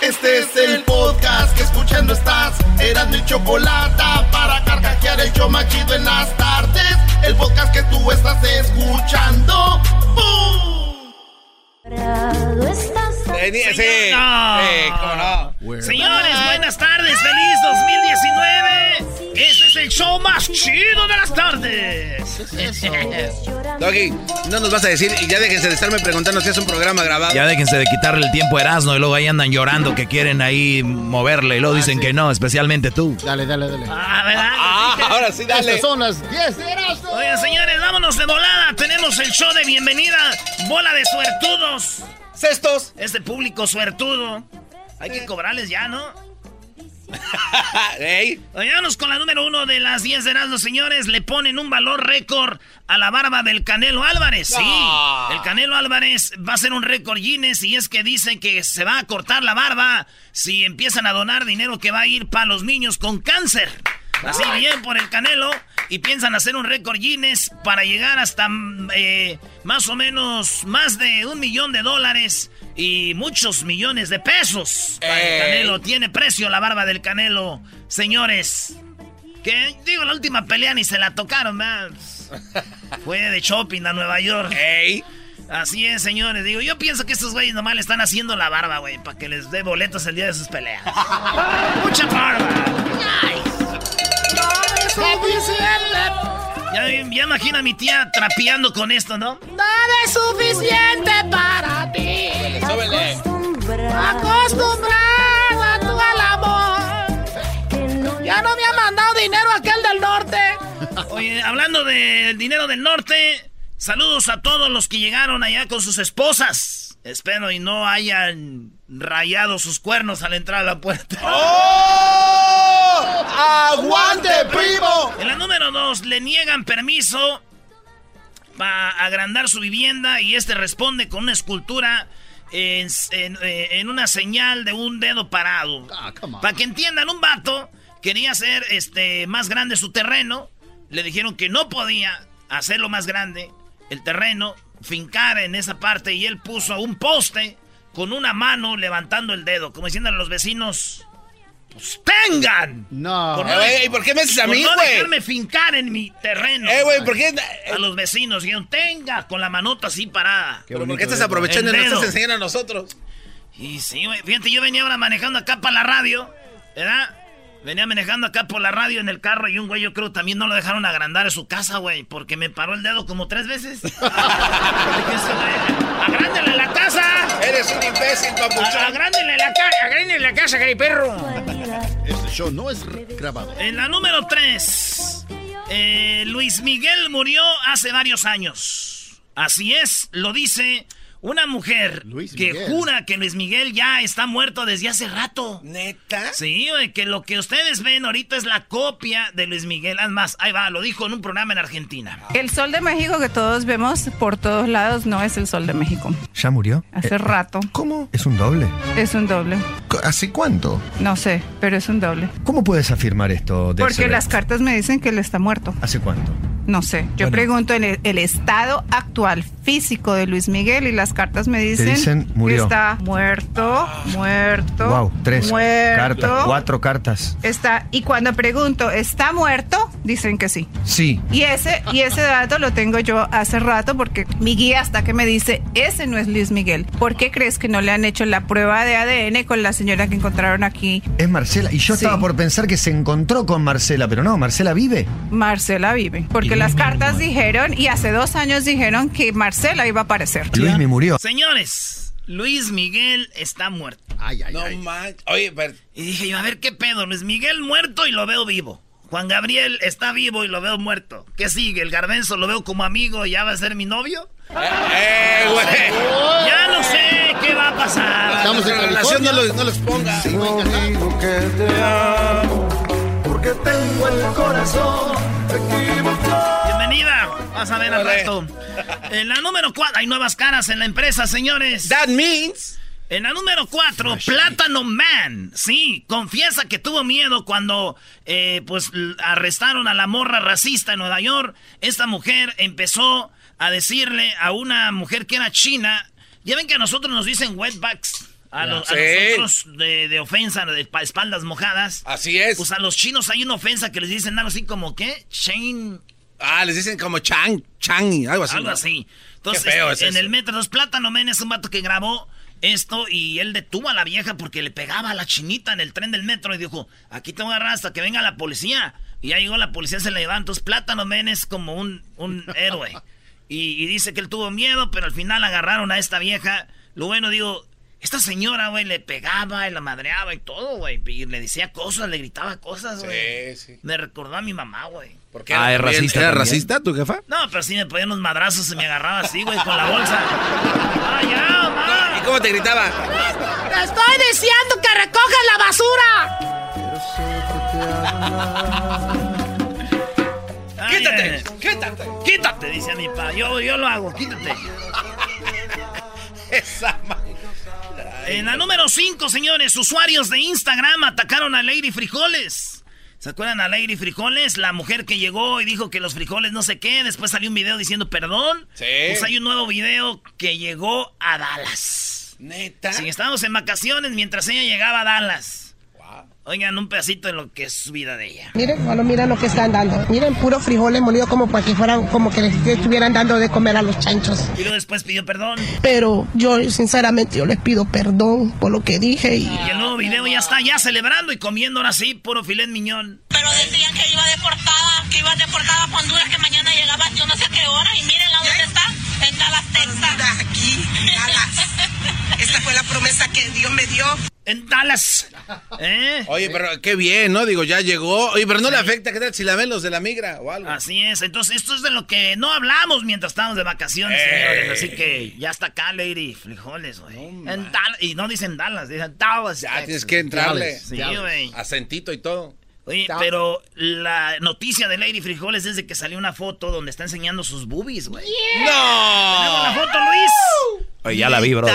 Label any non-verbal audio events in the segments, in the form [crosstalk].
Este es el podcast que escuchando estás. Eran mi chocolate para carcajear el yo machido en las tardes. El podcast que tú estás escuchando. ¡Bum! Sí, sí, cómo no. Señores, buenas tardes, feliz 2019. Este es el show más chido de las tardes. [laughs] Doggy, no nos vas a decir, y ya déjense de estarme preguntando si es un programa grabado. Ya déjense de quitarle el tiempo a Erasmo y luego ahí andan llorando que quieren ahí moverle y luego dicen que no, especialmente tú. Dale, dale, dale. Ah, ¿verdad? Ah, ahora sí, dale. Estas son las 10 de Erasmo. Oigan, señores, vámonos de volada. Tenemos el show de bienvenida. Bola de suertudos. Cestos. Este público suertudo. Hay que cobrarles ya, ¿no? [laughs] Vámonos con la número uno de las 10 de Erasmo, señores. Le ponen un valor récord a la barba del Canelo Álvarez. Sí, el Canelo Álvarez va a ser un récord Guinness y es que dicen que se va a cortar la barba si empiezan a donar dinero que va a ir para los niños con cáncer. Así bien por el Canelo y piensan hacer un récord Guinness para llegar hasta mm, eh, más o menos más de un millón de dólares y muchos millones de pesos. Para el. Canelo tiene precio la barba del Canelo, señores. Que digo, la última pelea ni se la tocaron, ¿verdad? [laughs] Fue de shopping a Nueva York. Ey. Así es, señores. Digo, yo pienso que estos güeyes nomás le están haciendo la barba, güey, para que les dé boletos el día de sus peleas. [laughs] ¡Mucha barba! Ya, ya imagino a mi tía trapeando con esto, ¿no? Nada es suficiente para ti. Súbele. Acostumbrada tú al amor. Ya no me ha mandado dinero aquel del norte. Oye, hablando del dinero del norte, saludos a todos los que llegaron allá con sus esposas. Espero y no hayan rayado sus cuernos al entrar a la puerta. [laughs] ¡Oh! ¡Aguante, primo! En la número dos, le niegan permiso para agrandar su vivienda y este responde con una escultura en, en- eh, en una señal de un dedo parado. Ah. Para que entiendan, un vato quería hacer este, más grande su terreno. Le dijeron que no podía hacerlo más grande, el terreno, fincar en esa parte. Y él puso un poste con una mano levantando el dedo, como diciéndole a los vecinos: Pues tengan. No. Por Eh, güey, ¿y por qué me haces a mí, no güey? dejarme fincar en mi terreno. Eh, güey, ¿por qué? A los vecinos dijeron: Tenga, con la manota así parada. ¿Pero ¿Por qué estás aprovechando y no estás enseñando a nosotros? Y sí, güey. Fíjate, yo venía ahora manejando acá para la radio, ¿verdad? Venía manejando acá por la radio en el carro y un güey, yo creo, también no lo dejaron agrandar en su casa, güey, porque me paró el dedo como tres veces. [laughs] ¡Agrándele la casa! Eres un imbécil, papuchón. ¡Agrándele la casa! ¡Agrándele la casa, gay perro! Este show no es grabado. En la número 3, Luis Miguel murió hace varios años. Así es, lo dice una mujer Luis que jura que Luis Miguel ya está muerto desde hace rato. ¿Neta? Sí, güey, que lo que ustedes ven ahorita es la copia de Luis Miguel. Además, ahí va, lo dijo en un programa en Argentina. El sol de México que todos vemos por todos lados no es el sol de México. ¿Ya murió? Hace Eh, rato. ¿Cómo? ¿Es un doble? Es un doble. ¿Hace cuánto? No sé, pero es un doble. ¿Cómo puedes afirmar esto? de Porque las cartas me dicen que él está muerto. ¿Hace cuánto? No sé. Yo Bueno. pregunto en el, el estado actual físico de Luis Miguel y las cartas me dicen, dicen, murió. que está muerto, muerto. Wow, tres muerto. cartas, cuatro cartas. Está, y cuando pregunto, ¿está muerto? Dicen que sí. Sí. Y ese, y ese dato lo tengo yo hace rato porque mi guía hasta que me dice, ese no es Luis Miguel. ¿Por qué crees que no le han hecho la prueba de ADN con la señora que encontraron aquí? Es Marcela. Y yo Sí. estaba por pensar que se encontró con Marcela, pero no, Marcela vive. Marcela vive. Porque las cartas dijeron, y hace dos años dijeron que Marcela iba a aparecer. Luis me murió. Señores, Luis Miguel está muerto. Ay, ay, No ay. manches. Oye, pero. Y dije yo, a ver qué pedo, Luis Miguel muerto y lo veo vivo. Juan Gabriel está vivo y lo veo muerto. ¿Qué sigue? ¿El garbenzo lo veo como amigo y ya va a ser mi novio? ¡Eh, güey! Ya no sé qué va a pasar. Estamos en La relación no los, no los ponga. digo que te amo, porque tengo el corazón equivocado. Vas a ver al rato. En la número 4 hay nuevas caras en la empresa, señores. That means. En la número 4, Plátano Man. Sí, confiesa que tuvo miedo cuando eh, pues arrestaron a la morra racista en Nueva York. Esta mujer empezó a decirle a una mujer que era china. Ya ven que a nosotros nos dicen wetbacks. A, los- a Sí. nosotros de, de ofensa, de pa- espaldas mojadas. Así es. Pues a los chinos hay una ofensa que les dicen algo así como, ¿qué? Shane Ah, les dicen como Chang, Chang, algo así. algo así. Entonces, Qué feo es en eso. el metro, dos Plátano Men es un vato que grabó esto y él detuvo a la vieja porque le pegaba a la chinita en el tren del metro y dijo, aquí te voy a agarrar hasta que venga la policía. Y ya llegó la policía, se le lleva. Entonces Plátano Men es como un, un [laughs] héroe. Y, y dice que él tuvo miedo, pero al final agarraron a esta vieja. Lo bueno, digo, esta señora, güey, le pegaba y la madreaba y todo, güey. Y le decía cosas, le gritaba cosas, güey. Sí, sí. Me recordó a mi mamá, güey. Ah, es ¿También racista ¿Era racista tu jefa? No, pero sí me ponían unos madrazos y me agarraba así, güey, con la [laughs] bolsa. ¡Ah, ya, mamá! ¿Y cómo te gritaba? ¡Te estoy diciendo que recojas la basura! Ay, ¡Quítate! ay, ¡Quítate! ¡Quítate! Dice mi papá. Yo, yo lo hago, quítate. [laughs] Esa ma- En la número 5, señores, usuarios de Instagram atacaron a Lady Frijoles. ¿Se acuerdan a Lady Frijoles? La mujer que llegó y dijo que los frijoles no sé qué. Después salió un video diciendo perdón. Sí. Pues hay un nuevo video que llegó a Dallas. ¿Neta? Sí, estábamos en vacaciones mientras ella llegaba a Dallas. Oigan, un pedacito de lo que es su vida de ella. Miren, bueno, miren lo que están dando. Miren, puros frijoles molidos como para que fueran, como que les estuvieran dando de comer a los chanchos. Y luego después pidió perdón. Pero yo, sinceramente, yo les pido perdón por lo que dije y... Y el nuevo video ya está ya celebrando y comiendo ahora sí, puro filet miñón. Pero decían que iba deportada, que iba deportada a Honduras, que mañana llegaba yo no sé a qué hora. Y mírenla dónde está, en Dallas, Texas. aquí, Dallas. [laughs] Esta fue la promesa que Dios me dio. En Dallas. ¿Eh? Oye, pero qué bien, ¿no? Digo, ya llegó. Oye, pero no le afecta, ¿qué tal si la ven los de la migra o algo? Así es. Entonces, esto es de lo que no hablamos mientras estábamos de vacaciones, Ey. señores. Así que ya está acá, Lady. Frijoles, güey. En Dallas. Y no dicen Dallas, dicen Dallas. Ya Texas. tienes que entrarle. Sí, güey. Acentito y todo. Oye, pero la noticia de Lady Frijoles es de que salió una foto donde está enseñando sus boobies, güey. ¿Tenemos la ¡No! foto, Luis? Oye, ya la vi, bro.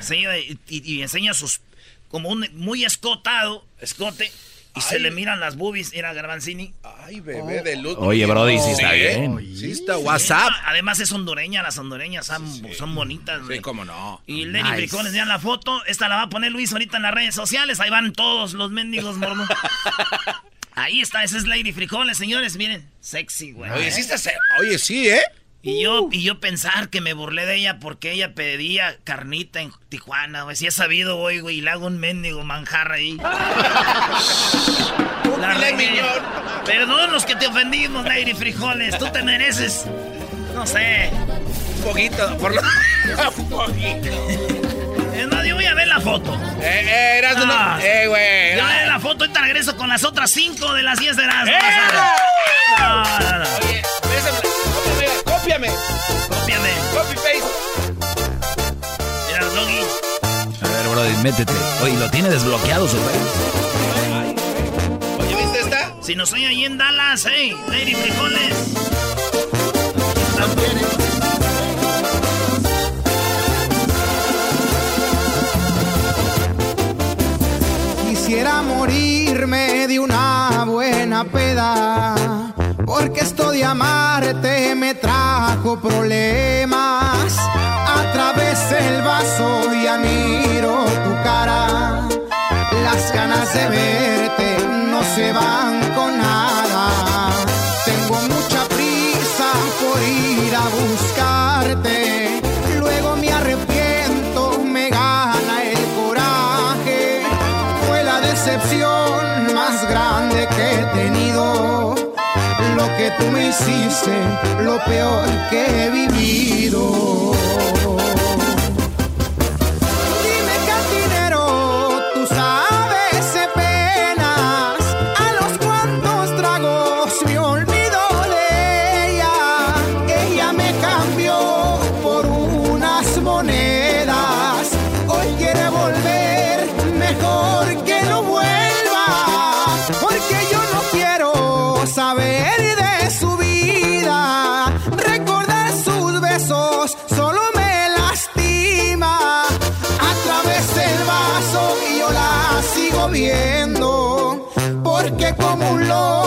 Sí, y, y enseña sus. Como un muy escotado, escote. Y se le miran las boobies. Era Garbanzini. Ay, bebé de luz. Oye, Brody, sí está Sí, bien. Sí está WhatsApp. Además es hondureña, las hondureñas son, son bonitas, güey. Sí, cómo no. Y Lenny Nice. Frijoles, vean la foto. Esta la va a poner Luis ahorita en las redes sociales. Ahí van todos los mendigos mormos. [laughs] Ahí está, esa es Lady Frijoles, señores. Miren, sexy, güey. Oye, sí está. Oye, sí, ¿eh? Y yo, y yo pensar que me burlé de ella porque ella pedía carnita en Tijuana, güey. Si he sabido hoy, güey, y le hago un mendigo manjar ahí. [laughs] La regué. Perdón los que te ofendimos, Lady Frijoles. Tú te mereces, no sé. Un poquito, por lo. [laughs] Un poquito. Foto. Eh, eh, Erasmo, no. No. Eh, güey. Yo voy a ver la foto y te regreso con las otras cinco de las 10 de las. No, no, no. Oye. Cópiame, cópiame. Cópiame. Copy paste. Mira, Doggy. A ver, Brody, métete. Oye, lo tiene desbloqueado su. Oye, ¿viste esta? Si no soy ahí en Dallas, hey, Lady Frijoles. Quisiera morirme de una buena peda, porque esto de amarte me trajo problemas. A través del vaso ya miro tu cara, las ganas de verte no se van tú me hiciste, lo peor que he vivido. Como un loco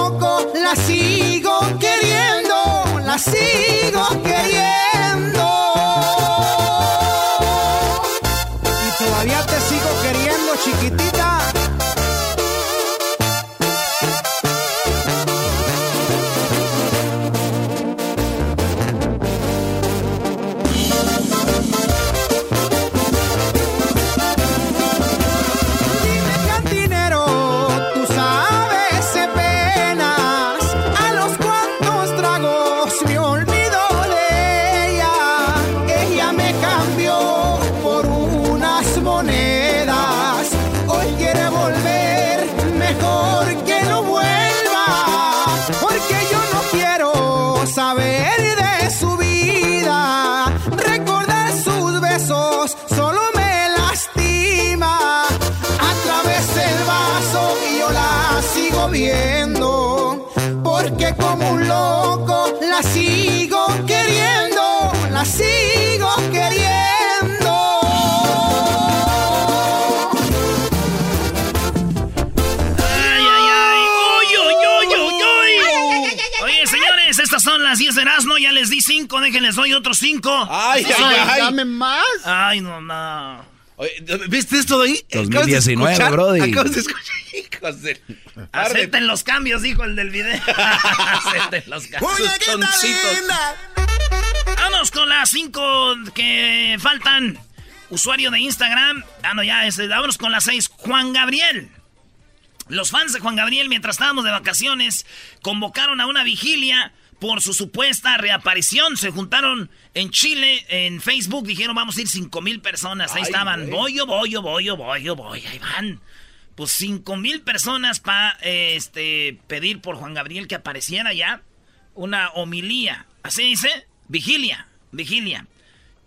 5, déjenles doy otros 5. Ay, ay, ay. Dame más. Ay, no, no. Oye, ¿Viste esto de ahí? Acabas de 2019, escuchar- brody. Acabas de escuchar, [laughs] hijos de... Acepten los cambios, dijo el del video. [laughs] Acepten los cambios. Vamos con las 5 que faltan. Usuario de Instagram. Ah, no, ya, ese, vámonos con las 6. Juan Gabriel. Los fans de Juan Gabriel, mientras estábamos de vacaciones, convocaron a una vigilia por su supuesta reaparición. Se juntaron en Chile, en Facebook, dijeron vamos a ir 5 mil personas. Ahí Ay, estaban, voy, yo voy, yo voy, yo voy, yo voy, ahí van. Pues 5 mil personas para este, pedir por Juan Gabriel que apareciera ya una homilía. ¿Así dice? Vigilia, vigilia.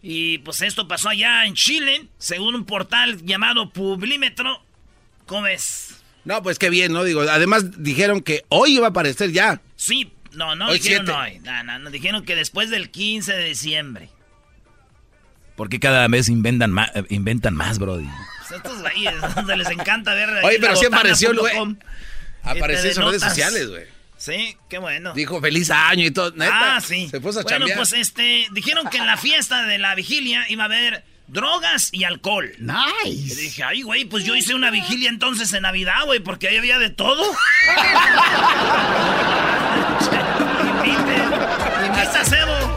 Y pues esto pasó allá en Chile, según un portal llamado Publímetro. ¿Cómo ves? No, pues qué bien, ¿no? Digo, además dijeron que hoy iba a aparecer ya. Sí, no, no Hoy dijeron siete. hoy. No, no, no, dijeron que después del 15 de diciembre. Porque cada vez inventan más, inventan más, Brody. Pues estos güeyes, [laughs] donde les encanta ver. Oye, pero sí apareció el güey. Apareció en de redes sociales, güey. Sí, qué bueno. Dijo feliz año y todo. Neta, ah, sí. Se puso a bueno, chambear. pues este, dijeron que en la fiesta de la vigilia iba a haber drogas y alcohol. Y Nice. dije, ay, güey, pues yo hice una vigilia entonces en Navidad, güey, porque ahí había de todo. [laughs] Cebo.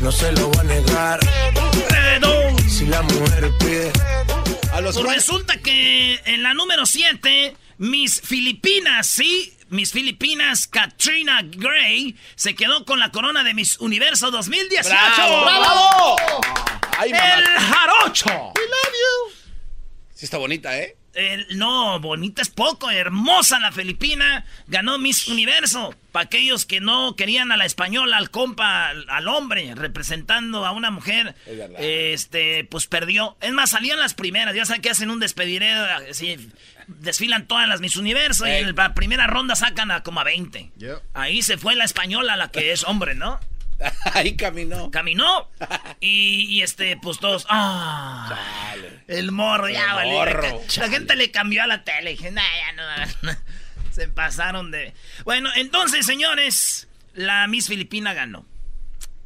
No se lo voy a negar. Si la mujer pide. a los Pues resulta que en la número 7, mis Filipinas, sí, mis Filipinas, Katrina Gray, se quedó con la corona de Miss Universo 2018. ¡Bravo! ¡Bravo! Ay, mamá. ¡El jarocho! Sí está bonita, ¿eh? El- no, bonita es poco, hermosa la filipina, ganó Miss Universo. Para aquellos que no querían a la española, al compa, al, al hombre, representando a una mujer, Es este, pues perdió. Es más, salían las primeras, ya saben que hacen un despediré, así, desfilan todas las Miss Universo y en la primera ronda sacan a como a 20. Yep. Ahí se fue la española, la que es hombre, ¿no? [laughs] Ahí caminó. Caminó y, y, este, pues todos, ah, el morro, ya, El vale. morro, La gente le cambió a la tele. Dije, nah, ya no. [laughs] Se pasaron de. Bueno, entonces, señores, la Miss Filipina ganó.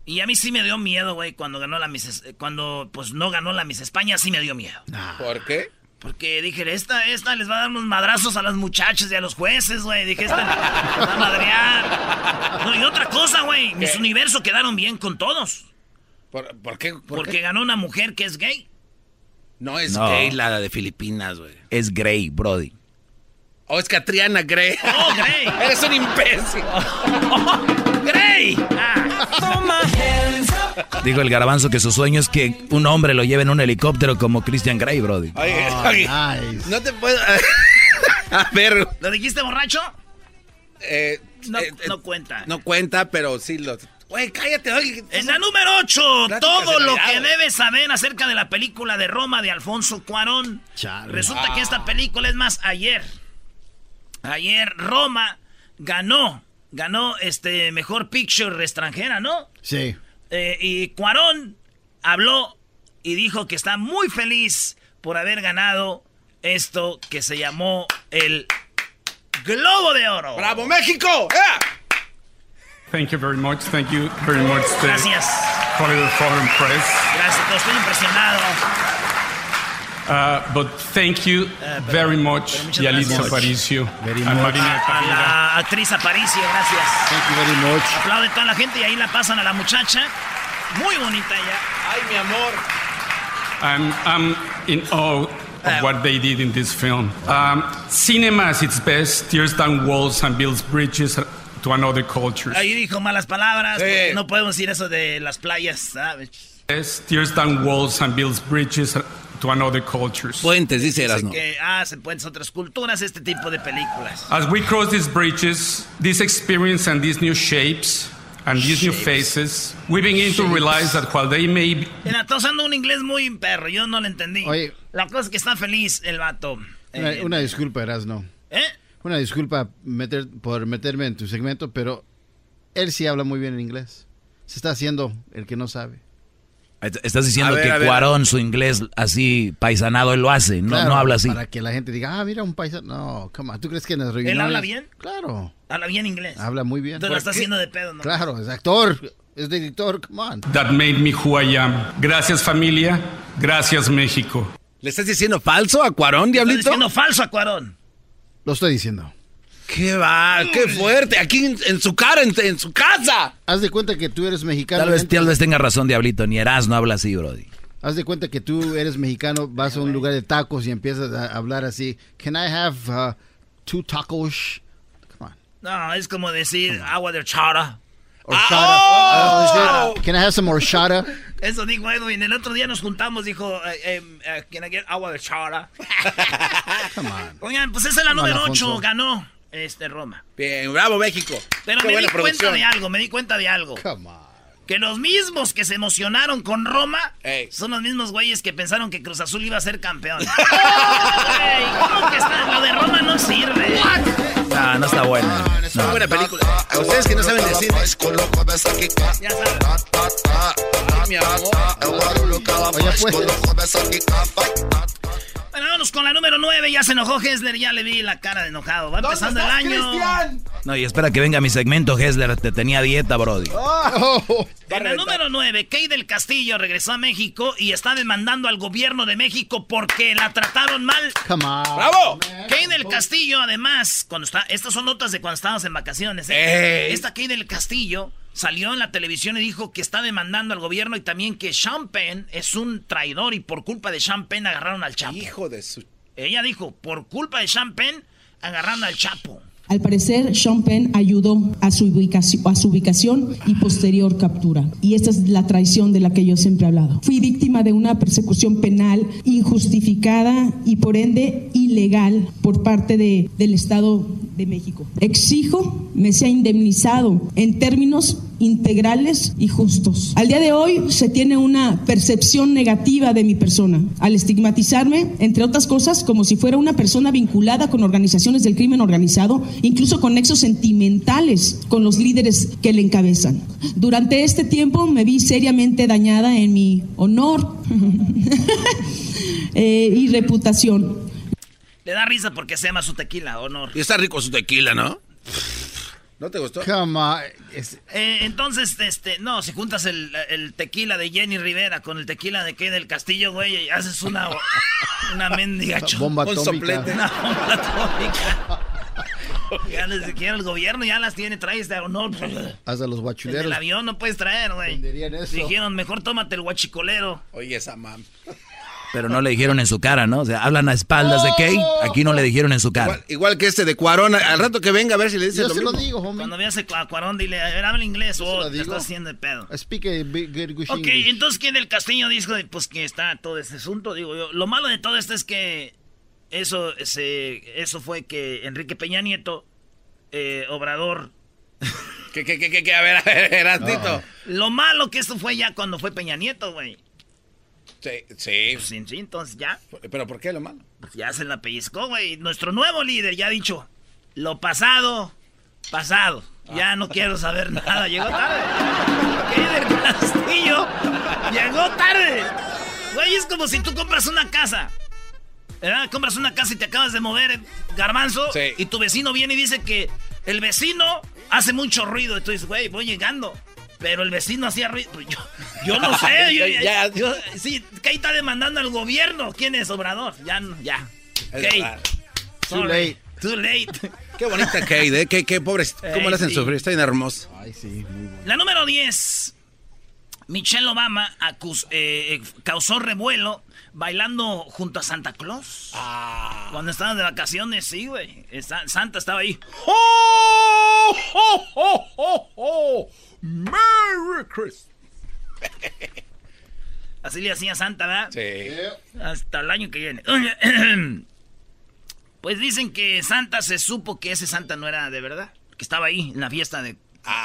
Y a mí sí me dio miedo, güey, cuando ganó la Miss. Es- Cuando, pues, no ganó la Miss España, sí me dio miedo. ¿Por qué? Porque dije, esta, esta les va a dar unos madrazos a las muchachas y a los jueces, güey. Dije, esta les va a madrear. No, y otra cosa, güey. Mis ¿Qué? universo quedaron bien con todos. ¿Por, por qué? ¿Por Porque qué? ganó una mujer que es gay. No es No. gay la de Filipinas, güey. Es Grey, Brody. Oh, es Catriana Gray. ¡Oh, Grey! [laughs] Eres un imbécil. [laughs] ¡Grey! Ah. Dijo el garbanzo que su sueño es que un hombre lo lleve en un helicóptero como Christian Grey, Brody. Oh, nice. no te puedo... [laughs] A ver, ¿Lo dijiste borracho? eh, No, eh, no cuenta. no cuenta, pero sí lo... Güey, cállate, oye. En la número 8, Pláticas todo lo que debes saber acerca de la película de Roma de Alfonso Cuarón. Chale. Resulta que esta película es más ayer. Ayer Roma ganó, ganó este mejor picture extranjera, ¿no? Sí. Eh, y Cuarón habló y dijo que está muy feliz por haber ganado esto que se llamó el Globo de Oro. ¡Bravo, México! ¡Eh! Thank you very much. Thank you very much. Gracias. Hollywood Foreign Press. Gracias, estoy impresionado. Uh, but thank you very much, pero muchas Yalitza. Aparicio Very and much. Marina A la actriz Aparicio, gracias. Thank you very much. Aplaude toda la gente y ahí la pasan a la muchacha. Muy bonita ella. ¡Ay, mi amor! I'm, I'm in awe of what they did in this film. Um, cinema at its best tears down walls and builds bridges to another culture. Ahí dijo malas palabras. Sí. porque No podemos decir eso de las playas, ¿sabes? Yes, tears down walls and builds bridges to another cultures. Puentes, dice Erasmo. que ah, se pueden otras culturas, este tipo de películas. As we cross these bridges, this experience and these new shapes and these new faces, we begin to realize that while they may be Mira, está usando un inglés muy perro, yo no lo entendí. Oye. La cosa es que está feliz el vato. Una, Eh, una disculpa, Erasno. ¿Eh? Una disculpa meter, por meterme en tu segmento, pero él sí habla muy bien en inglés. Se está haciendo el que no sabe. Estás diciendo ver, que. Cuarón, su inglés así paisanado, él lo hace, no, Claro, no habla así. Para que la gente diga, ah, mira, un paisa. No, come on. ¿Tú crees que en las reuniones... habla bien? Claro. Habla bien inglés. Habla muy bien. Entonces lo está haciendo de pedo, ¿no? Claro, es actor. Es director, come on. that made me who I am. Gracias familia, gracias México. ¿Le estás diciendo falso a Cuarón, diablito? diciendo falso a Cuarón. Lo estoy diciendo. ¡Qué va! ¡Qué fuerte! Aquí en, en su cara, en, en su casa. Haz de cuenta que tú eres mexicano. Tal vez, tal vez tenga razón, Diablito, ni Eras no habla así, Brody. Haz de cuenta que tú eres mexicano, vas a un lugar de tacos y empiezas a hablar así. Can I have uh, two tacos? Come on. No, es como decir agua de horchata. Horchata. Oh. Uh, Can I have some horchata? [laughs] Eso dijo Edwin. El otro día nos juntamos, dijo, eh, eh, eh, can I get agua de horchata? [laughs] Come on. Oigan, pues esa es la Come on, número 8, Alfonso. ganó este Roma. Bien, bravo, México. Pero Qué me di cuenta de algo, me di cuenta de algo. Come on. Que los mismos que se emocionaron con Roma Ey. son los mismos güeyes que pensaron que Cruz Azul iba a ser campeón. [laughs] Ey, ¿cómo que está? Lo de Roma no sirve. No, no está buena. Es una buena película. A ustedes que no saben decir. Ya sabes. Mi amor. Oye, pues. Bueno, vámonos con la número 9. Ya se enojó Hessler, ya le vi la cara de enojado. Va empezando el año. No, y espera que venga mi segmento, Hessler. Te tenía dieta, Brody. Oh, [laughs] En la número 9, Kay del Castillo regresó a México y está demandando al gobierno de México porque la trataron mal. come on. ¡Bravo! Kay del Castillo, además, cuando está, estas son notas de cuando estábamos en vacaciones. ¿eh? Esta Kay del Castillo salió en la televisión y dijo que está demandando al gobierno y también que Sean Penn es un traidor y por culpa de Sean Penn agarraron al Chapo. Hijo de su. Ella dijo, por culpa de Sean Penn agarraron al Chapo. Al parecer, Sean Penn ayudó a su, ubicación, a su ubicación y posterior captura. Y esta es la traición de la que yo siempre he hablado. Fui víctima de una persecución penal injustificada y por ende ilegal por parte de- del Estado de México. Exijo me sea indemnizado en términos integrales y justos. Al día de hoy se tiene una percepción negativa de mi persona, al estigmatizarme, entre otras cosas, como si fuera una persona vinculada con organizaciones del crimen organizado, incluso con nexos sentimentales con los líderes que le encabezan. Durante este tiempo me vi seriamente dañada en mi honor [laughs] eh, y reputación. Le da risa porque se llama su tequila, honor. Y está rico su tequila, ¿no? ¿No te gustó? Come on. Es- Eh, entonces, este, no, si juntas el, el tequila de Jenny Rivera con el tequila de Kay del Castillo, güey, y haces una, [laughs] una mendiga Bomba Un soplete. Una bomba atómica. Ya ni siquiera el gobierno ya las tiene, traes de honor. Hasta los En guachuleros. el avión no puedes traer, güey. Venderían eso. Dijeron, mejor tómate el guachicolero. Oye, esa mam. Pero no le dijeron en su cara, ¿no? O sea, hablan a espaldas de Kate, aquí no le dijeron en su cara. Igual, igual que este de Cuarón. Al rato que venga a ver si le dice Yo lo se lo mismo. digo, homie. Cuando veas a Cuarón, dile, a ver, habla inglés o lo te digo. estás haciendo de pedo. Speak a big, good, good Ok, English. entonces, ¿quién del Castillo dijo pues que está todo este asunto? Digo yo, lo malo de todo esto es que eso, se, eso fue que Enrique Peña Nieto, eh, Obrador, [laughs] Que, que, que, que, que, a ver, a ver, Erasnito. lo malo que esto fue ya cuando fue Peña Nieto, güey. Sí, sí. Pues sí, sí, entonces ya, ¿Pero por qué lo malo? pues ya se la pellizcó, güey. Nuestro nuevo líder ya ha dicho, lo pasado, pasado. Ya no quiero saber nada, llegó tarde. [laughs] ¿Qué del Castillo? Llegó tarde. Güey, es como si tú compras una casa. ¿verdad? Compras una casa y te acabas de mover, garbanzo, y tu vecino viene y dice que el vecino hace mucho ruido. Dices, güey, voy llegando. Pero el vecino hacía ruido. Pues yo, yo no [laughs] sé. yo- Ya, ya. yo- sí, Kay está demandando al gobierno. ¿Quién es Obrador? Ya, no, ya. Verdad. Too late. Too late. [laughs] Qué bonita Kate, ¿eh? Qué, qué pobre. ¿Cómo Ey, le hacen sí. sufrir? Está bien hermoso. Ay, sí, muy bueno. La número 10. Michelle Obama acus- eh, eh, causó revuelo bailando junto a Santa Claus. Ah. Cuando estaban de vacaciones, sí, güey. Santa estaba ahí. ¡Oh, oh, oh, oh, oh! ¡Merry Christmas! [laughs] Así le hacía Santa, ¿verdad? Sí. Hasta el año que viene. [clears throat] Pues dicen que Santa se supo que ese Santa no era de verdad. Que estaba ahí en la fiesta de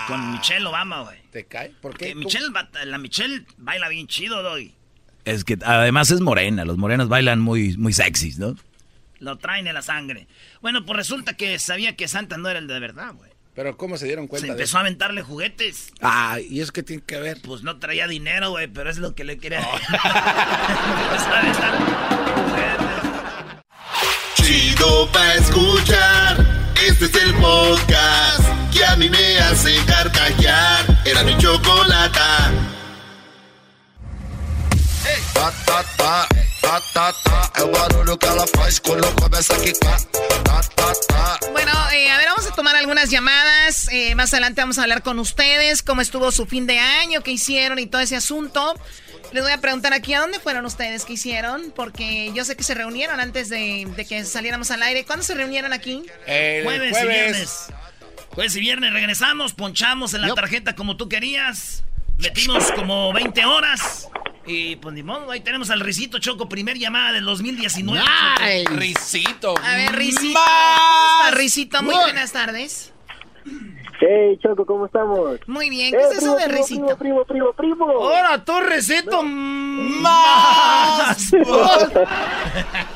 con Michelle Obama, güey. ¿Te cae? ¿Por qué? Michelle, la Michelle baila bien chido, doy. Es que además es morena, los morenos bailan muy, muy sexys, ¿no? Lo traen en la sangre. Bueno, pues resulta que sabía que Santa no era el de verdad, güey. Pero ¿cómo se dieron Se cuenta de empezó a aventarle juguetes. Ah, ¿y eso qué tiene que ver? Pues no traía dinero, güey, pero es lo que le quería. [laughs] Empezó a aventar juguetes. Chido pa' escuchar. Este es el podcast que a mí me hace carcajear. Era mi chocolata. Tá, tá, tá, tá, tá, tá. É o barulho que ela faz quando começa a quicar. Bueno, eh, a ver, vamos a tomar algunas llamadas. Eh, más adelante vamos a hablar con ustedes, cómo estuvo su fin de año, qué hicieron y todo ese asunto. Les voy a preguntar aquí, ¿a dónde fueron ustedes? ¿Qué hicieron? Porque yo sé que se reunieron antes de, de que saliéramos al aire. ¿Cuándo se reunieron aquí? El Jueves, y viernes. Jueves y viernes regresamos, ponchamos en la tarjeta como tú querías. Metimos como 20 horas. Y pues ni modo, ahí tenemos al Risito Choco, primer llamada del 2019. Nice. Risito. A ver, Risito. ¿Cómo está, Risito? Muy buenas tardes. Hey, Choco, ¿cómo estamos? Muy bien, ¿qué Eh, es eso primo, de primo, Risito? Primo, primo, primo, primo. Ahora tú, Risito, más. [laughs]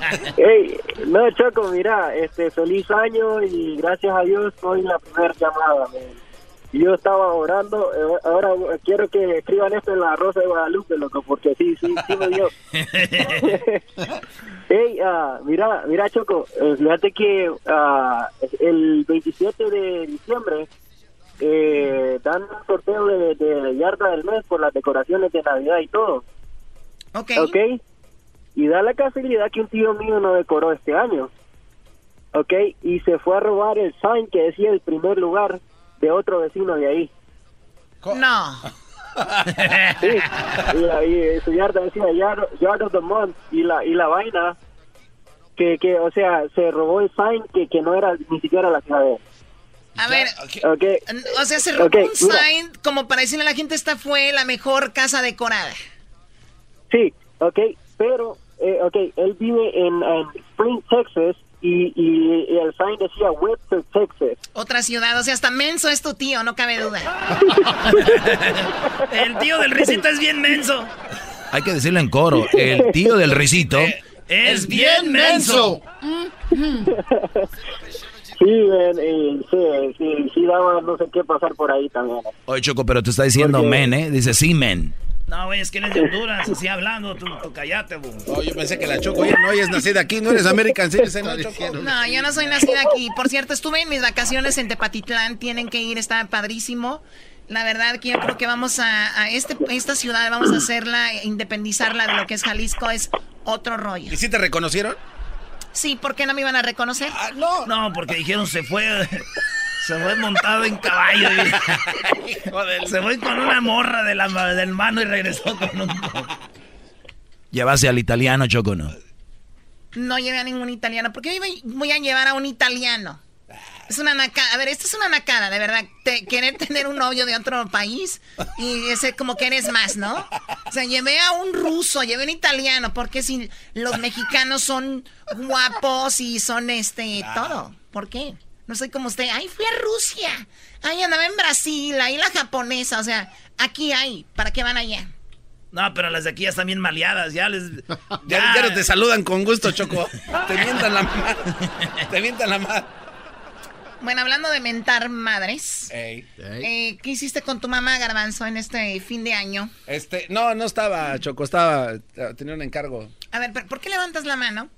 [laughs] Hey, no, Choco, mira, este, feliz año y gracias a Dios soy la primera llamada. man. Yo estaba orando, eh, ahora quiero que escriban esto en la Rosa de Guadalupe, loco, porque sí, sí, sí me dio. [laughs] Hey, ah, mira, mira Choco, eh, fíjate que ah, el 27 de diciembre eh, dan un sorteo de, de yarda del mes por las decoraciones de Navidad y todo. Ok. Ok. Y da la casualidad que un tío mío no decoró este año. Ok. Y se fue a robar el sign que decía el primer lugar de otro vecino de ahí. No. [laughs] Sí. Y ahí su yarda decía yard, Yard of the Month. Y la, y la vaina que, que, o sea, se robó el sign que, que no era ni siquiera la ciudad de él. A ver, Ok. o sea, se robó un mira. sign como para decirle a la gente esta fue la mejor casa decorada. Sí, ok, pero, eh, ok, él vive en, en Spring, Texas, y, y, y el sign decía Webster, Texas. Otra ciudad, o sea, hasta menso es tu tío, no cabe duda. [laughs] El tío del Risito es bien menso. Hay que decirlo en coro. El tío del risito. Es bien menso. [laughs] Sí, ven, y sí, sí, sí daba no sé qué pasar por ahí también. Oye, Choco, pero te está diciendo Porque- men, ¿eh? Dice sí, men. No, güey, es que él es de Honduras, así hablando, tú, tú callate, bu. Oh, yo pensé que la Choco, oye, no, ella es nacida aquí, no eres American Citizen, ¿no? No, yo no soy nacida aquí. Por cierto, estuve en mis vacaciones en Tepatitlán, tienen que ir, está padrísimo. La verdad que yo creo que vamos a, a este, esta ciudad, vamos a hacerla, independizarla de lo que es Jalisco, es otro rollo. ¿Y si te reconocieron? Sí, ¿por qué no me iban a reconocer? no. No, porque dijeron se fue. Se fue montado en caballo. y- [laughs] se fue con una morra de la, del mano y regresó con un. Llevase al italiano, Choco, ¿no? No llevé a ningún italiano. ¿Por qué voy a llevar a un italiano? Es una nacada. A ver, esto es una nacada, de verdad. Te- querer tener un novio de otro país y ese como que eres más, ¿no? O sea, llevé a un ruso, llevé a un italiano, porque si los mexicanos son guapos y son este todo. ¿Por qué? No soy como usted. Ay, fui a Rusia. Ay, andaba en Brasil. Ahí la japonesa. O sea, aquí hay. ¿Para qué van allá? No, pero las de aquí ya están bien maleadas. Ya les. [laughs] Ya, ya no te saludan con gusto, Choco. Te mientan la madre. Te mientan la madre. Bueno, hablando de mentar madres. Ey. Eh, ¿Qué hiciste con tu mamá, Garbanzo, en este fin de año? Este, no, no estaba, Choco, estaba, tenía un encargo. A ver, pero ¿por qué levantas la mano?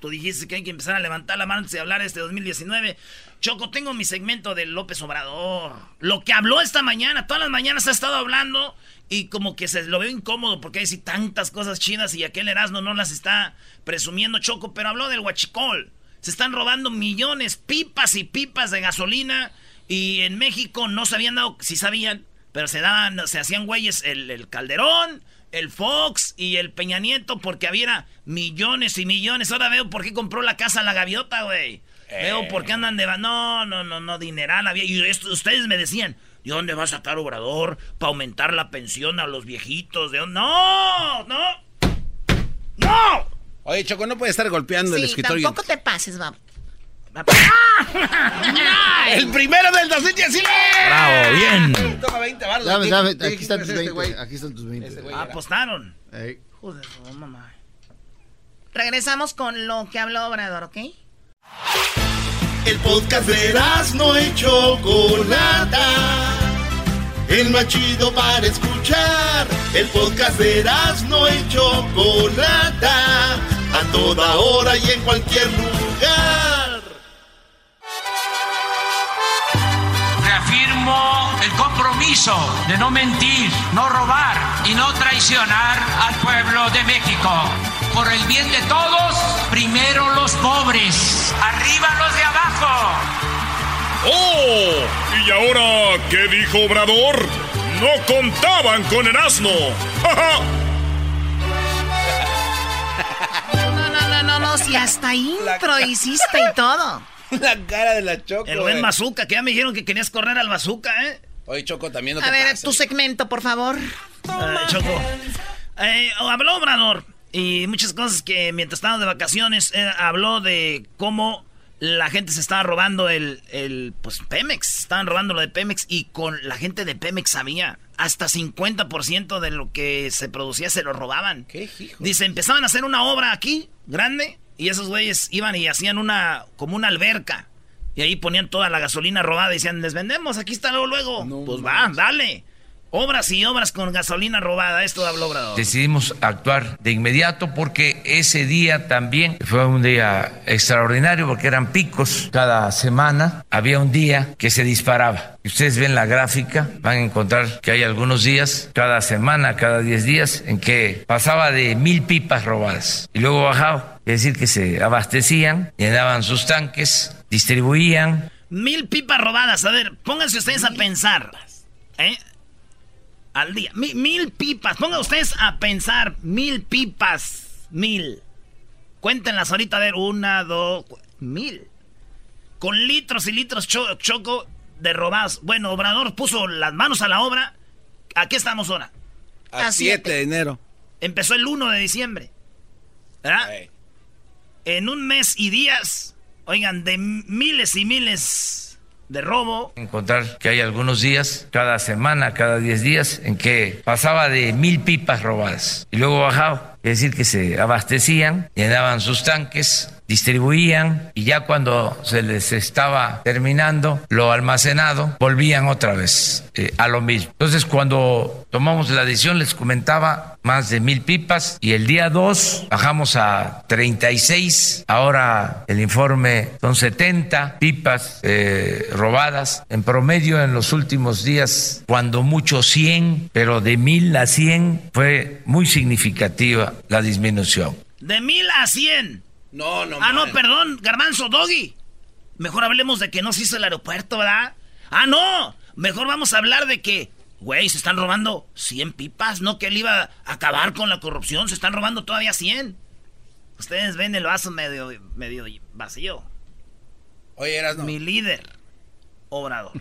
tú dijiste que hay que empezar a levantar la mano antes de hablar de este 2019. Choco, tengo mi segmento de López Obrador. Lo que habló esta mañana, todas las mañanas ha estado hablando y como que se lo veo incómodo porque hay así tantas cosas chidas y aquel Erasmo no las está presumiendo Choco, pero habló del huachicol. Se están robando millones, pipas y pipas de gasolina y en México no se habían dado, sí sabían, pero se daban, se hacían güeyes el, el Calderón, el Fox y el Peña Nieto porque había millones y millones. Ahora veo por qué compró la casa la gaviota, güey. Veo por qué andan de... No, no, no, no, dineral había. Y esto, ustedes me decían, ¿de dónde va a sacar Obrador para aumentar la pensión a los viejitos? ¿De dónde? ¡No! ¡No! ¡No! Oye, Choco, no puede estar golpeando el Sí, escritorio. tampoco te pases, va. [laughs] ¡El primero del 2019! Bravo, bien. Toma 20 baros. Dame, ¿Qué- dame, qué aquí están tus dijiste 20. este güey? aquí están tus 20. Ah, apostaron. Ey. Joder, mamá. Regresamos con lo que habló Obrador, ¿ok? El podcast de no y Chocolata. El más chido para escuchar. El podcast de no y Chocolata. A toda hora y en cualquier lugar. Reafirmo el compromiso de no mentir, no robar y no traicionar al pueblo de México. Por el bien de todos, primero los pobres, arriba los de abajo. ¡Oh! ¿Y ahora qué dijo Obrador? No contaban con el asno. No, no, no, no, no, si hasta intro [laughs] hiciste y todo. [laughs] La cara de la Choco. El buen bazooka, que ya me dijeron que querías correr al bazooka, ¿eh? Oye, Choco, también no te A ver, pases. tu segmento, por favor. Ay, Choco. Eh, habló Obrador y muchas cosas que mientras estábamos de vacaciones eh, habló de cómo la gente se estaba robando el, el pues Pemex, estaban robando lo de Pemex y con la gente de Pemex sabía hasta 50% de lo que se producía se lo robaban. Dice, empezaban a hacer una obra aquí, grande, y esos güeyes iban y hacían una, como una alberca. Y ahí ponían toda la gasolina robada y decían, les vendemos, aquí está luego, luego. pues va, dale. Obras y obras con gasolina robada, esto habló Obrador. Decidimos actuar de inmediato porque ese día también fue un día extraordinario porque eran picos cada semana. Había un día que se disparaba. Y ustedes ven la gráfica, van a encontrar que hay algunos días, cada semana, cada 10 días, en que pasaba de mil pipas robadas y luego bajaba. Es decir, que se abastecían, llenaban sus tanques, distribuían. Mil pipas robadas. A ver, pónganse ustedes a pensar. ¿Eh? Al día. Mi- mil pipas. Pónganse ustedes a pensar. Mil pipas. Mil. Cuéntenlas ahorita. A ver, una, dos, mil. Con litros y litros cho- choco de robados. Bueno, Obrador puso las manos a la obra. ¿A qué estamos ahora? A 7 de enero. Empezó el 1 de diciembre. ¿Verdad? En un mes y días, oigan, de miles y miles de robo. encontrar que hay algunos días, cada semana, cada 10 días, en que pasaba de mil pipas robadas y luego bajaba. Es decir, que se abastecían, llenaban sus tanques, distribuían y ya cuando se les estaba terminando lo almacenado, volvían otra vez eh, a lo mismo. Entonces, cuando tomamos la decisión, les comentaba más de mil pipas y el día 2 bajamos a 36. Ahora el informe son 70 pipas eh, robadas en promedio en los últimos días, cuando mucho 100, pero de mil a 100 fue muy significativa la disminución. De mil a cien. No, no. Ah, no, perdón, Garbanzo, Doggy. Mejor hablemos de que no se hizo el aeropuerto, ¿verdad? Ah, no. Mejor vamos a hablar de que, güey, se están robando 100 pipas, no que él iba a acabar con la corrupción, se están robando todavía 100. Ustedes ven el vaso medio, medio vacío. Oye, eras no. Mi líder, Obrador.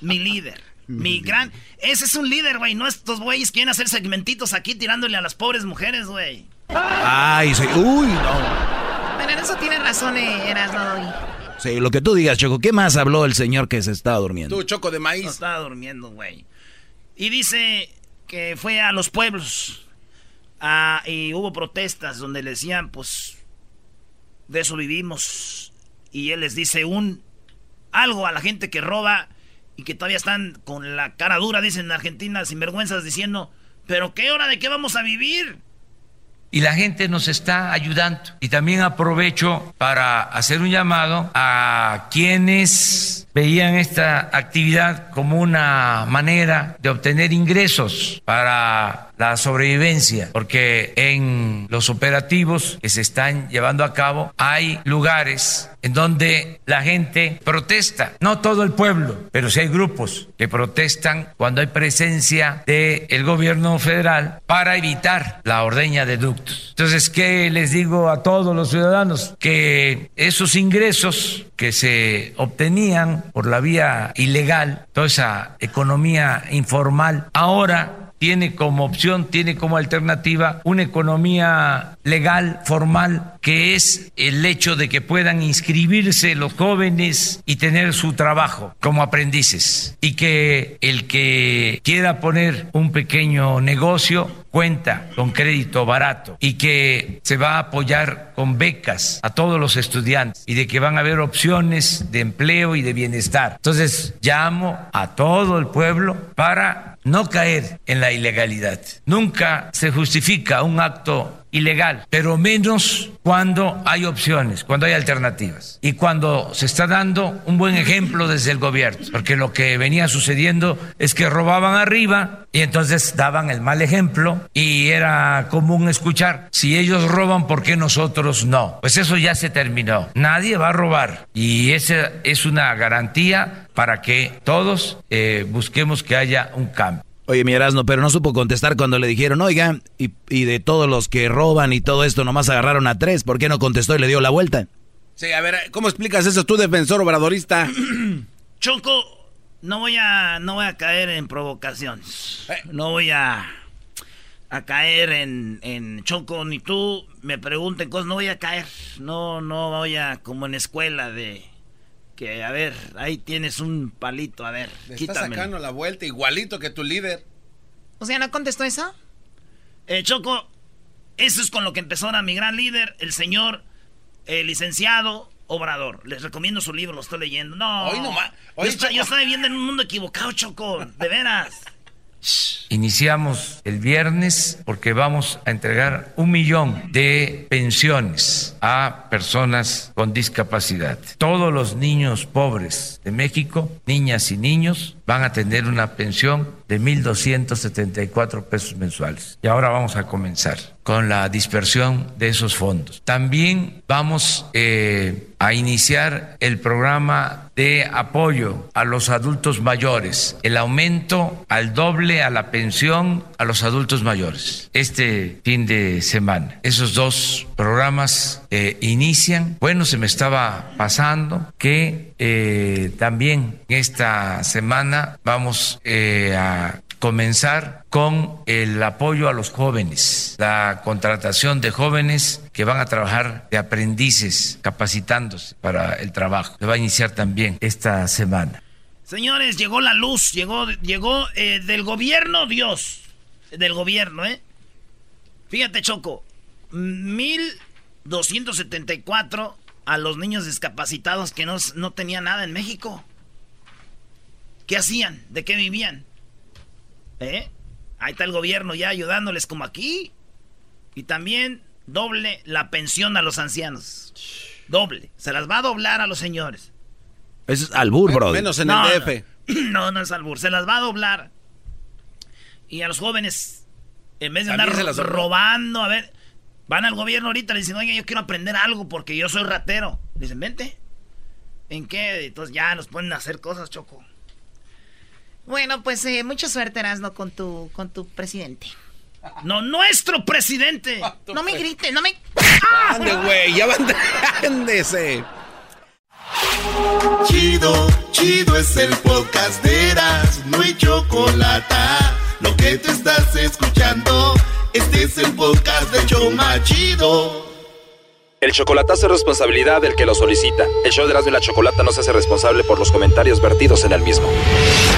Mi [laughs] líder. Mi gran... Ese es un líder, güey. No estos güeyes quieren hacer segmentitos aquí tirándole a las pobres mujeres, güey. Ay, sí. Uy, no. Pero en eso tiene razón, eh, Erasmo. Sí, lo que tú digas, Choco. ¿Qué más habló el señor que se estaba durmiendo? Tú, Choco de maíz. No estaba durmiendo, güey. Y dice que fue a los pueblos. y hubo protestas donde le decían, pues, de eso vivimos. Y él les dice un algo a la gente que roba y que todavía están con la cara dura, dicen en Argentina, sinvergüenzas, diciendo, pero qué hora de qué vamos a vivir. Y la gente nos está ayudando. Y también aprovecho para hacer un llamado a quienes veían esta actividad como una manera de obtener ingresos para la sobrevivencia, porque en los operativos que se están llevando a cabo hay lugares en donde la gente protesta, no todo el pueblo, pero sí hay grupos que protestan cuando hay presencia del gobierno federal para evitar la ordeña de ductos. Entonces, ¿qué les digo a todos los ciudadanos? Que esos ingresos que se obtenían por la vía ilegal, toda esa economía informal, ahora tiene como opción, tiene como alternativa una economía legal, formal, que es el hecho de que puedan inscribirse los jóvenes y tener su trabajo como aprendices. Y que el que quiera poner un pequeño negocio cuenta con crédito barato y que se va a apoyar con becas a todos los estudiantes y de que van a haber opciones de empleo y de bienestar. Entonces llamo a todo el pueblo para no caer en la ilegalidad. Nunca se justifica un acto ilegal, pero menos cuando hay opciones, cuando hay alternativas y cuando se está dando un buen ejemplo desde el gobierno, porque lo que venía sucediendo es que robaban arriba y entonces daban el mal ejemplo y era común escuchar, si ellos roban, ¿por qué nosotros no? Pues eso ya se terminó, nadie va a robar y esa es una garantía para que todos eh, busquemos que haya un cambio. Oye, mi Erasmo, pero no supo contestar cuando le dijeron, oiga, y, y, de todos los que roban y todo esto, nomás agarraron a tres. ¿Por qué no contestó y le dio la vuelta? Sí, a ver, ¿cómo explicas eso tú, defensor obradorista? [clears throat] Choco, no voy a, no voy a caer en provocaciones. Eh. No voy a, a caer en, en Choco, ni tú me pregunten cosas, no voy a caer. No, no voy a, como en escuela de que, a ver, ahí tienes un palito, a ver, Le está sacando la vuelta igualito que tu líder. O sea, ¿no contestó eso? Eh, Choco, eso es con lo que empezó ahora mi gran líder, el señor eh, licenciado Obrador. Les recomiendo su libro, lo estoy leyendo. No, Hoy no más. Yo, yo estoy viviendo en un mundo equivocado, Choco, de veras. [laughs] Iniciamos el viernes porque vamos a entregar un millón de pensiones a personas con discapacidad. Todos los niños pobres de México, niñas y niños, van a tener una pensión de 1.274 pesos mensuales. Y ahora vamos a comenzar con la dispersión de esos fondos. También vamos eh, a iniciar el programa de apoyo a los adultos mayores, el aumento al doble a la pensión a los adultos mayores este fin de semana. Esos dos programas eh, inician. Bueno, se me estaba pasando que eh, también esta semana vamos eh, a comenzar con el apoyo a los jóvenes, la contratación de jóvenes que van a trabajar de aprendices, capacitándose para el trabajo. Se va a iniciar también esta semana. Señores, llegó la luz, llegó, llegó eh, del gobierno Dios, del gobierno, ¿eh? Fíjate, Choco, 1274 a los niños discapacitados que no, no tenían nada en México. ¿Qué hacían? ¿De qué vivían? ¿Eh? Ahí está el gobierno ya ayudándoles como aquí. Y también doble la pensión a los ancianos. Doble. Se las va a doblar a los señores. Eso es albur, bro. Menos en No, el DF. [clears throat] No, no es albur. Se las va a doblar. Y a los jóvenes, en vez de andar se las dobló. robando, a ver, van al gobierno ahorita le dicen, oye, yo quiero aprender algo porque yo soy ratero. Le dicen, vente. ¿En qué? Entonces ya nos ponen a hacer cosas, Choco. Bueno, pues eh, mucha suerte, Erasno, con tu, con tu presidente. No, nuestro presidente. No me grites, no me... Ande, güey, ya ándese. [laughs] Chido, chido es el podcast de Eras, no hay chocolate. Lo que te estás escuchando, este es el podcast de Choma Chido. El chocolatazo es responsabilidad del que lo solicita. El show de Erasmo y la Chocolata no se hace responsable por los comentarios vertidos en el mismo.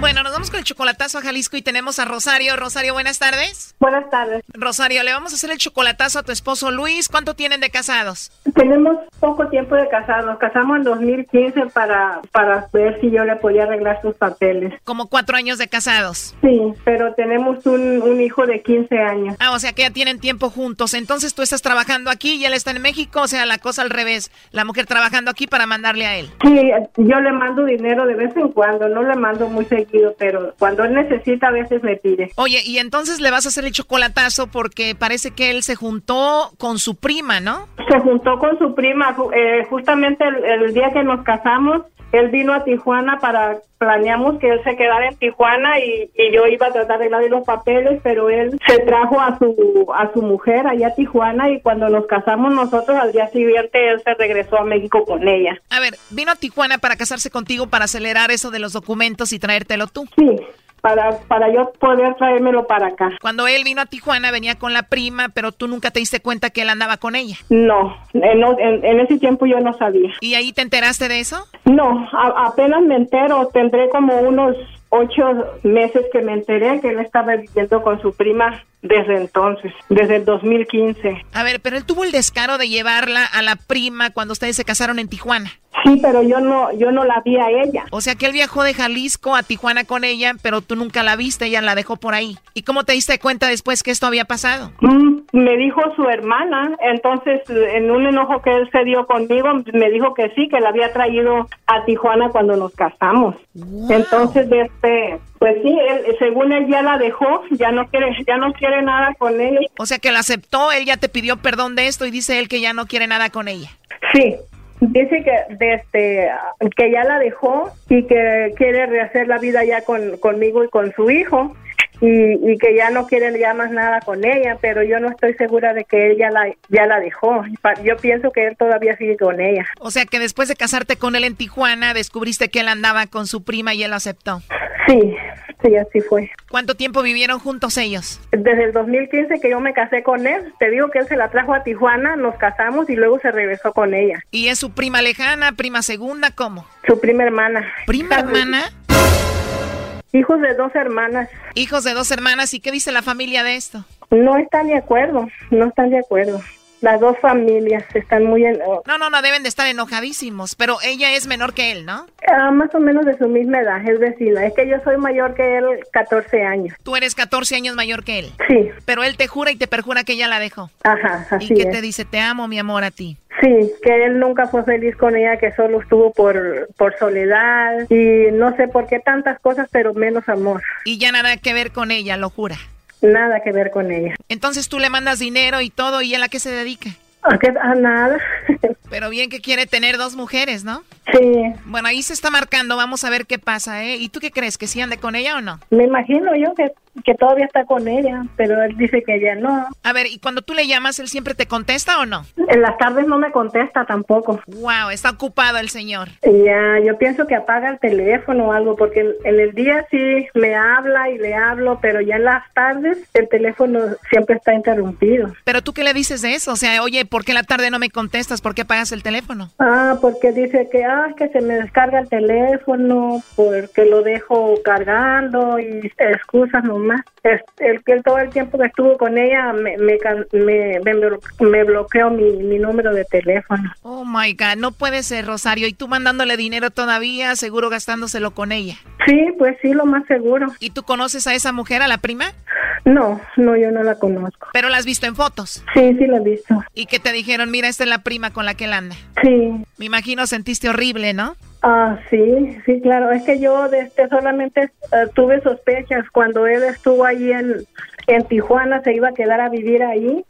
Bueno, nos vamos con el chocolatazo a Jalisco y tenemos a Rosario. Rosario, buenas tardes. Buenas tardes. Rosario, le vamos a hacer el chocolatazo a tu esposo Luis. ¿Cuánto tienen de casados? Tenemos poco tiempo de casados. Nos casamos en 2015 para, para ver si yo le podía arreglar sus papeles. Como cuatro años de casados. Sí, pero tenemos un, un hijo de 15 años. Ah, o sea que ya tienen tiempo juntos. Entonces tú estás trabajando aquí y él está en México. O sea, la cosa al revés. La mujer trabajando aquí para mandarle a él. Sí, yo le mando dinero de vez en cuando. No le mando muy seguido pero cuando él necesita a veces me pide. Oye, y entonces le vas a hacer el chocolatazo porque parece que él se juntó con su prima, ¿no? Se juntó con su prima eh, justamente el, día que nos casamos. Él vino a Tijuana para, planeamos que él se quedara en Tijuana y, yo iba a tratar de arreglar los papeles, pero él se trajo a su, a su mujer allá a Tijuana y cuando nos casamos nosotros al día siguiente él se regresó a México con ella. A ver, vino a Tijuana para casarse contigo para acelerar eso de los documentos y traértelo tú. Sí para, para yo poder traérmelo para acá. Cuando él vino a Tijuana venía con la prima, pero tú nunca te diste cuenta que él andaba con ella. No, en, en, ese tiempo yo no sabía. ¿Y ahí te enteraste de eso? No, apenas me entero, tendré como unos ocho meses que me enteré que él estaba viviendo con su prima desde entonces, desde el 2015. A ver, pero él tuvo el descaro de llevarla a la prima cuando ustedes se casaron en Tijuana. Sí, pero yo no, yo no la vi a ella. O sea que él viajó de Jalisco a Tijuana con ella, pero tú nunca la viste, ella la dejó por ahí. ¿Y cómo te diste cuenta después que esto había pasado? Mm, me dijo su hermana, entonces en un enojo que él se dio conmigo, me dijo que sí, que la había traído a Tijuana cuando nos casamos. Entonces, este, pues sí, él, según él ya la dejó, ya no quiere, ya no quiere nada con ella. O sea que la aceptó, él ya te pidió perdón de esto y dice él que ya no quiere nada con ella. Sí, dice que desde que ya la dejó y que quiere rehacer la vida ya con, conmigo y con su hijo y, que ya no quieren ya más nada con ella, pero yo no estoy segura de que él ya la, ya la dejó. Yo pienso que él todavía sigue con ella. O sea que después de casarte con él en Tijuana, descubriste que él andaba con su prima y él aceptó. Sí, sí, así fue. ¿Cuánto tiempo vivieron juntos ellos? Desde el 2015 que yo me casé con él. Te digo que él se la trajo a Tijuana, nos casamos y luego se regresó con ella. ¿Y es su prima lejana, prima segunda, cómo? Su prima hermana. ¿Prima hermana? Hijos de dos hermanas. Hijos de dos hermanas. ¿Y qué dice la familia de esto? No están de acuerdo, no están de acuerdo. Las dos familias están muy... En... No, no, no, deben de estar enojadísimos, pero ella es menor que él, ¿no? Ah, más o menos de su misma edad, es vecina. Es que yo soy mayor que él 14 años. Tú eres 14 años mayor que él. Sí. Pero él te jura y te perjura que ella la dejó. Ajá, así ¿Y qué te dice? Te amo, mi amor, a ti. Sí, que él nunca fue feliz con ella, que solo estuvo por, por soledad y no sé por qué tantas cosas, pero menos amor. Y ya nada que ver con ella, lo jura. Nada que ver con ella. Entonces tú le mandas dinero y todo, ¿y él a qué se dedica? ¿A, qué? a nada. Pero bien que quiere tener dos mujeres, ¿no? Sí. Bueno, ahí se está marcando, vamos a ver qué pasa, ¿eh? ¿Y tú qué crees? ¿Que sí ande con ella o no? Me imagino yo que, que todavía está con ella, pero él dice que ya no. A ver, ¿y cuando tú le llamas, él siempre te contesta o no? En las tardes no me contesta tampoco. Wow, está ocupado el señor. Ya, yo pienso que apaga el teléfono o algo, porque en el día sí me habla y le hablo, pero ya en las tardes el teléfono siempre está interrumpido. ¿Pero tú qué le dices de eso? O sea, oye, ¿por qué en la tarde no me contestas? ¿Por qué apagas el teléfono? Ah, porque dice que, ah, que se me descarga el teléfono, porque lo dejo cargando y excusas nomás. El que todo el tiempo que estuvo con ella me, me, me, me bloqueó mi, mi, número de teléfono. Oh my God, no puede ser, Rosario. ¿Y tú mandándole dinero todavía, seguro gastándoselo con ella? Sí, pues sí, lo más seguro. ¿Y tú conoces a esa mujer, a la prima? No, no, yo no la conozco. ¿Pero la has visto en fotos? Sí, sí la he visto. ¿Y que te dijeron, mira, esta es la prima con la que él anda? Sí. Me imagino sentiste horrible, ¿no? Ah, sí, sí, claro. Es que yo desde solamente eh, tuve sospechas cuando él estuvo ahí en, en Tijuana, se iba a quedar a vivir ahí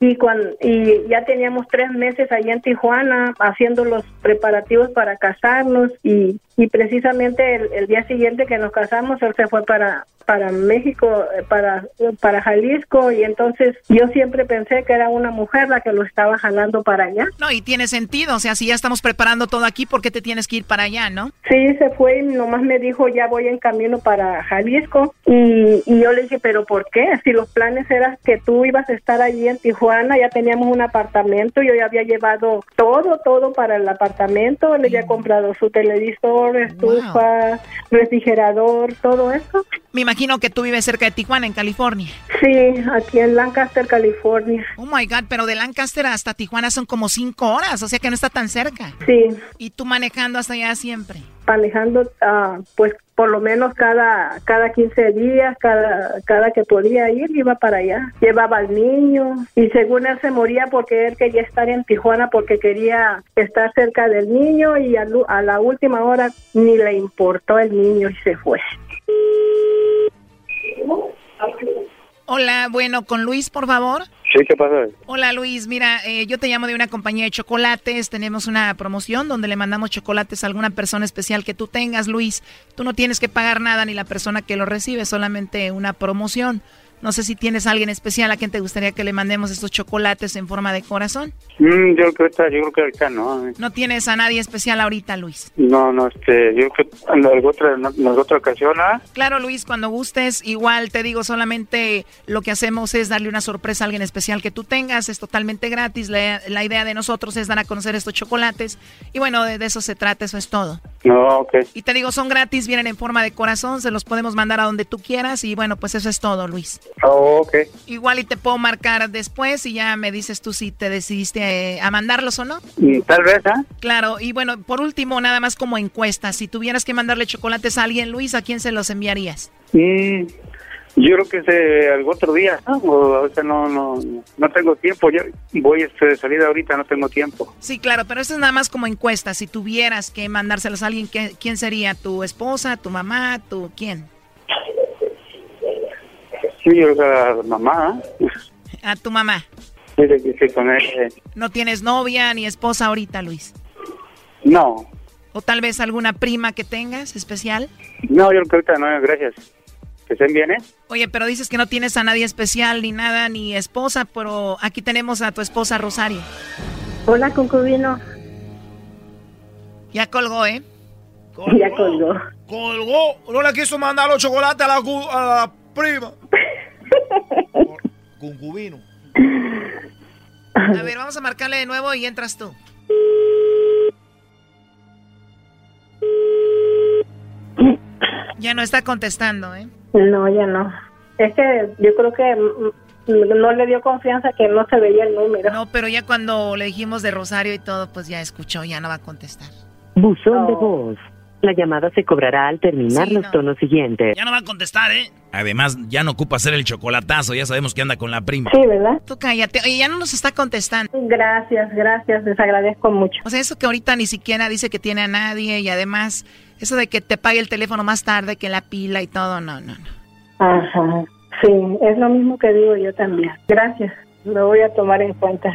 y cuando y ya teníamos tres meses allí en Tijuana haciendo los preparativos para casarnos y, y precisamente el, día siguiente que nos casamos él se fue para para México, eh, para, para Jalisco, y entonces yo siempre pensé que era una mujer la que lo estaba jalando para allá. No, y tiene sentido, o sea, si ya estamos preparando todo aquí, ¿por qué te tienes que ir para allá, no? Sí, se fue y nomás me dijo, ya voy en camino para Jalisco, y, y yo le dije, pero ¿por qué? Si los planes eran que tú ibas a estar allí en Tijuana, ya teníamos un apartamento, yo ya había llevado todo, todo para el apartamento, le había comprado su televisor, estufa, refrigerador, todo eso. Me imagino que tú vives cerca de Tijuana, en California. Sí, aquí en Lancaster, California. Oh my God, pero de Lancaster hasta Tijuana son como cinco horas, o sea que no está tan cerca. Sí. ¿Y tú manejando hasta allá siempre? Manejando, ah, pues por lo menos cada cada 15 días, cada cada que podía ir, iba para allá. Llevaba al niño y según él se moría porque él quería estar en Tijuana porque quería estar cerca del niño y a, a la última hora ni le importó el niño y se fue. Hola, bueno, con Luis, por favor. Sí, ¿qué pasa? Hola Luis, mira, eh, yo te llamo de una compañía de chocolates, tenemos una promoción donde le mandamos chocolates a alguna persona especial que tú tengas, Luis. Tú no tienes que pagar nada ni la persona que lo recibe, solamente una promoción. No sé si tienes a alguien especial a quien te gustaría que le mandemos estos chocolates en forma de corazón. Mm, yo, creo que yo creo que ahorita no. eh. No tienes a nadie especial ahorita, Luis. No, no, este, yo creo que en alguna otra, en alguna otra ocasión, ¿ah? Claro, Luis, cuando gustes, igual te digo, solamente lo que hacemos es darle una sorpresa a alguien especial que tú tengas, es totalmente gratis, la, la idea de nosotros es dar a conocer estos chocolates y bueno, de, de eso se trata, eso es todo. No, ok. Y te digo, son gratis, vienen en forma de corazón, se los podemos mandar a donde tú quieras y bueno, pues eso es todo, Luis. Oh, ok. Igual y te puedo marcar después y ya me dices tú si te decidiste eh, a mandarlos o no. Mm, Tal vez, ¿ah? Claro, y bueno, por último, nada más como encuesta, si tuvieras que mandarle chocolates a alguien, Luis, ¿a quién se los enviarías? Mm, yo creo que ese algún otro día, ¿no? O ahorita no, no, no tengo tiempo. Yo voy este, de salida ahorita, no tengo tiempo. Sí, claro, pero eso es nada más como encuesta. Si tuvieras que mandárselos a alguien, ¿qué- ¿quién sería? ¿Tu esposa, tu mamá, tu quién? Sí, yo creo que a la mamá. A tu mamá. Dice que sí, con él. eh, No tienes novia ni esposa ahorita, Luis. No, O tal vez alguna prima que tengas especial. no, yo creo que ahorita no, gracias. ¿Que estén bien, eh? Oye, pero dices que no tienes a nadie especial ni nada, ni esposa, pero aquí tenemos a tu esposa Rosario. Hola, concubino. Ya colgó, ¿eh? Ya colgó. Colgó. No le quiso mandar los chocolates a la, cu- a la prima. Concubino. A ver, vamos a marcarle de nuevo y entras tú. Ya no está contestando, ¿eh? No, ya no. Es que yo creo que no le dio confianza que no se veía el número. No, pero ya cuando le dijimos de Rosario y todo, pues ya escuchó, ya no va a contestar. Buzón de voz. La llamada se cobrará al terminar los tonos siguientes. Ya no va a contestar, ¿eh? Además, ya no ocupa hacer el chocolatazo, ya sabemos que anda con la prima. Sí, ¿verdad? Tú cállate. Oye, ya no nos está contestando. Gracias, gracias, les agradezco mucho. O sea, eso que ahorita ni siquiera dice que tiene a nadie y además, eso de que te pague el teléfono más tarde que la pila y todo, no, no, no. Ajá. Sí, es lo mismo que digo yo también. Gracias, lo voy a tomar en cuenta.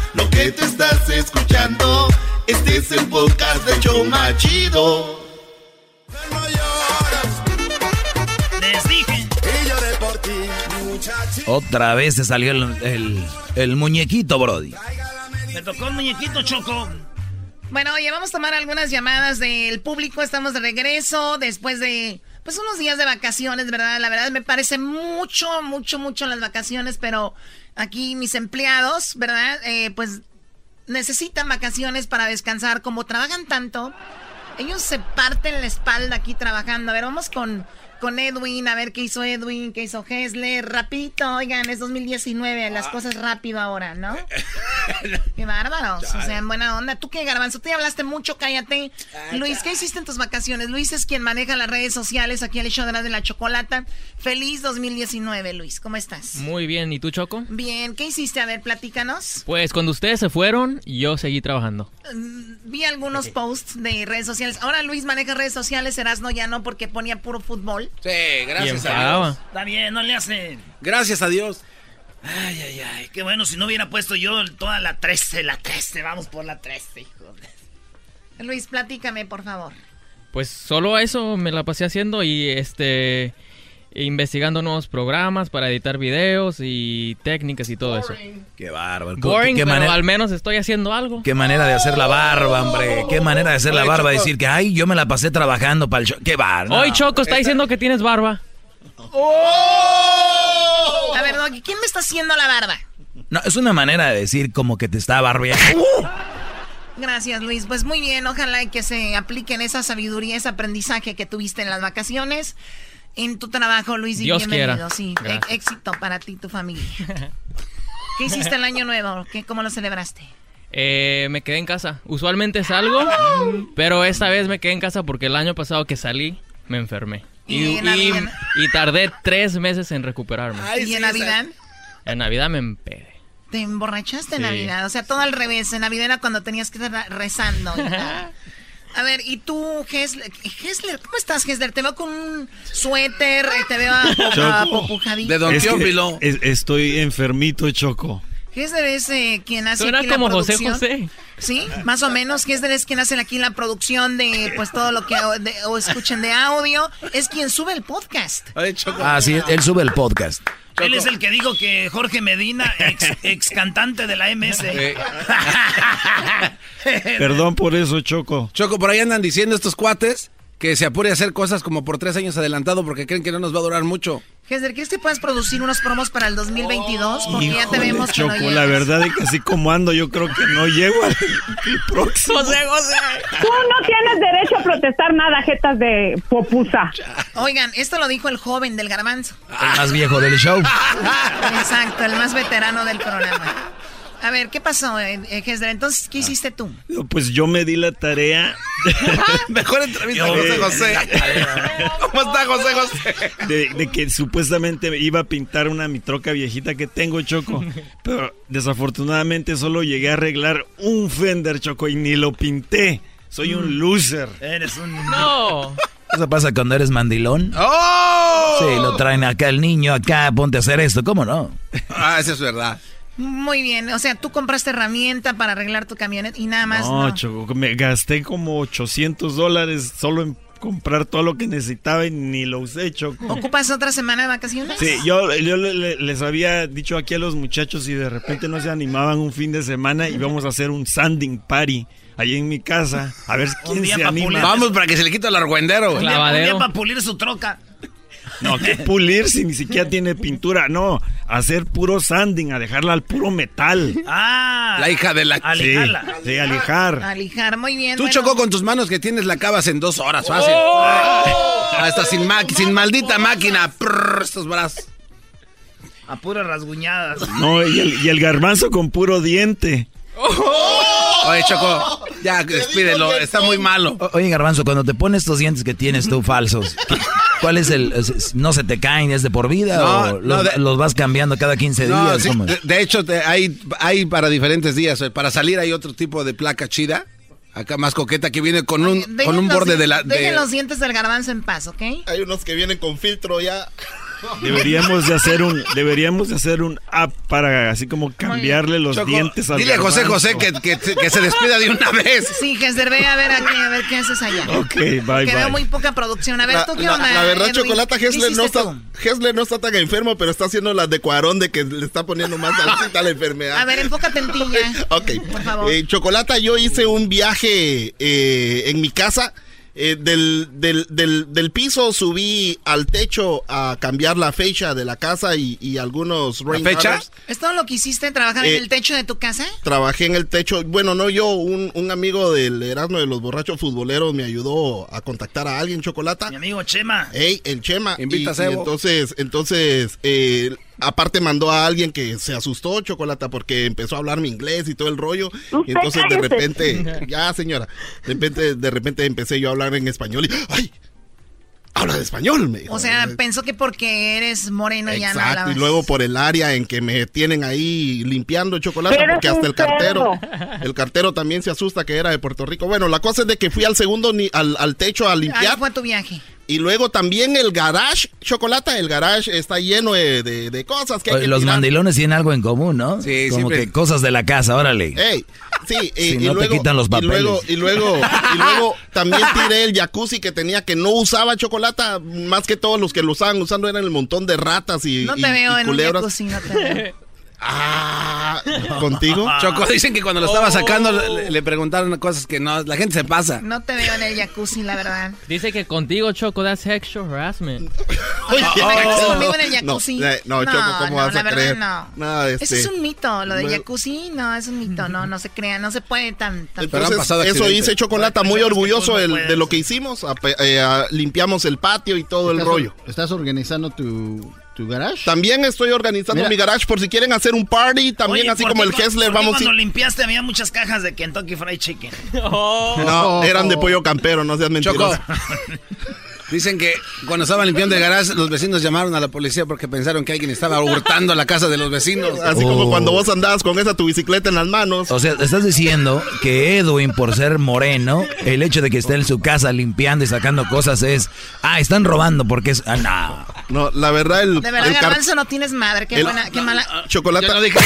Lo que te estás escuchando, este es el podcast de Choma Chido. Les dije. Y lloré por ti, muchacho. Otra vez se salió el, el- el muñequito, Brody. Me tocó el muñequito, Choco. Bueno, oye, vamos a tomar algunas llamadas del público. Estamos de regreso después de, pues, unos días de vacaciones, ¿verdad? La verdad me parece mucho, mucho, mucho las vacaciones, pero aquí mis empleados, ¿verdad? Eh, pues necesitan vacaciones para descansar. Como trabajan tanto, ellos se parten la espalda aquí trabajando. A ver, vamos con, con Edwin, a ver qué hizo Edwin, qué hizo Hesler. Rapidito, oigan, es 2019, las Ah. cosas rápido ahora, ¿no? [laughs] qué bárbaros, o sea, en buena onda. ¿Tú qué, Garbanzo? Tú ya hablaste mucho, cállate. Luis, ¿qué hiciste en tus vacaciones? Luis es quien maneja las redes sociales aquí el show de la, de la chocolata. Feliz 2019, Luis, ¿cómo estás? Muy bien, ¿y tú, Choco? Bien, ¿qué hiciste? A ver, platícanos. Pues cuando ustedes se fueron, yo seguí trabajando. Mm, Vi algunos posts de redes sociales. Ahora Luis maneja redes sociales, Erasno ya no porque ponía puro fútbol. Sí, gracias a. Dios. Está bien, no le hacen. Gracias a Dios. Ay, ay, ay. Qué bueno, si no hubiera puesto yo toda la 13, la 13. Vamos por la 13, hijo. de- Luis, platícame, por favor. Pues solo eso me la pasé haciendo y este investigando nuevos programas para editar videos y técnicas y todo eso. Qué bárbaro. Boring, ¿Qué, pero manera, al menos estoy haciendo algo. qué manera de hacer la barba, hombre. Qué manera de hacer la barba. Choco. Decir que, ay, yo me la pasé trabajando para el show. Qué bárbaro. Hoy Choco está diciendo que tienes barba. A ver, Doggy, ¿quién me está haciendo la barba? No, es una manera de decir como que te está barbeando. [laughs] Gracias, Luis. Pues muy bien, ojalá y que se apliquen esa sabiduría, ese aprendizaje que tuviste en las vacaciones en tu trabajo, Luis, y Dios bienvenido. quiera. Sí, e- Gracias. éxito para ti y tu familia. [laughs] ¿Qué hiciste el año nuevo? ¿Qué, ¿Cómo lo celebraste? Eh, me quedé en casa. Usualmente salgo, pero esta vez me quedé en casa porque el año pasado que salí me enfermé. ¿Y Y, en y- Navidad? y tardé tres meses en recuperarme. ¿Y en Navidad? En Navidad me empedé. Te emborrachaste en Sí. Navidad. O sea, todo al revés. En Navidad era cuando tenías que estar rezando. [laughs] A ver, ¿y tú, Hesler? Hesler, ¿cómo estás, Hesler? Te veo con un suéter, eh, te veo apopujadito. Es que es- estoy enfermito, Choco. Hesler es eh, quien hace Suena aquí la como José producción. José. Sí, más o menos. Hesler es quien hace aquí la producción de pues todo lo que o, de- o escuchen de audio. Es quien sube el podcast. Ah, sí, él sube el podcast. Él es el que dijo que Jorge Medina, ex, ex cantante de la MS. [laughs] Perdón por eso, Choco. Choco, por ahí andan diciendo estos cuates que se apure a hacer cosas como por tres años adelantado porque creen que no nos va a durar mucho. Hesler, ¿crees que puedas producir unos promos para el 2022? Porque ya te vemos que no Choco, la llegas. verdad es que así como ando, yo creo que no llego al al próximo. José, José. Tú no tienes derecho a protestar nada, jetas de popusa. Oigan, esto lo dijo el joven del garbanzo. El más viejo del show. Exacto, el más veterano del programa. A ver, ¿qué pasó, eh, eh, Hesler? Entonces, ¿qué hiciste tú? Pues yo me di la tarea. [laughs] Mejor entrevista a José José. ¿Cómo está José José? De, de que supuestamente iba a pintar una mi troca viejita que tengo, Choco. Pero desafortunadamente solo llegué a arreglar un fender, Choco, y ni lo pinté. Soy un loser. Eres un... No. [laughs] Eso pasa cuando eres mandilón. ¡Oh! Sí, lo traen acá el niño, acá, ponte a hacer esto. ¿Cómo no? Ah, eso es verdad. Muy bien, o sea, tú compraste herramienta para arreglar tu camioneta y nada más. No, No, Choco, me gasté como 800 dólares solo en comprar todo lo que necesitaba y ni lo usé, Choco. ¿Ocupas otra semana de vacaciones? Sí, yo, yo le- le- les había dicho aquí a los muchachos y de repente no se animaban un fin de semana y vamos a hacer un sanding party ahí en mi casa. A ver quién se anima. pulir. Vamos para que se le quite el argüendero. Un día, un día para pulir su troca. No, [laughs] que pulir si ni siquiera tiene pintura. No, hacer puro sanding, a dejarla al puro metal. Ah. La hija de la... Sí, sí, a lijar. A lijar, muy bien. Tú bueno. chocó con tus manos que tienes la acabas en dos horas, fácil. ¡Oh! Hasta sin, ma- sin maldita máquina. Prrr, estos brazos. A puras rasguñadas. No, y el, y el garbanzo con puro diente. Oye, Choco, ya despídelo, está muy malo. O- Oye, Garbanzo, cuando te pones estos dientes que tienes tú falsos, ¿qué- ¿cuál es el...? es- ¿No se te caen? ¿Es de por vida? No, ¿O no, los, de- los vas cambiando cada 15 No, días? sí, ¿Cómo? de, de hecho, te- hay, hay para diferentes días. eh, Para salir hay otro tipo de placa chida. Acá más coqueta que viene con un, con un borde de la... de- Dejen los dientes del garbanzo en paz, ¿ok? Hay unos que vienen con filtro ya. Deberíamos de hacer un, deberíamos de hacer un app para así como cambiarle los Choco, dientes al Dile a José. José que, que, que se despida de una vez. Sí, Hesler, ve a ver aquí, a ver qué haces allá. Ok, bye, Que bye. veo muy poca producción. A ver, La, ¿tú qué la- onda? la verdad, Edwin? Chocolata, ¿Qué Hesler no, está? Hesler no está tan enfermo, pero está haciendo las de Cuarón de que le está poniendo más salsita a la enfermedad. A ver, enfócate en ti ya. Ok. Por favor. Eh, Chocolata, yo hice un viaje eh, en mi casa. Eh, del, del, del, del piso subí al techo a cambiar la fecha de la casa y, y algunos rain fecha? gutters. ¿Es todo lo que hiciste, trabajar Eh, en el techo de tu casa? Trabajé en el techo. Bueno, no yo, un, un amigo del Erasmo de los Borrachos Futboleros me ayudó a contactar a alguien, Chocolata. Mi amigo Chema. Ey, el Chema. Invita Y- a Sebo. y entonces, entonces, eh, aparte mandó a alguien que se asustó, Chocolata, porque empezó a hablar mi inglés y todo el rollo. Y entonces de repente, [laughs] ya señora, de repente, de repente empecé yo a hablar en español y, ¡ay! Habla de español, me dijo. O sea, pensó que porque eres moreno ya no hablabas. y luego por el área en que me tienen ahí limpiando chocolate, porque hasta el cartero, cerdo. el cartero también se asusta que era de Puerto Rico. Bueno, la cosa es de que fui al segundo, ni, al, al techo a limpiar, fue tu viaje. Y luego también el garage, chocolate, el garage está lleno de, de- de cosas que hay Oye, que Los tirar. mandilones tienen algo en común, ¿no? Sí, Como siempre- que cosas de la casa, órale. Ey, sí, [laughs] y, Si y no te luego, quitan los y luego, y luego, y luego [laughs] también tiré el jacuzzi que tenía que no usaba chocolate, más que todos los que lo usaban usando eran el montón de ratas y, No y- te veo y en un culebras. jacuzzi, no te veo. [laughs] Ah, ¿contigo? [laughs] Choco, dicen que cuando lo estaba sacando le, le preguntaron cosas que no, la gente se pasa. No te veo en el jacuzzi, la verdad. Dice que contigo, Choco, that's sexual harassment. Oye, ¿Te metes conmigo en el jacuzzi? No, eh, no, Choco, ¿cómo no, vas la a verdad creer? no. No, este, Eso es un mito, lo del jacuzzi, no, es un mito, no, no se crea, no se puede tan... tan Entonces, pasado eso hice Chocolata muy orgulloso de lo que hicimos. Eh, ah, limpiamos el patio y todo el ¿Estás- rollo. ¿Estás organizando tu, tu garage? También estoy organizando Mira. mi garage por si quieren hacer un party. También Oye, así ¿por como el Hessler, vamos a cuando limpiaste había muchas cajas de Kentucky Fried Chicken. No, eran de pollo campero, no seas mentiroso. [laughs] Dicen que cuando estaban limpiando el garage, los vecinos llamaron a la policía porque pensaron que alguien estaba hurtando la casa de los vecinos. Así como cuando vos andabas con esa tu bicicleta en las manos. O sea, estás diciendo que Edwin, por ser moreno, el hecho de que esté en su casa limpiando y sacando cosas es, ah, están robando porque es, ah, no. No, la verdad, el, De verdad, el Garbanzo, no tienes madre, qué el- buena, qué mala... chocolate. Yo no dije-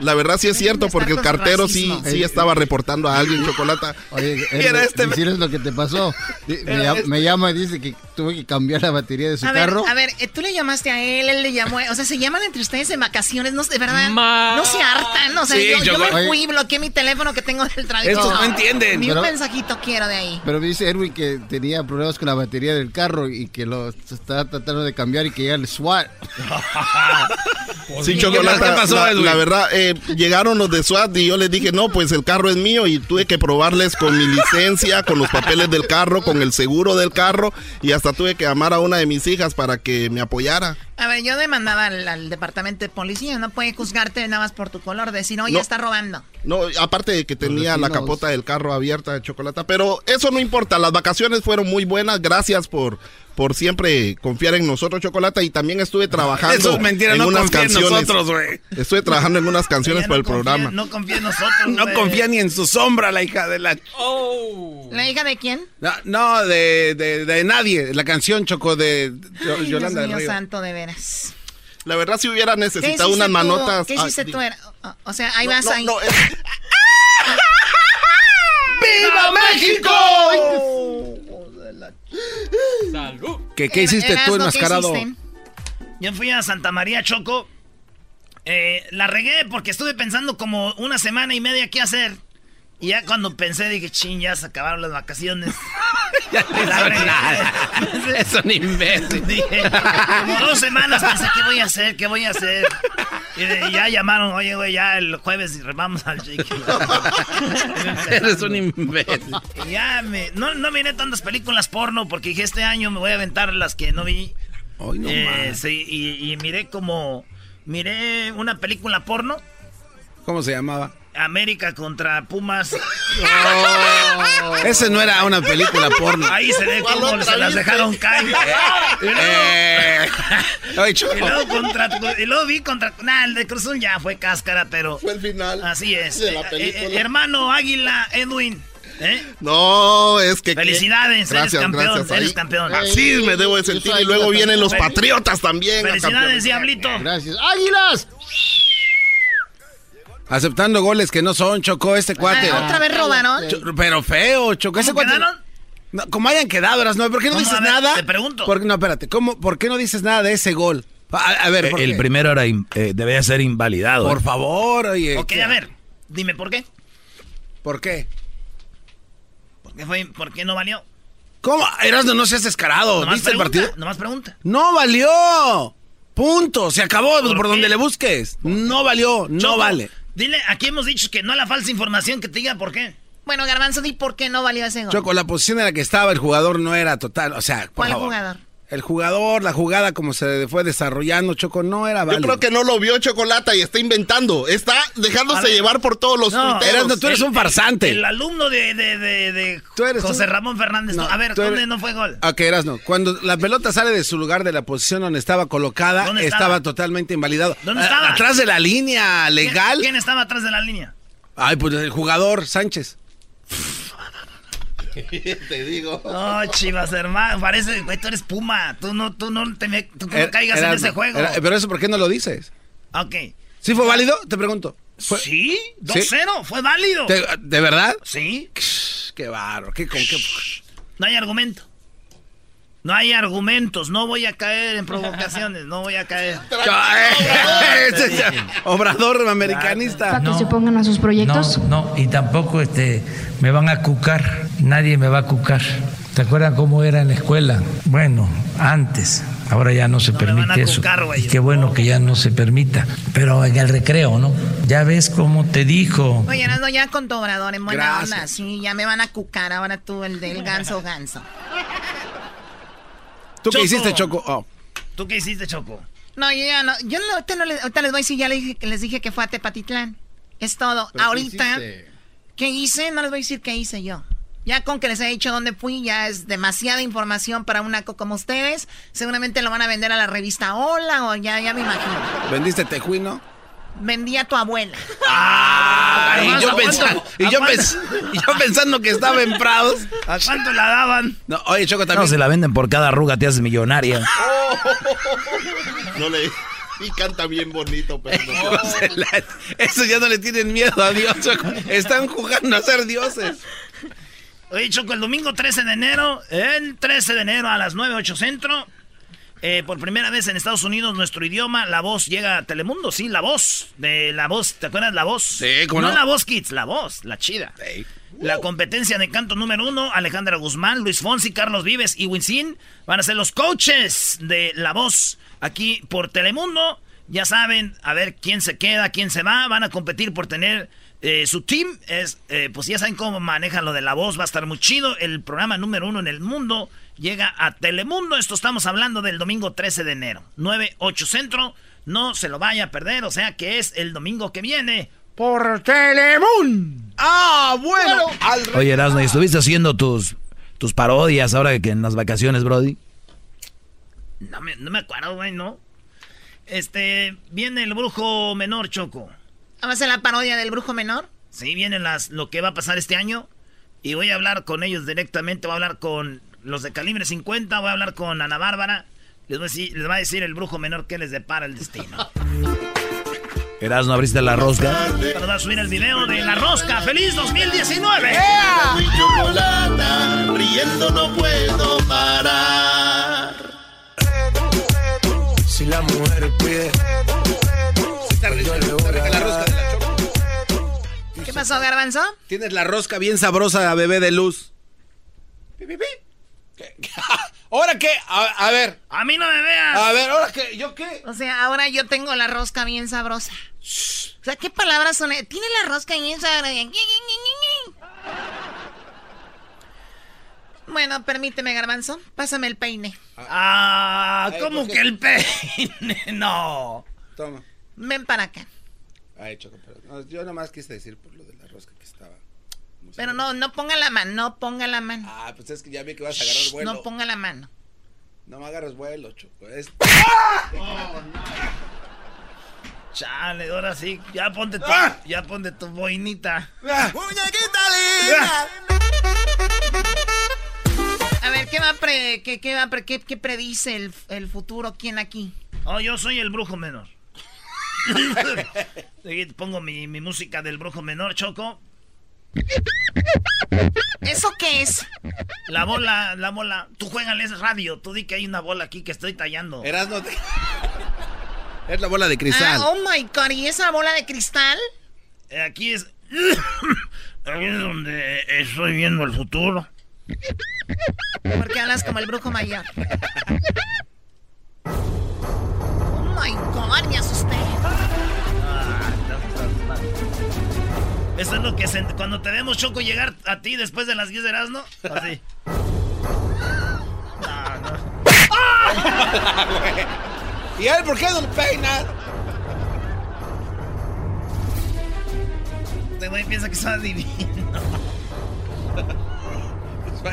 La verdad sí es cierto, porque el Está cartero sí, sí estaba reportando a alguien, Chocolata. Oye, [laughs] era este- ¿y si eres lo que te pasó? [laughs] Di- Me, llam- me llama y dice que tuve que cambiar la batería de su A ver, carro. a ver, eh, tú le llamaste a él, él le llamó, o sea, se llaman entre ustedes en vacaciones, no, de verdad, Ma- no se hartan, o sea, Sí, yo, yo Choco. me fui, Oye. bloqueé mi teléfono que tengo del trabajo. Estos no entienden. Ni un mensajito quiero de ahí. Pero dice Edwin que tenía problemas con la batería del carro y que lo estaba tratando de cambiar y que llega el SWAT. Sí, ¿Qué Chocolata, pasó, la, la verdad, eh, llegaron los de SWAT y yo les dije, no, pues el carro es mío y tuve que probarles con mi licencia, con los papeles del carro, con el seguro del carro y hasta tuve que llamar a una de mis hijas para que me apoyara. A ver, yo demandaba al, al departamento de policía, no puede juzgarte nada más por tu color, decir, no, ya está robando. No, aparte de que tenía la capota del carro abierta de chocolate, pero eso no importa, las vacaciones fueron muy buenas, gracias por por siempre confiar en nosotros, Chocolata, y también estuve trabajando Eso es mentira, en no unas confía en canciones. nosotros, güey. Estuve trabajando en unas canciones para el confía- programa. No confía en nosotros. No confía ni en su sombra, la hija de la... ¿La hija de quién? No, no, de, de, de nadie. La canción chocó de Ay, Yolanda Dios mío del Río. santo, de veras. La verdad, si hubiera ¿Qué necesitado unas tú? manotas. ¿Qué ah, hiciste tú? Era- o- O sea, ahí No, vas no, ahí. no, es- [laughs] ¡Viva México! ¿Qué, qué hiciste Erasmo, tú ¿qué enmascarado? Yo fui a Santa María Choco. Eh, la regué porque estuve pensando como una semana y media qué hacer. Y ya cuando pensé dije, ching, ya se acabaron las vacaciones. [laughs] Ya no La hizo regué. nada. [laughs] Es un imbécil. Dije, como dos semanas pensé, ¿qué voy a hacer? ¿Qué voy a hacer? Y de- ya llamaron, oye, güey, ya el jueves vamos al chiqui. [laughs] Eres un imbécil. Y ya me, no, no miré tantas películas porno porque dije, este año me voy a aventar las que no vi. Ay, no Eh, sí, y, y miré como, miré una película porno, ¿Cómo se llamaba? América contra Pumas. Ese no era una película porno. Ahí se ve ¿Cuál cómo se las dejaron caer. [laughs] Y luego- Eh. Ay. Y luego, contra, y luego vi contra. Nah, el de Cruz Azul ya fue cáscara, pero. Fue el final. Así es. de la Eh, película. eh, hermano Águila, Edwin. ¿eh? No, es que. Felicidades, eres campeón, eres campeón. Así me debo de sentir. Y luego vienen los patriotas también. Felicidades. Diablito. Gracias. ¡Águilas! Aceptando goles que no son, chocó este cuate. Ah, ¿Otra vez robaron? Pero feo, chocó ese ¿Cómo cuate. quedaron? No, como hayan quedado, eras no, ¿por qué no ¿Cómo? dices ver, nada? te pregunto. Por- no, espérate, ¿cómo, ¿por qué no dices nada de ese gol? A, a ver, ¿por el qué? primero era in- eh, debía ser invalidado. Por favor, oye. Ok, ¿qué- a ver, dime por qué. ¿Por qué? ¿Qué fue? ¿Por qué no valió? ¿Cómo? Erasno, no seas descarado. Nomás ¿Viste el partido? Nomás pregunta. ¡No valió! Punto. Se acabó por, donde le busques. No valió. No Choco, vale. Dile, aquí hemos dicho que no la falsa información que te diga por qué. Bueno, Garbanzo, di por qué no valió ese gol. Choco, la posición en la que estaba el jugador no era total. O sea, por ¿Cuál favor. jugador? El jugador, la jugada como se fue desarrollando, Choco, no era Yo válido. creo que no lo vio Chocolata y está inventando. Está dejándose llevar por todos los No, tuiteros. Erasno, tú eres un farsante. El alumno de, de, de, de eres José un- Ramón Fernández. No, a ver, eres- ¿dónde no fue gol? Ok, Erasno, cuando la pelota sale de su lugar de la posición donde estaba colocada, ¿Dónde estaba? estaba? totalmente invalidado. ¿Dónde estaba? Atrás de la línea legal. ¿Quién, quién estaba atrás de la línea? Ay, pues el jugador, Sánchez. [laughs] Te digo. No, chivas, hermano. Parece, güey, tú eres Puma. Tú no, tú no, te me- tú no caigas en Erasno, ese juego. era- pero eso, ¿por qué no lo dices? Ok. ¿Sí fue válido? Te pregunto. ¿Fue- Sí, 2-0, fue válido. ¿Te- ¿De verdad? Sí. Qué barro. ¿Qué, con qué? No hay argumento. No hay argumentos. No voy a caer en provocaciones. No voy a caer. [laughs] Obrador americanista. Para que se pongan a sus proyectos. No, no, y tampoco este, me van a cucar, nadie me va a cucar. ¿Te acuerdan cómo era en la escuela? Bueno, antes, ahora ya no se van a permite eso. cucar, güey. Y qué bueno que ya no se permita. Pero en el recreo, ¿no? Ya ves cómo te dijo. Oye, no, ya con tu obrador, en buena Gracias. onda. Sí, ya me van a cucar ahora tú, el del ganso ganso. ¿Tú qué hiciste, Choco? Oh. ¿Tú qué hiciste, Choco? No, yo ya no. Yo no, ahorita, no les, ahorita les voy a decir, ya les dije, que les dije que fue a Tepatitlán. Es todo. ¿Pero qué ahorita? ¿qué hice? No les voy a decir qué hice yo. Ya con que les he dicho dónde fui, ya es demasiada información para un naco como ustedes. Seguramente lo van a vender a la revista Hola o ya, ya me imagino. ¿Vendiste tejuino? Vendí a tu abuela. Ay, y, yo pensando, y, ¿A yo cuánto? pens- y yo pensando que estaba en Prados. ¿A cuánto la daban? No, oye, Choco, No, también. se la venden por cada arruga, te haces millonaria. No le. Y canta bien bonito, pero no. No, la- Eso ya no le tienen miedo a Dios, Choco. Están jugando a ser dioses. Oye, Choco, el domingo 13 de enero, el 13 de enero a las 9, 8 centro, eh, por primera vez en Estados Unidos, nuestro idioma, la voz llega a Telemundo, sí, la voz, de la voz, ¿te acuerdas la voz? Sí, ¿cómo no? la voz Kids, la voz, la chida. La competencia de canto número uno, Alejandra Guzmán, Luis Fonsi, Carlos Vives y Winsin van a ser los coaches de La Voz aquí por Telemundo. Ya saben, a ver quién se queda, quién se va. Van a competir por tener eh, su team. Es, eh, pues ya saben cómo manejan lo de La Voz. Va a estar muy chido. El programa número uno en el mundo llega a Telemundo. Esto estamos hablando del domingo 13 de enero. 9, 8 centro. No se lo vaya a perder. O sea que es el domingo que viene por Telemundo. Ah, bueno. Al Oye, Erasmo, ¿y estuviste haciendo tus, tus parodias ahora que en las vacaciones, Brody? No me, no me acuerdo, güey, ¿no? Este, viene el brujo menor, Choco. ¿Va a ser la parodia del brujo menor? Sí, viene las, lo que va a pasar este año. Y voy a hablar con ellos directamente. Voy a hablar con los de calibre 50. Voy a hablar con Ana Bárbara. Les, voy a decir, les va a decir el brujo menor qué les depara el destino. [laughs] Erasmo, abriste la rosca. Pero va a subir el video de La Rosca. ¡Feliz 2019! Mi chocolata, riendo no puedo parar. Si la mujer pide, la rosca de la Choco. ¿Qué pasó, Garbanzo? Tienes la rosca bien sabrosa, bebé de luz. [laughs] ¿Ahora qué? A, a ver. A mí no me veas. A ver, ¿ahora qué? ¿Yo qué? O sea, ahora yo tengo la rosca bien sabrosa. O sea, ¿qué palabras son? Tiene la rosca bien sabrosa. Bueno, permíteme, Garbanzo. Pásame el peine. Ah, ¿cómo que el peine? [laughs] No. Toma. Ven para acá. Ay, Choco, pero no, yo nomás quise decir por lo de la rosca que estaba. Pero no, no ponga la mano, no ponga la mano. Ah, pues es que ya vi que vas a agarrar vuelo. No ponga la mano. No me agarras vuelo, Choco. Es... Chale, ahora sí. Ya ponte tu, ¡Ah! ya ponte tu boinita. A ver, ¿qué va a pre, qué, qué va a pre- qué, qué predice el, el futuro? ¿Quién aquí? Oh, yo soy el brujo menor. [laughs] Aquí pongo mi, mi música del brujo menor, Choco. ¿Eso qué es? La bola, la bola. Tú juégales radio. Tú di que hay una bola aquí que estoy tallando. Erasmo, te- [laughs] Es la bola de cristal. Ah, oh my god, ¿y esa bola de cristal? Eh, Aquí es. [coughs] Ahí es donde estoy viendo el futuro. Porque hablas como el brujo mayor. [laughs] Oh my god, me asusté. Eso es lo que se- cuando te vemos Choco llegar a ti después de las 10 de Erasmo, así. [laughs] [laughs] ¿Y él por qué no le peina? Este güey piensa que adivino. [laughs]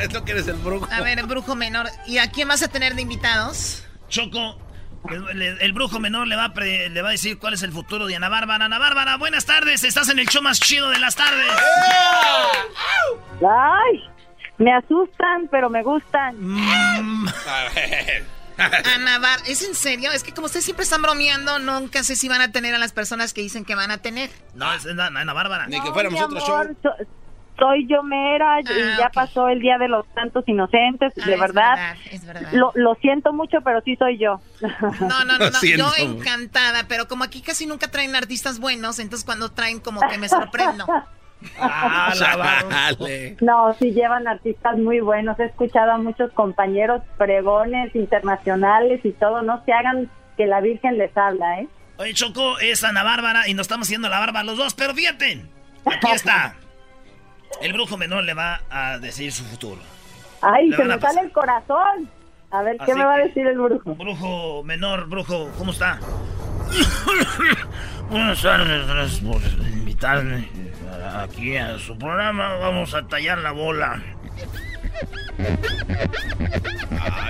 Es lo que eres el brujo. A ver, el brujo menor. ¿Y a quién vas a tener de invitados? Choco, el, el brujo menor le va, a pre- le va a decir cuál es el futuro de Ana Bárbara. Ana Bárbara, buenas tardes. Estás en el show más chido de las tardes. Ay, me asustan, pero me gustan. A ver. [laughs] Ana Bar, ¿es en serio? Es que como ustedes siempre están bromeando, nunca sé si van a tener a las personas que dicen que van a tener. No, es Ana, Bárbara. Ni que No, fuéramos mi otro amor, show. so- soy yo mera y Ah, ya pasó el Día de los Santos Inocentes, Ah, de es verdad. Es verdad. Lo, lo siento mucho, pero sí soy yo. No, no, no, no, yo encantada, pero como aquí casi nunca traen artistas buenos, entonces cuando traen como que me sorprendo. [laughs] Ah, la. No, sí llevan artistas muy buenos. He escuchado a muchos compañeros pregones internacionales y todo. No se hagan que la Virgen les habla, ¿eh? Oye, Choco, es Ana Bárbara y nos estamos haciendo la barba los dos, pero fíjate, aquí está. [laughs] El brujo menor le va a decir su futuro. Ay, Le se a me sale el corazón. A ver, ¿qué Así me va a decir el brujo? Brujo menor, brujo, ¿cómo está? [coughs] Buenas tardes, gracias por invitarme aquí a su programa. Vamos a tallar la bola.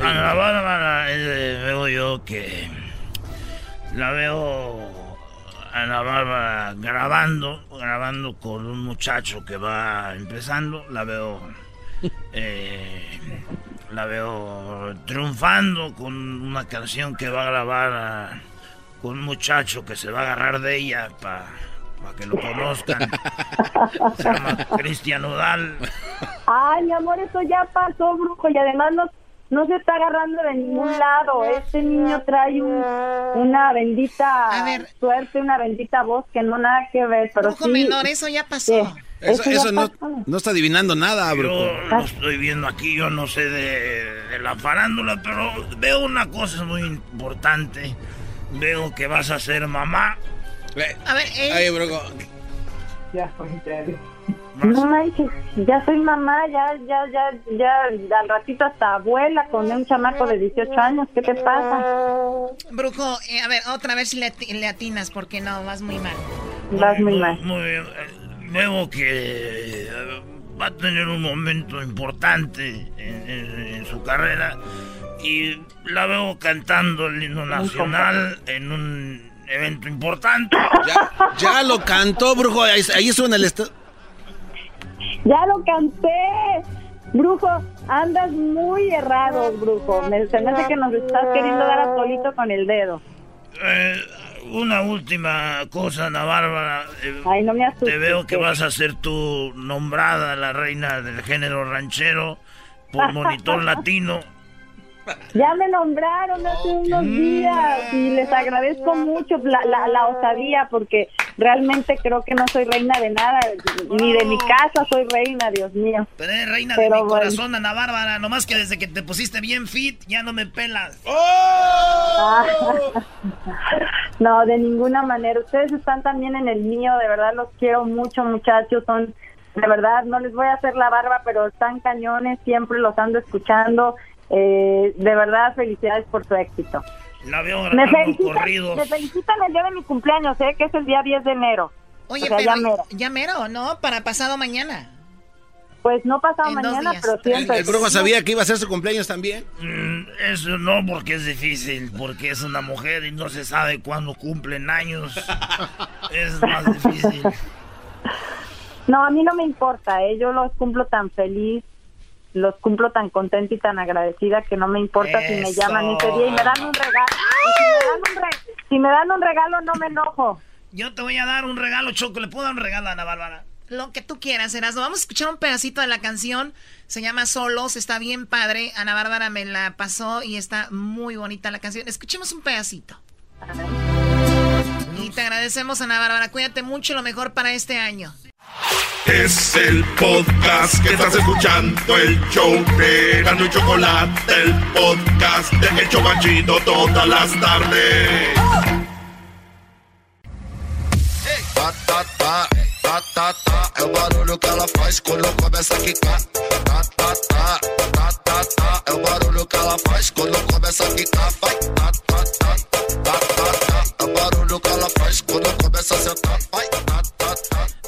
Ana Bárbara, eh, veo yo que la veo a Ana Bárbara grabando, grabando con un muchacho que va empezando. La veo, [laughs] eh, la veo triunfando con una canción que va a grabar a- con un muchacho que se va a agarrar de ella para que lo conozcan. [laughs] Se llama Cristian Odal. Ay, mi amor, eso ya pasó, brujo, y además no, no se está agarrando de ningún lado. Este niño trae un- una bendita suerte, una bendita voz que no nada que ver, pero Brujo sí. menor, eso ya pasó. Eso, ya eso no, pasó. no está adivinando nada, brujo. Yo lo estoy viendo aquí, yo no sé de, de la farándula, pero veo una cosa muy importante. Veo que vas a ser mamá. A ver, él- Ay, brujo. No manches, ya soy mamá, ya, ya, ya, ya, al ratito hasta abuela con un chamaco de 18 años, ¿qué te pasa? Brujo, eh, a ver, otra vez si le, ati- le atinas, porque no, vas muy mal. Vas muy mal. Muy bien. Veo que eh, va a tener un momento importante en, en- en su carrera y la veo cantando el himno nacional en un evento importante. Ya, ya lo cantó, brujo. Ahí, ahí suena el... Ya lo canté. Brujo, andas muy errado, brujo. Me, se me hace que nos estás queriendo dar a solito con el dedo. Eh, una última cosa, Ana Bárbara. eh, Ay, no me asustes. Te veo que vas a ser tú nombrada la reina del género ranchero por [laughs] Monitor Latino. Ya me nombraron hace unos días y les agradezco mucho la, la, la osadía porque realmente creo que no soy reina de nada, ni de mi casa soy reina, Dios mío. Pero eres reina de mi bueno. corazón, Ana Bárbara. Nomás que desde que te pusiste bien fit, ya no me pelas. Ah. [laughs] No, de ninguna manera. Ustedes están también en el mío, de verdad los quiero mucho, muchachos. Son, de verdad, no les voy a hacer la barba, pero están cañones, siempre los ando escuchando. Eh, de verdad, felicidades por su éxito. La veo Me felicitan, corridos. me felicitan el día de mi cumpleaños, ¿eh? que es el día 10 de enero. Oye, O sea, pero ya mero. ya mero, ¿no? Para pasado mañana. Pues no pasado mañana, días. pero El, siempre. el brujo sabía que iba a ser su cumpleaños también. Mm, Eso no, porque es difícil, porque es una mujer y no se sabe cuándo cumplen años. es más difícil. [laughs] No, a mí no me importa, ¿eh? yo los cumplo tan feliz, los cumplo tan contenta y tan agradecida que no me importa si me Eso. llaman ese día y me dan un regalo. Y si, me dan un re- si me dan un regalo, no me enojo. Yo te voy a dar un regalo, Choco. ¿Le puedo dar un regalo a Ana Bárbara? Lo que tú quieras, Erasmo. Vamos a escuchar un pedacito de la canción. Se llama Solos, está bien padre. Ana Bárbara me la pasó y está muy bonita la canción. Escuchemos un pedacito. Y te agradecemos, Ana Bárbara. Cuídate mucho, lo mejor para este año. Es el podcast que estás escuchando, el show de Gano y Chocolate, el podcast de Hecho Machito todas las tardes. Tá, tá, tá, tá, tá, tá, é o barulho que ela faz quando começa a quicar. Tá, tá, tá, tá, tá, tá, é o barulho que ela faz quando começa a quicar. Vai, tá, tá, tá, tá, tá, tá, é o barulho que ela faz quando começa a sentar. Vai, tá, tá.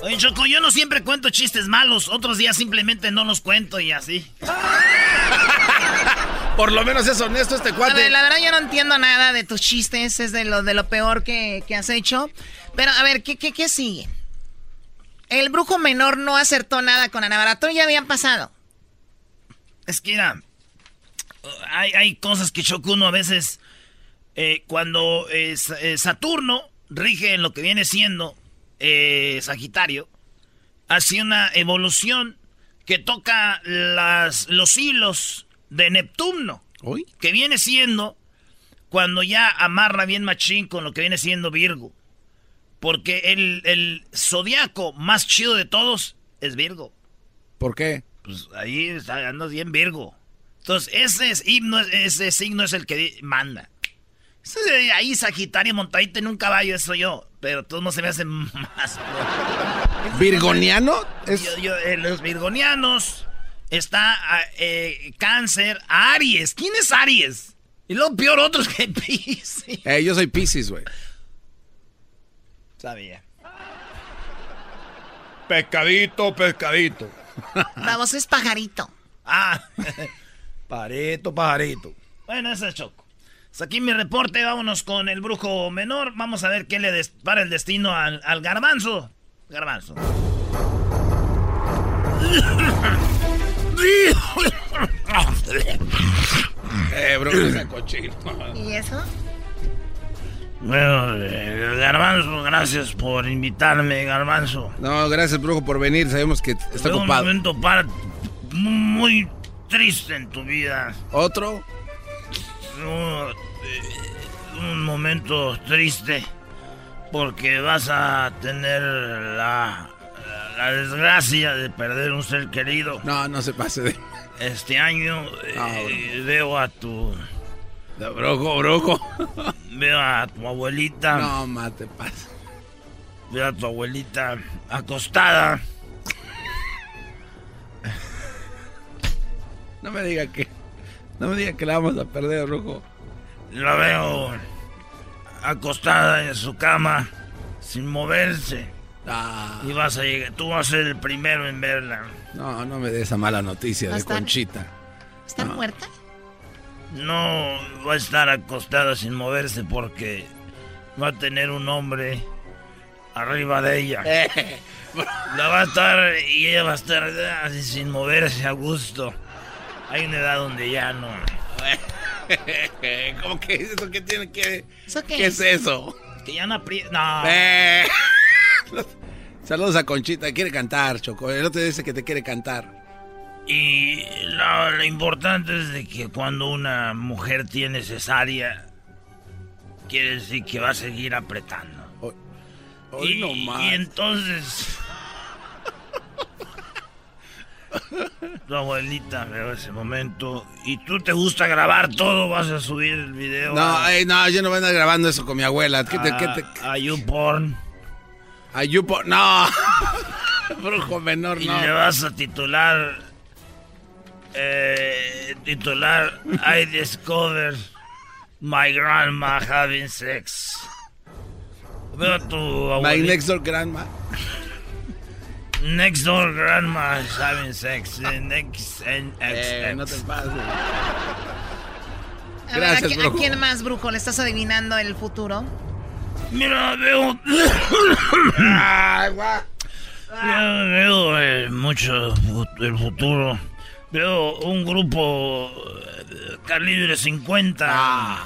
Oye, Choco, yo no siempre cuento chistes malos. Otros días simplemente no los cuento y así. [laughs] Por lo menos es honesto este A cuate. ver, la verdad yo no entiendo nada de tus chistes, es de lo, de lo peor que, que has hecho. Pero a ver, ¿qué, qué, qué sigue? El brujo menor no acertó nada con Ana Barato, ya habían pasado. Es que mira, hay, hay cosas que choca uno a veces eh, cuando eh, Saturno rige en lo que viene siendo eh, Sagitario, hace una evolución que toca las, los hilos de Neptuno, que viene siendo cuando ya amarra bien machín con lo que viene siendo Virgo. Porque el, el zodiaco más chido de todos es Virgo. ¿Por qué? Pues ahí está, andas bien Virgo. Entonces, ese, es, himno, ese signo es el que manda. Ahí Sagitario montadito en un caballo, eso yo. Pero todos no se me hacen más. ¿Virgoniano? Yo- yo, eh, los virgonianos. Está ah, eh, Cáncer, Aries. ¿Quién es Aries? Y luego peor otros que [laughs] Pisces. Eh, yo soy Pisces, güey. Sabía. Pescadito, pescadito. Vamos, es pajarito. Ah, [laughs] pajarito, pajarito. Bueno, ese es Choco. Hasta aquí mi reporte, vámonos con el brujo menor. Vamos a ver qué le dispara el destino al, al garbanzo. Garbanzo. eh, bro, esa cochino. ¿Y eso? Bueno, eh, Garbanzo, gracias por invitarme, Garbanzo. No, gracias, brujo, por venir. Sabemos que está Fue un ocupado. momento para muy triste en tu vida. ¿Otro? Eh, un momento triste porque vas a tener la, la desgracia de perder un ser querido. No, no se pase de... Este año eh, veo a tu... Brujo, brujo. Veo a tu abuelita. No, más te pasa. Veo a tu abuelita acostada. No me diga que... No me diga que la vamos a perder, brujo. La veo acostada en su cama sin moverse. Y vas a llegar, tú vas a ser el primero en verla. No, no me dé esa mala noticia ¿No de? Conchita. ¿Está muerta? No va a estar acostada sin moverse porque va a tener un hombre arriba de ella. La va a estar y ella va a estar así sin moverse a gusto. Hay una edad donde ya no. [laughs] ¿Cómo que eso qué tiene que... ¿Eso qué ¿Qué es eso? Que ya no aprieta. No. Eh. [laughs] Saludos a Conchita, quiere cantar, Choco. El otro dice que te quiere cantar. Y lo, lo importante es de que cuando una mujer tiene cesárea, quiere decir que va a seguir apretando. hoy y, no más. y entonces... [laughs] [laughs] tu abuelita veo ese momento y tú te gusta grabar todo, vas a subir el video No, a, ey, no, yo no voy a andar grabando eso con mi abuela. ¿Qué te, a- qué te- a YouPorn a Yupo? No. [laughs] Brujo menor, y no. le vas a titular eh, titular I discovered my grandma having sex. Veo a tu My abuelita. next door grandma. Next door grandma is having sex. eh, Next and Eh, no te pases. A ver, Gracias, ¿a, qui- a brujo. quién más, brujo? ¿Le estás adivinando el futuro? Mira, veo. Yo veo eh, mucho el futuro. Veo un grupo eh, calibre 50.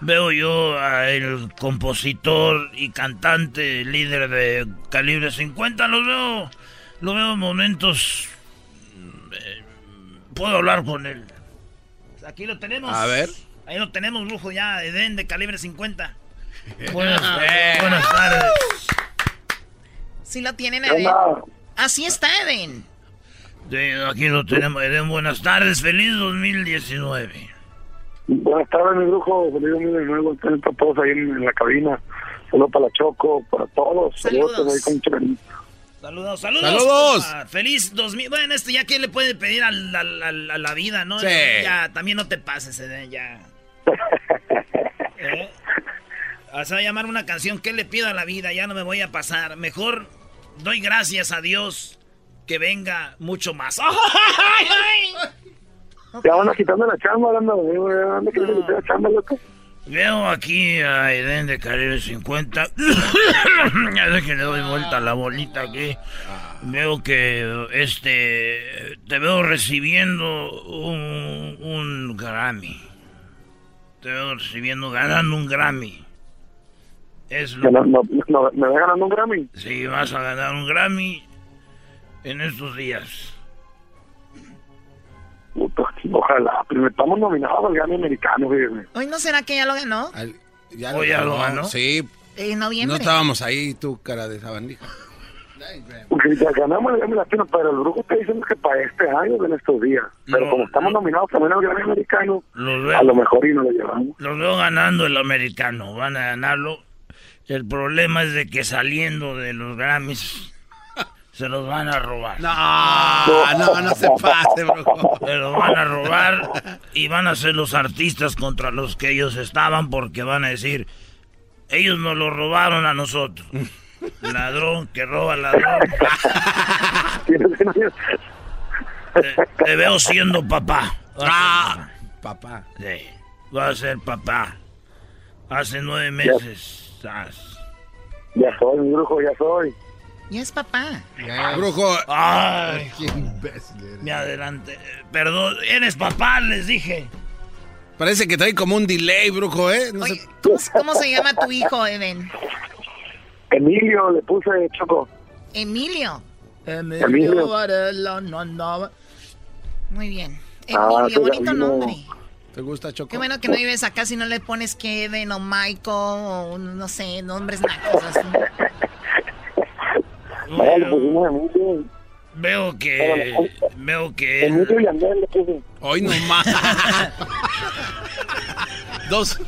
Veo yo al compositor y cantante líder de calibre 50. Lo veo, lo veo en momentos. eh, puedo hablar con él. Aquí lo tenemos. A ver. Ahí lo tenemos, brujo ya, Edén de calibre 50. [laughs] Buenas, buenas tardes. Sí lo tienen, ¿Qué Edén. Así está, Eden. Sí, aquí lo tenemos. Eden, buenas tardes. Feliz 2019. Buenas tardes, mi brujo. Feliz 2019. Están todos ahí en, en la cabina. Saludos para la Choco, para todos. Saludos. ahí con mucho cariño. Saludos, saludos. ¡Saludos! compa. Feliz 2000. Bueno, esto ya quién le puede pedir al- al- al- a, la vida, ¿no? Sí. Ya, también no te pases, Eden, ya. [laughs] ¿Eh? O sea, llamar una canción, ¿qué le pido a la vida? Ya no me voy a pasar. Mejor doy gracias a Dios que venga mucho más. [laughs] Ya van a quitarme la chamba, güey. Anda que quité la chamba, loco. Veo aquí a Eden de Caribe 50. [coughs] ya sé que le doy vuelta a la bolita aquí. Veo que este te veo recibiendo un, un Grammy. Te veo recibiendo, ganando un Grammy. Es lo- No, no, no, ¿Me voy ganando un Grammy? Sí, vas a ganar un Grammy en estos días. Puta, Ojalá. Primero estamos nominados al Grammy americano. ¿Hoy no será que ya lo ganó? Ya Oh, ya lo ganó. Sí. En noviembre. No estábamos ahí, tú, cara de sabandija. Porque ya ganamos el Grammy latino, pero el brujo está diciendo que para este año, en estos días. Pero No, como estamos nominados también al Grammy americano, Los veo- a lo mejor y no lo llevamos. Los veo ganando el americano, van a ganarlo. El problema es de que saliendo de los Grammys se los van a robar. No, no, no se pase, bro. Se los van a robar y van a ser los artistas contra los que ellos estaban porque van a decir, ellos nos lo robaron a nosotros. Ladrón que roba ladrón. Te, te veo siendo papá. Ah, papá. Sí, va a ser papá. Hace nueve meses. sas. Ya soy, mi brujo, ya soy. Ya es papá. Brujo. Ay, Qué imbécil eres. me adelante. Perdón, eres papá, les dije. Parece que trae como un delay, brujo, ¿eh? No sé- ¿Cómo, cómo se llama tu hijo, Eden? Emilio le puse Choco. Emilio. Emilio. Muy bien. Ah, Emilio, bonito nombre. ¿Te gusta, Choco? Qué bueno que no vives acá si no le pones Kevin o Michael o no sé, nombres nacos así. Vaya, le pusimos Emilio. Veo que. Veo que. Emilio y Andrés le puse. Hoy nomás. [laughs] Dos.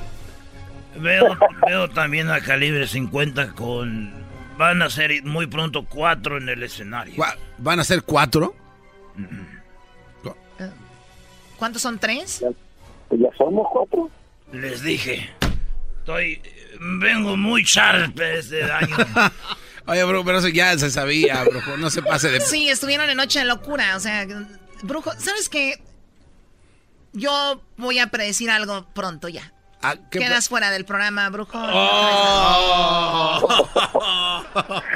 Veo, veo también a calibre 50 con. Van a ser muy pronto cuatro en el escenario. ¿Van a ser cuatro? ¿Cuántos son tres? Pues ya somos cuatro. Les dije. Estoy. Vengo muy sharp este año. [laughs] Oye, bro, pero eso ya se sabía, brujo. No se pase de... Sí, estuvieron en Noche de Locura, o sea, brujo, ¿sabes qué? Yo voy a predecir algo pronto ya. Ah, ¿qué Quedas fuera del programa, brujo.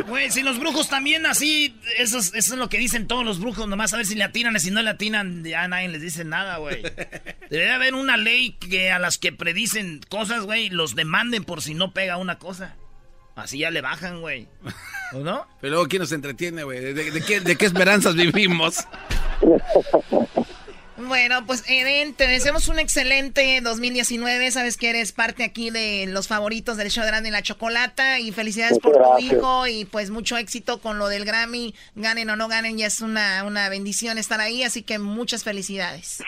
Güey, si los brujos también así, eso es, eso es lo que dicen todos los brujos, nomás a ver si le atinan y si no le atinan, ya nadie les dice nada, güey. [laughs] Debería haber una ley que a las que predicen cosas, güey, los demanden por si no pega una cosa. Así ya le bajan, güey. ¿O no? [laughs] Pero luego, ¿quién nos entretiene, güey? ¿De, de qué, ¿De qué esperanzas vivimos? [laughs] Bueno, pues Eden, te deseamos un excelente 2019. Sabes que eres parte aquí de los favoritos del show de Grande y la Chocolata. Y felicidades Muchas por tu hijo y pues mucho éxito con lo del Grammy. Ganen o no ganen, ya es una, una bendición estar ahí. Así que muchas felicidades.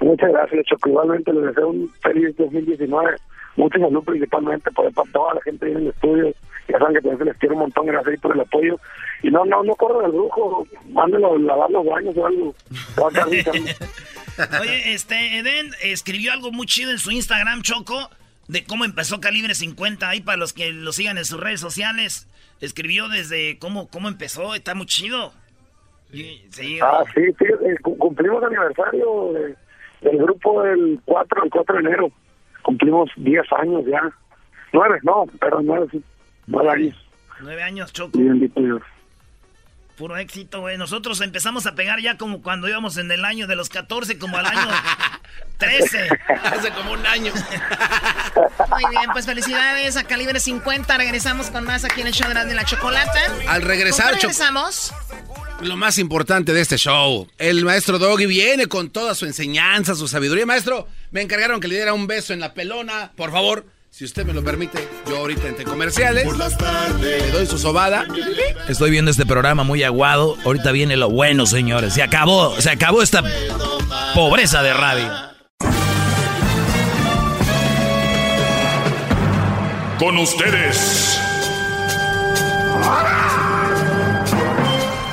Muchas gracias, Choco. Igualmente les deseo un feliz 2019. Mucha salud principalmente por, para toda la gente en el estudio. Ya saben que también se les quiere un montón. Gracias ahí por el apoyo. Y no, no, no corran al brujo. Mándenlo a lavar los baños o algo. [laughs] Oye, este, Eden escribió algo muy chido en su Instagram, Choco, de cómo empezó Calibre 50. Ahí para los que lo sigan en sus redes sociales. Escribió desde cómo, cómo empezó, está muy chido. Sí, Ah, sí, sí. eh, cu- cumplimos aniversario de- del grupo el 4, el 4 de enero. Cumplimos 10 años ya. 9, no, pero 9, sí. 9 años. nueve años, Choco. Puro éxito, güey. Nosotros empezamos a pegar ya como cuando íbamos en el año de los 14, como al año [laughs] 13. Hace como un año. [laughs] Muy bien, pues felicidades a Calibre 50. Regresamos con más aquí en el show de Grande y la Chocolata. Al regresar, ¿Con qué Choco. regresamos? Lo más importante de este show, el maestro Doggy viene con toda su enseñanza, su sabiduría. Maestro, me encargaron que le diera un beso en la pelona. Por favor, Si usted me lo permite, yo ahorita entre comerciales le doy su sobada. Estoy viendo este programa muy aguado. Ahorita viene lo bueno, señores. Se acabó, se acabó esta pobreza de radio. Con ustedes.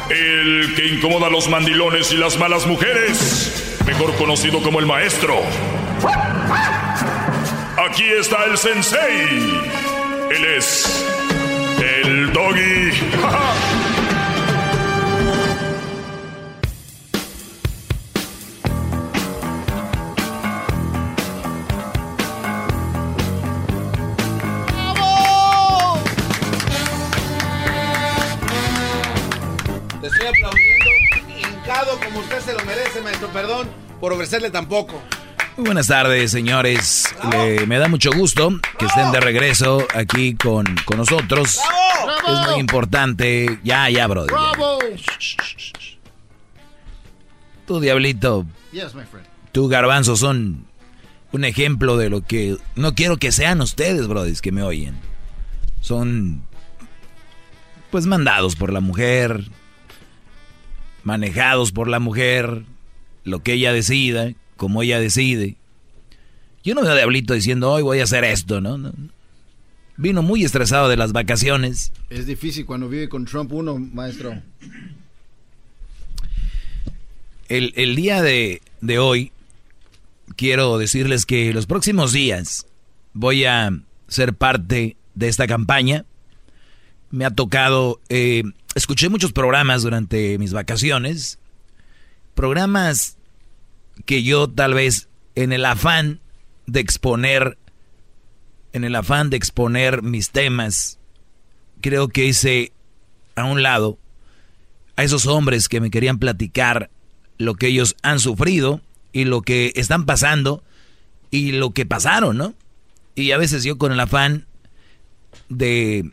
El que incomoda a los mandilones y las malas mujeres. Mejor conocido como el maestro. Aquí está el sensei. Él es el doggy. Le estoy aplaudiendo, hincado como usted se lo merece, maestro. Perdón por ofrecerle tampoco. Muy buenas tardes, señores. Le- me da mucho gusto que estén de regreso aquí con, con nosotros. Es muy importante. Ya, ya, brother. ya. ¡Bravo! Tú, Diablito, Yes, my friend. tú, Garbanzo, son un ejemplo de lo que no quiero que sean ustedes, brothers, que me oyen. Son, pues, mandados por la mujer, manejados por la mujer, lo que ella decida, como ella decide. Yo no veo a Diablito diciendo, hoy voy a hacer esto, ¿no? No. Vino muy estresado de las vacaciones. Es difícil cuando vive con Trump uno, maestro. El, el día de, de hoy, quiero decirles que los próximos días voy a ser parte de esta campaña. Me ha tocado, eh, escuché muchos programas durante mis vacaciones, programas que yo tal vez en el afán de exponer, en el afán de exponer mis temas, creo que hice a un lado a esos hombres que me querían platicar lo que ellos han sufrido y lo que están pasando y lo que pasaron, ¿no? Y a veces yo con el afán de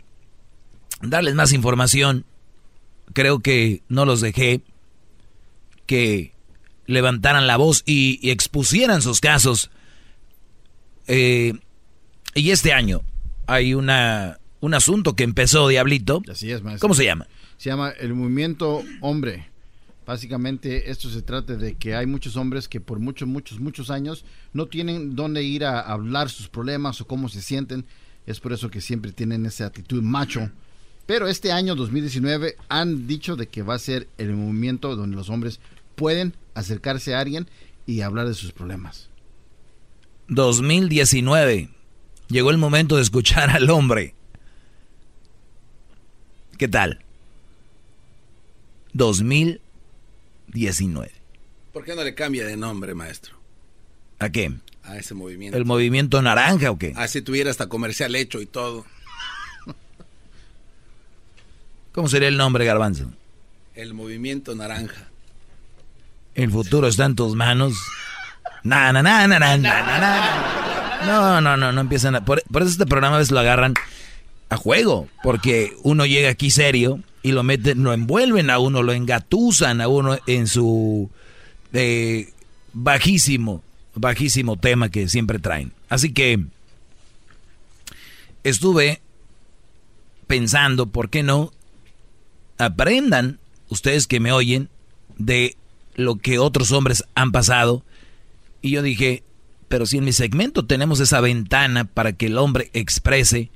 darles más información, creo que no los dejé que levantaran la voz y, y expusieran sus casos. Eh, y este año hay una, un asunto que empezó, Diablito. Así es, maestro. ¿Cómo se llama? Se llama el movimiento hombre. Básicamente esto se trata de que hay muchos hombres que por muchos, muchos, muchos años no tienen dónde ir a hablar sus problemas o cómo se sienten. Es por eso que siempre tienen esa actitud macho. Pero este año 2019 han dicho de que va a ser el movimiento donde los hombres pueden acercarse a alguien y hablar de sus problemas. 2019. Llegó el momento de escuchar al hombre. ¿Qué tal? 2019. ¿Por qué no le cambia de nombre, maestro? ¿A qué? A ese movimiento. ¿El movimiento naranja o qué? Así tuviera hasta comercial hecho y todo. ¿Cómo sería el nombre, Garbanzo? El movimiento naranja. El futuro está en tus manos. Na, na, na, na, na, na, na. No, no, no, no empiezan a... Por, por eso este programa a veces lo agarran a juego, porque uno llega aquí serio y lo meten, lo envuelven a uno, lo engatusan a uno en su eh, bajísimo, bajísimo tema que siempre traen. Así que estuve pensando, ¿por qué no aprendan ustedes que me oyen de lo que otros hombres han pasado? Y yo dije, pero si en mi segmento tenemos esa ventana para que el hombre exprese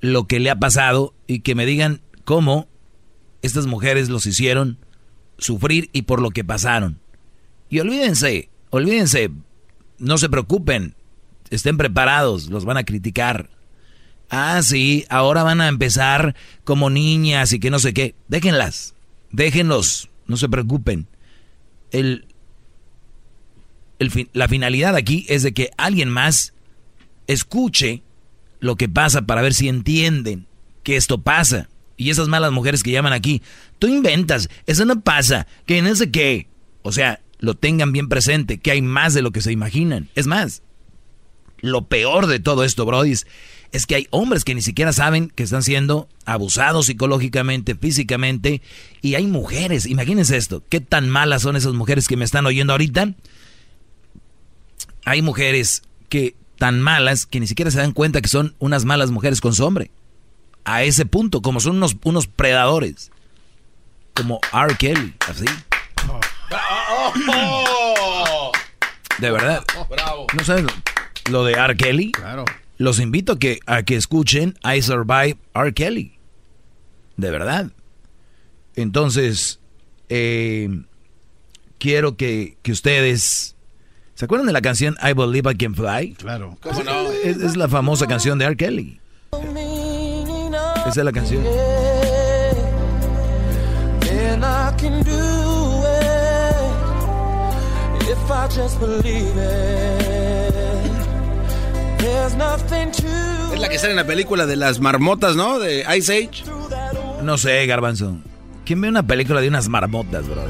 lo que le ha pasado y que me digan cómo estas mujeres los hicieron sufrir y por lo que pasaron. Y olvídense, olvídense, no se preocupen, estén preparados, los van a criticar. Ah, sí, ahora van a empezar como niñas y que no sé qué. Déjenlas, déjenlos, no se preocupen. El, el la finalidad aquí es de que alguien más escuche lo que pasa para ver si entienden que esto pasa. Y esas malas mujeres que llaman aquí, tú inventas, eso no pasa, que no sé qué. O sea, lo tengan bien presente, que hay más de lo que se imaginan. Es más, lo peor de todo esto, Brody, es que hay hombres que ni siquiera saben que están siendo abusados psicológicamente, físicamente, y hay mujeres, imagínense esto, qué tan malas son esas mujeres que me están oyendo ahorita. Hay mujeres que tan malas que ni siquiera se dan cuenta que son unas malas mujeres con su hombre. A ese punto, como son unos, unos predadores. Como R. Kelly, así. De verdad. ¿No saben lo de R. Kelly? Claro. Los invito a que, a que escuchen I Survive R. Kelly. De verdad. Entonces, eh, quiero que, que ustedes... ¿Se acuerdan de la canción I Believe I Can Fly? Claro. ¿Cómo no? Es, es la famosa canción de R. Kelly. Esa es la canción. Es la que sale en la película de las marmotas, ¿no? De Ice Age. No sé, Garbanzo. ¿Quién ve una película de unas marmotas, bro?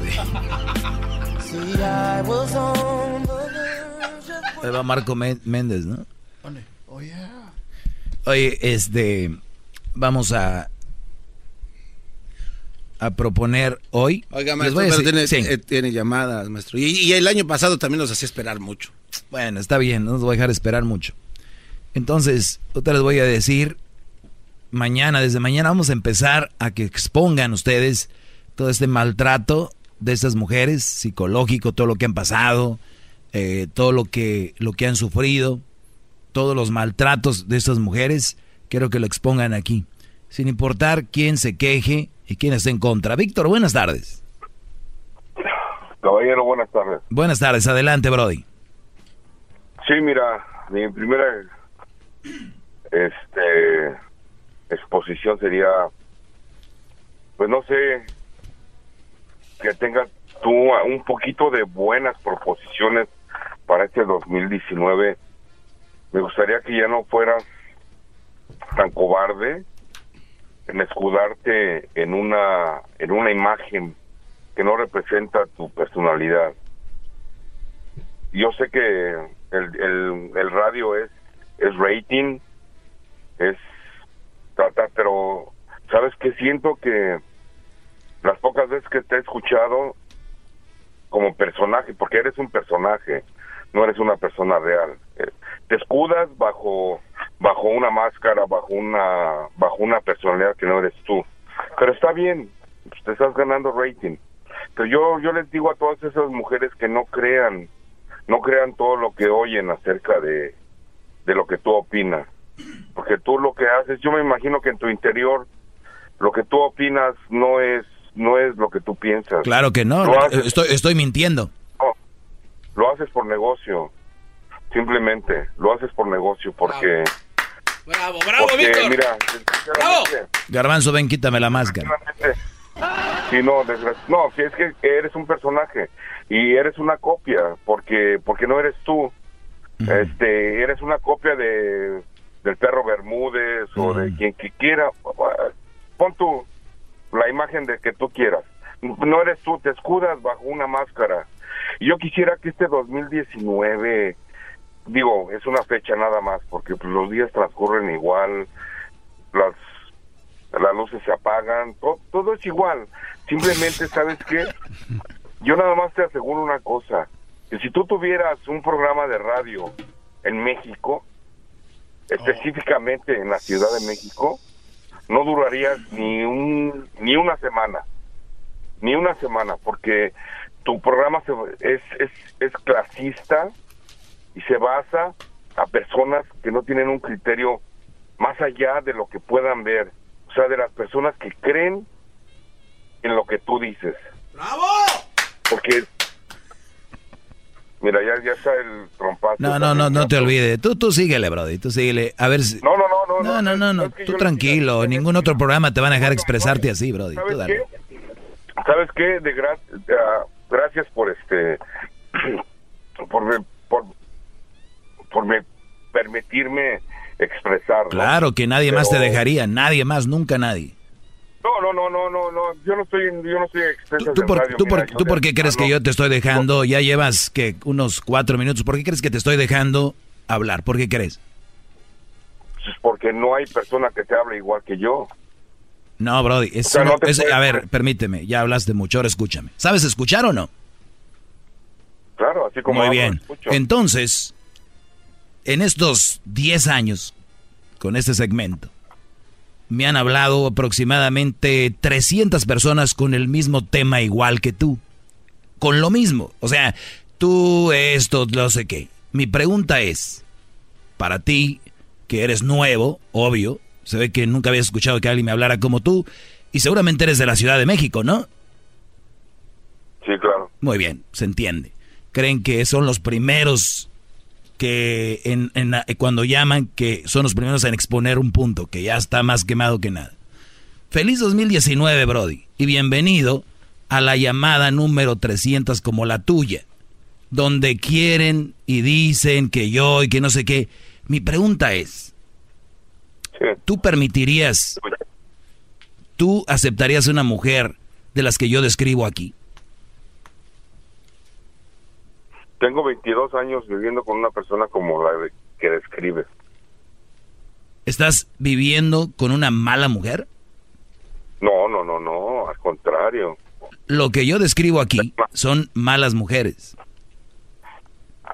Ahí va Marco Mé- Méndez, ¿no? Oh. Oye, este, vamos a a proponer hoy. Oiga, Les maestro, voy a pero decir- tiene, sí. eh, tiene llamadas, maestro. Y, y el año pasado también los hacía esperar mucho. Bueno, está bien, no los voy a dejar esperar mucho. Entonces, otra les voy a decir, mañana, desde mañana vamos a empezar a que expongan ustedes todo este maltrato de estas mujeres, psicológico, todo lo que han pasado, eh, todo lo que, lo que han sufrido, todos los maltratos de estas mujeres, quiero que lo expongan aquí, sin importar quién se queje y quién esté en contra. Víctor, buenas tardes. Caballero, buenas tardes. Buenas tardes, adelante, Brody. Sí, mira, mi primera este exposición sería pues no sé que tengas tú un poquito de buenas proposiciones para este 2019. Me gustaría que ya no fueras tan cobarde en escudarte en una en una imagen que no representa tu personalidad. Yo sé que el, el, el radio es es rating, es tratar, pero sabes que siento que las pocas veces que te he escuchado como personaje, porque eres un personaje, no eres una persona real. Eh, Te escudas bajo bajo una máscara, bajo una bajo una personalidad que no eres tú. Pero está bien, te estás ganando rating. Pero yo yo les digo a todas esas mujeres que no crean no crean todo lo que oyen acerca de de lo que tú opinas. Porque tú lo que haces, yo me imagino que en tu interior lo que tú opinas no es no es lo que tú piensas. Claro que no, Lo haces- estoy, estoy mintiendo. lo haces por negocio. Simplemente, lo haces por negocio porque... Bravo, porque, mira, sinceramente, Garbanzo, ven, quítame la máscara. Sí, no, no, si es que eres un personaje y eres una copia, porque porque no eres tú. Este, eres una copia de del perro Bermúdez o de quien que quiera. Pon tu la imagen de que tú quieras. No eres tú, te escudas bajo una máscara. Yo quisiera que este 2019 digo, es una fecha nada más porque pues, los días transcurren igual, las las luces se apagan, to- todo es igual. Simplemente, ¿sabes qué? Yo nada más te aseguro una cosa, que si tú tuvieras un programa de radio en México, específicamente en la Ciudad de México, no durarías ni un ni una semana, ni una semana, porque tu programa se- es, es, es clasista y se basa a personas que no tienen un criterio más allá de lo que puedan ver, o sea, de las personas que creen en lo que tú dices. ¡Bravo! Porque, mira, ya, ya está el trompazo. No, no, no, no te olvides. Tú, tú síguele, Brody. Tú síguele. A ver si. No, no, no, no. No, no, no, no. Tú tranquilo. En ningún otro programa te van a dejar expresarte así, Brody. Tú ¿Sabes dale. qué? ¿Sabes qué? De gra- gracias por este [clears throat] por por por me permitirme expresar. Claro que nadie más te dejaría. Nadie más, nunca nadie. No, no, no, no, no, no. Yo no estoy yo no expresa ¿Tú en por, radio, tú mira, por- tú qué crees que yo te estoy dejando? Ya llevas que unos cuatro minutos. ¿Por qué crees que te estoy dejando hablar? ¿Por qué crees? Porque no hay persona que te hable igual que yo. No, Brody. es O sea, uno- no te es- puedes- a ver, permíteme. Ya hablaste mucho. Ahora escúchame. ¿Sabes escuchar o no? Claro, así como Muy hablo, bien. escucho. Entonces, en estos 10 años, con este segmento, me han hablado aproximadamente 300 personas con el mismo tema igual que tú. Con lo mismo. O sea, tú esto, no sé qué. Mi pregunta es, para ti, que eres nuevo, obvio, se ve que nunca habías escuchado que alguien me hablara como tú, y seguramente eres de la Ciudad de México, ¿no? Sí, claro. Muy bien, se entiende. Creen que son los primeros que en, en cuando llaman, que son los primeros en exponer un punto, que ya está más quemado que nada. Feliz 2019, Brody, y bienvenido a la llamada número 300 como la tuya, donde quieren y dicen que yo y que no sé qué. Mi pregunta es, ¿tú permitirías, tú aceptarías una mujer de las que yo describo aquí? Tengo 22 años viviendo con una persona como la que describes. ¿Estás viviendo con una mala mujer? No, no, no, no, al contrario. Lo que yo describo aquí son malas mujeres.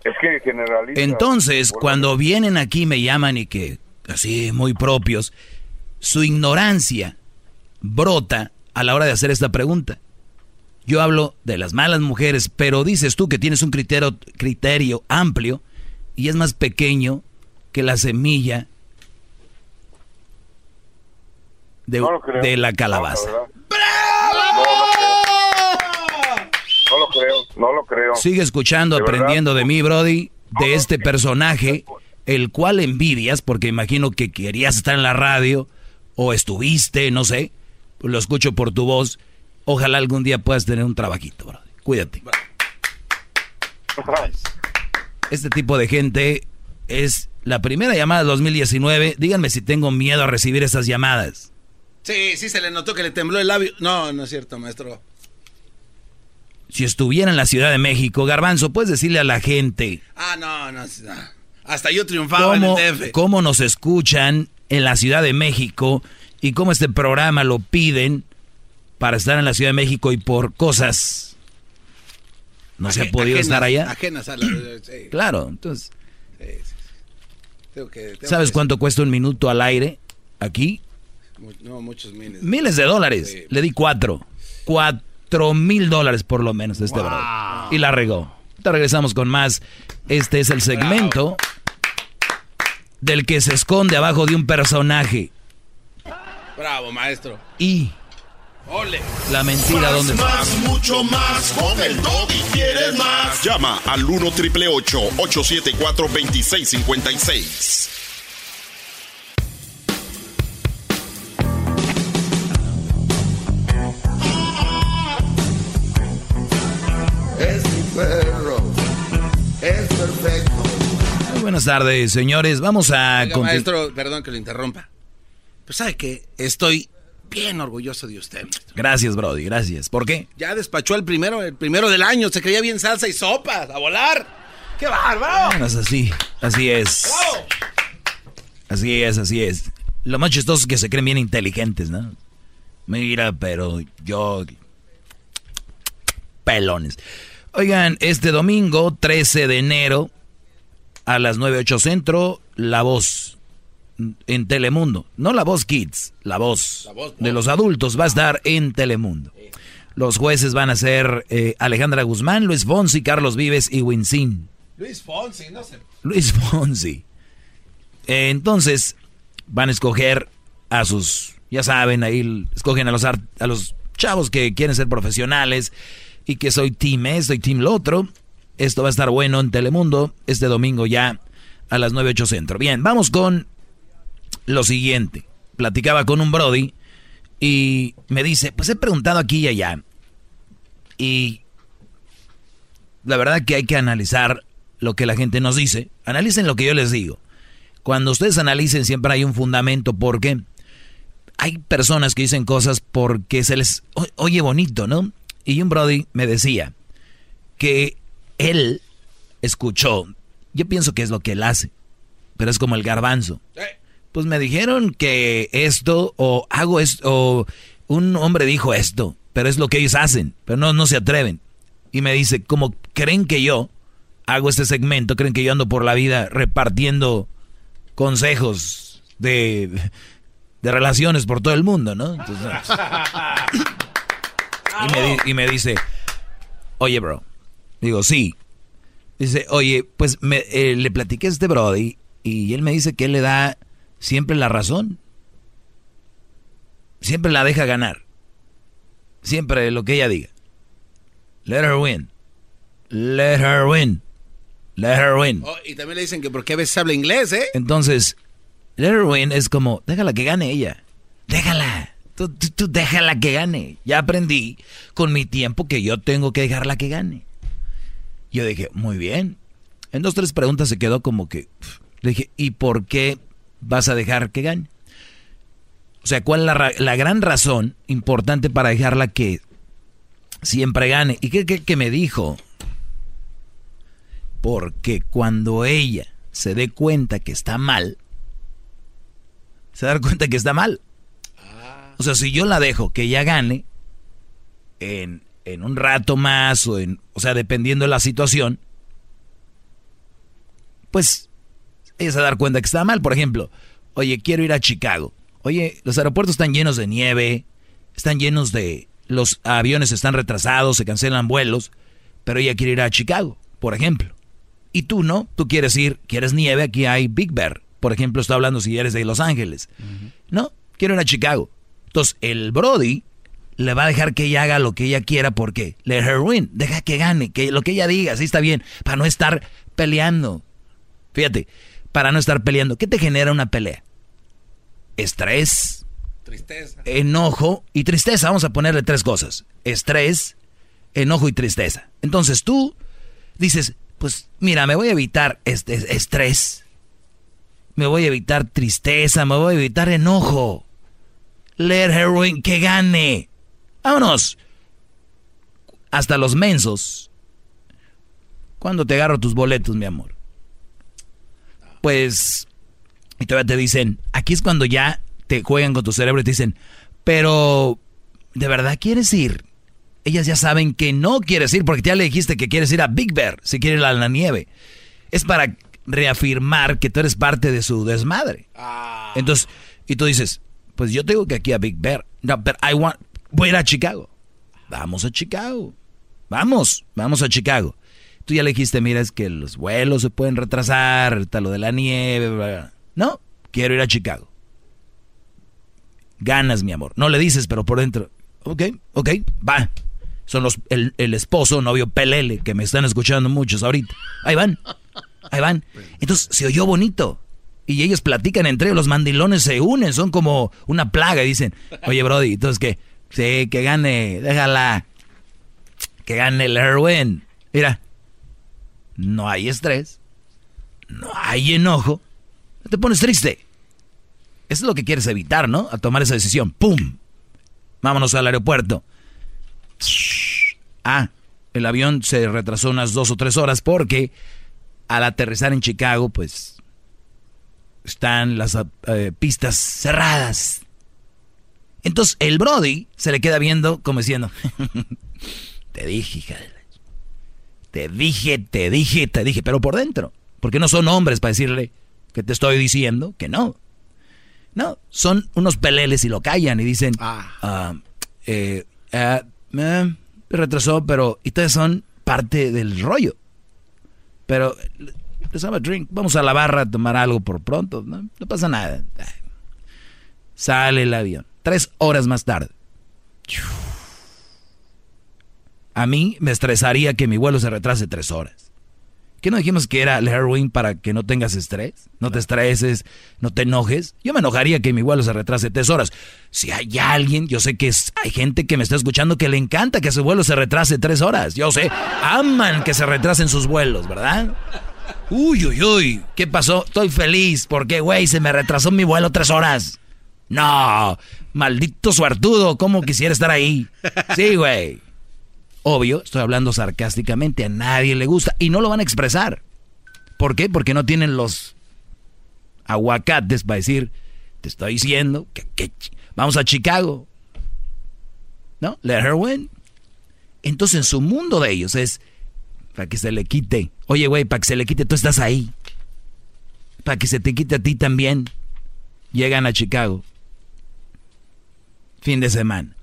Es que generaliza. Entonces, cuando vienen aquí me llaman y que, así, muy propios, su ignorancia brota a la hora de hacer esta pregunta. Yo hablo de las malas mujeres, pero dices tú que tienes un criterio, criterio amplio y es más pequeño que la semilla de, No la calabaza. No, no lo creo, no lo creo. Sigue escuchando, De verdad. aprendiendo de mí, Brody, de este personaje, el cual envidias, porque imagino que querías estar en la radio, o estuviste, no sé, lo escucho por tu voz. Ojalá algún día puedas tener un trabajito, Brody. Cuídate. Este tipo de gente es la primera llamada del 2019. Díganme si tengo miedo a recibir esas llamadas. Sí, sí se le notó que le tembló el labio. No, no es cierto, maestro. Si estuviera en la Ciudad de México, Garbanzo, puedes decirle a la gente Ah, no, no. no. Hasta yo triunfaba cómo, en el DF. cómo nos escuchan en la Ciudad de México y cómo este programa lo piden para estar en la Ciudad de México y por cosas no se ha podido ajenas- estar allá. Ajenas a la... [clears throat] sí. Claro, entonces, Sí, sí, sí. Tengo que- tengo ¿sabes que- cuánto cuesta un minuto al aire aquí? No, muchos miles. Miles de dólares. Le di cuatro. Cuatro mil dólares por lo menos de este bro. Y la regó. Te regresamos con más. Este es el segmento del que se esconde abajo de un personaje. Bravo, maestro. Y Ole. la mentira donde Más, mucho más. Con el y quieres más. Llama al 1 triple 874 2656. Es mi perro. Es perfecto. Muy buenas tardes, señores. Vamos a Oiga, maestro, perdón que lo interrumpa. Pues sabe que estoy bien orgulloso de usted. maestro. Gracias, Brody, gracias. ¿Por qué? Ya despachó el primero, el primero del año. Se creía bien salsa y sopas. A volar. ¡Qué bárbaro! Bueno, es así, así es. Así es, así es. Lo más chistoso es que se creen bien inteligentes, ¿no? Mira, pero yo... Pelones. Oigan, este domingo, 13 de enero, a las 9.08 Centro, La Voz, en Telemundo. No La Voz Kids, La Voz, de los adultos va a estar en Telemundo. Los jueces van a ser eh, Alejandra Guzmán, Luis Fonsi, Carlos Vives y Winsín. Luis Fonsi, no sé. Luis Fonsi. Eh, entonces, van a escoger a sus, ya saben, ahí escogen a los, a los chavos que quieren ser profesionales y que soy team esto y team lo otro. Esto va a estar bueno en Telemundo este domingo ya a las 9.08 Centro. Bien, vamos con lo siguiente. Platicaba con un Brody y me dice, pues he preguntado aquí y allá. Y la verdad que hay que analizar lo que la gente nos dice. Analicen lo que yo les digo. Cuando ustedes analicen siempre hay un fundamento porque hay personas que dicen cosas porque se les oye bonito, ¿no? Y un Brody me decía que él escuchó, yo pienso que es lo que él hace, pero es como el garbanzo. Pues me dijeron que esto o hago esto o un hombre dijo esto, pero es lo que ellos hacen, pero no, no se atreven. Y me dice, como creen que yo hago este segmento, creen que yo ando por la vida repartiendo consejos de, de relaciones por todo el mundo, ¿no? Entonces, y, me, y me dice, oye, bro. Digo, sí. Dice, oye, pues me, eh, le platiqué a este Brody y él me dice que él le da siempre la razón. Siempre la deja ganar. Siempre lo que ella diga. Let her win. Let her win. Let her win. Oh, y también le dicen que porque a veces habla inglés, ¿eh? Entonces, let her win es como, déjala que gane ella. Déjala. Tú, tú- tú déjala que gane. Ya aprendí con mi tiempo que yo tengo que dejarla que gane. Yo dije, muy bien. En dos, tres preguntas se quedó como que... Le dije, ¿y por qué vas a dejar que gane? O sea, ¿cuál es la, la gran razón importante para dejarla que siempre gane? ¿Y qué, qué- qué me dijo? Porque cuando ella se dé cuenta que está mal, se da cuenta que está mal. O sea, si yo la dejo que ella gane en, en un rato más, o, en, o sea, dependiendo de la situación, pues ella se dar cuenta que está mal. Por ejemplo, oye, quiero ir a Chicago. Oye, los aeropuertos están llenos de nieve, están llenos de... Los aviones están retrasados, se cancelan vuelos, pero ella quiere ir a Chicago, por ejemplo. Y tú no, tú quieres ir, quieres nieve, aquí hay Big Bear. Por ejemplo, está hablando si eres de Los Ángeles. No, quiero ir a Chicago. Entonces, el Brody le va a dejar que ella haga lo que ella quiera porque let her win, deja que gane, que lo que ella diga, sí está bien, para no estar peleando. Fíjate, para no estar peleando, ¿qué te genera una pelea? Estrés, Tristeza. enojo y tristeza. Vamos a ponerle tres cosas. Estrés, enojo y tristeza. Entonces tú dices, pues mira, me voy a evitar este estrés. Me voy a evitar tristeza, me voy a evitar enojo. Let her win, que gane. Vámonos. Hasta los mensos. ¿Cuándo te agarro tus boletos, mi amor? Pues, y todavía te dicen, aquí es cuando ya te juegan con tu cerebro y te dicen, pero, ¿de verdad quieres ir? Ellas ya saben que no quieres ir porque ya le dijiste que quieres ir a Big Bear, si quieres ir a la nieve. Es para reafirmar que tú eres parte de su desmadre. Entonces, y tú dices, pues yo tengo que aquí a Big Bear. No, pero I want, voy a ir a Chicago. Vamos a Chicago. Vamos, vamos a Chicago. Tú ya le dijiste, mira, es que los vuelos se pueden retrasar, está lo de la nieve. bla, bla. No, quiero ir a Chicago. Ganas, mi amor. No le dices, pero por dentro. Ok, ok, va. Son los, el, el esposo, novio Pelele, que me están escuchando muchos ahorita. Ahí van, ahí van. Entonces se oyó bonito. Y ellos platican entre ellos, los mandilones se unen, son como una plaga y dicen, oye Brody, entonces que, sí, que gane, déjala, que gane el Erwin. Mira, no hay estrés, no hay enojo, no te pones triste. Eso es lo que quieres evitar, ¿no? A tomar esa decisión. ¡Pum! Vámonos al aeropuerto. Ah, el avión se retrasó unas dos o tres horas porque al aterrizar en Chicago, pues están las eh, pistas cerradas. Entonces el Brody se le queda viendo como diciendo, [laughs] te dije, hija Te dije, te dije, te dije, pero por dentro. Porque no son hombres para decirle que te estoy diciendo que no. No, son unos peleles y lo callan y dicen, ah, eh, ah, eh, retrasó, pero y ustedes son parte del rollo. Pero have a drink. Vamos a la barra a tomar algo por pronto. No, no pasa nada. Sale el avión. Tres horas más tarde. A mí me estresaría que mi vuelo se retrase tres horas. ¿Qué no dijimos que era el heroin para que no tengas estrés? No te estreses, no te enojes. Yo me enojaría que mi vuelo se retrase tres horas. Si hay alguien, yo sé que es- hay gente que me está escuchando que le encanta que su vuelo se retrase tres horas. Yo sé, aman que se retrasen sus vuelos, ¿verdad? Uy, uy, uy, ¿qué pasó? Estoy feliz porque, güey, se me retrasó mi vuelo tres horas. No, maldito suertudo, ¿cómo quisiera estar ahí? Sí, güey. Obvio, estoy hablando sarcásticamente, a nadie le gusta y no lo van a expresar. ¿Por qué? Porque no tienen los aguacates para decir, te estoy diciendo que, vamos a Chicago. ¿No? Let her win. Entonces, en su mundo de ellos es, Para que se le quite. Oye, güey, para que se le quite, tú estás ahí. Para que se te quite a ti también. Llegan a Chicago. Fin de semana.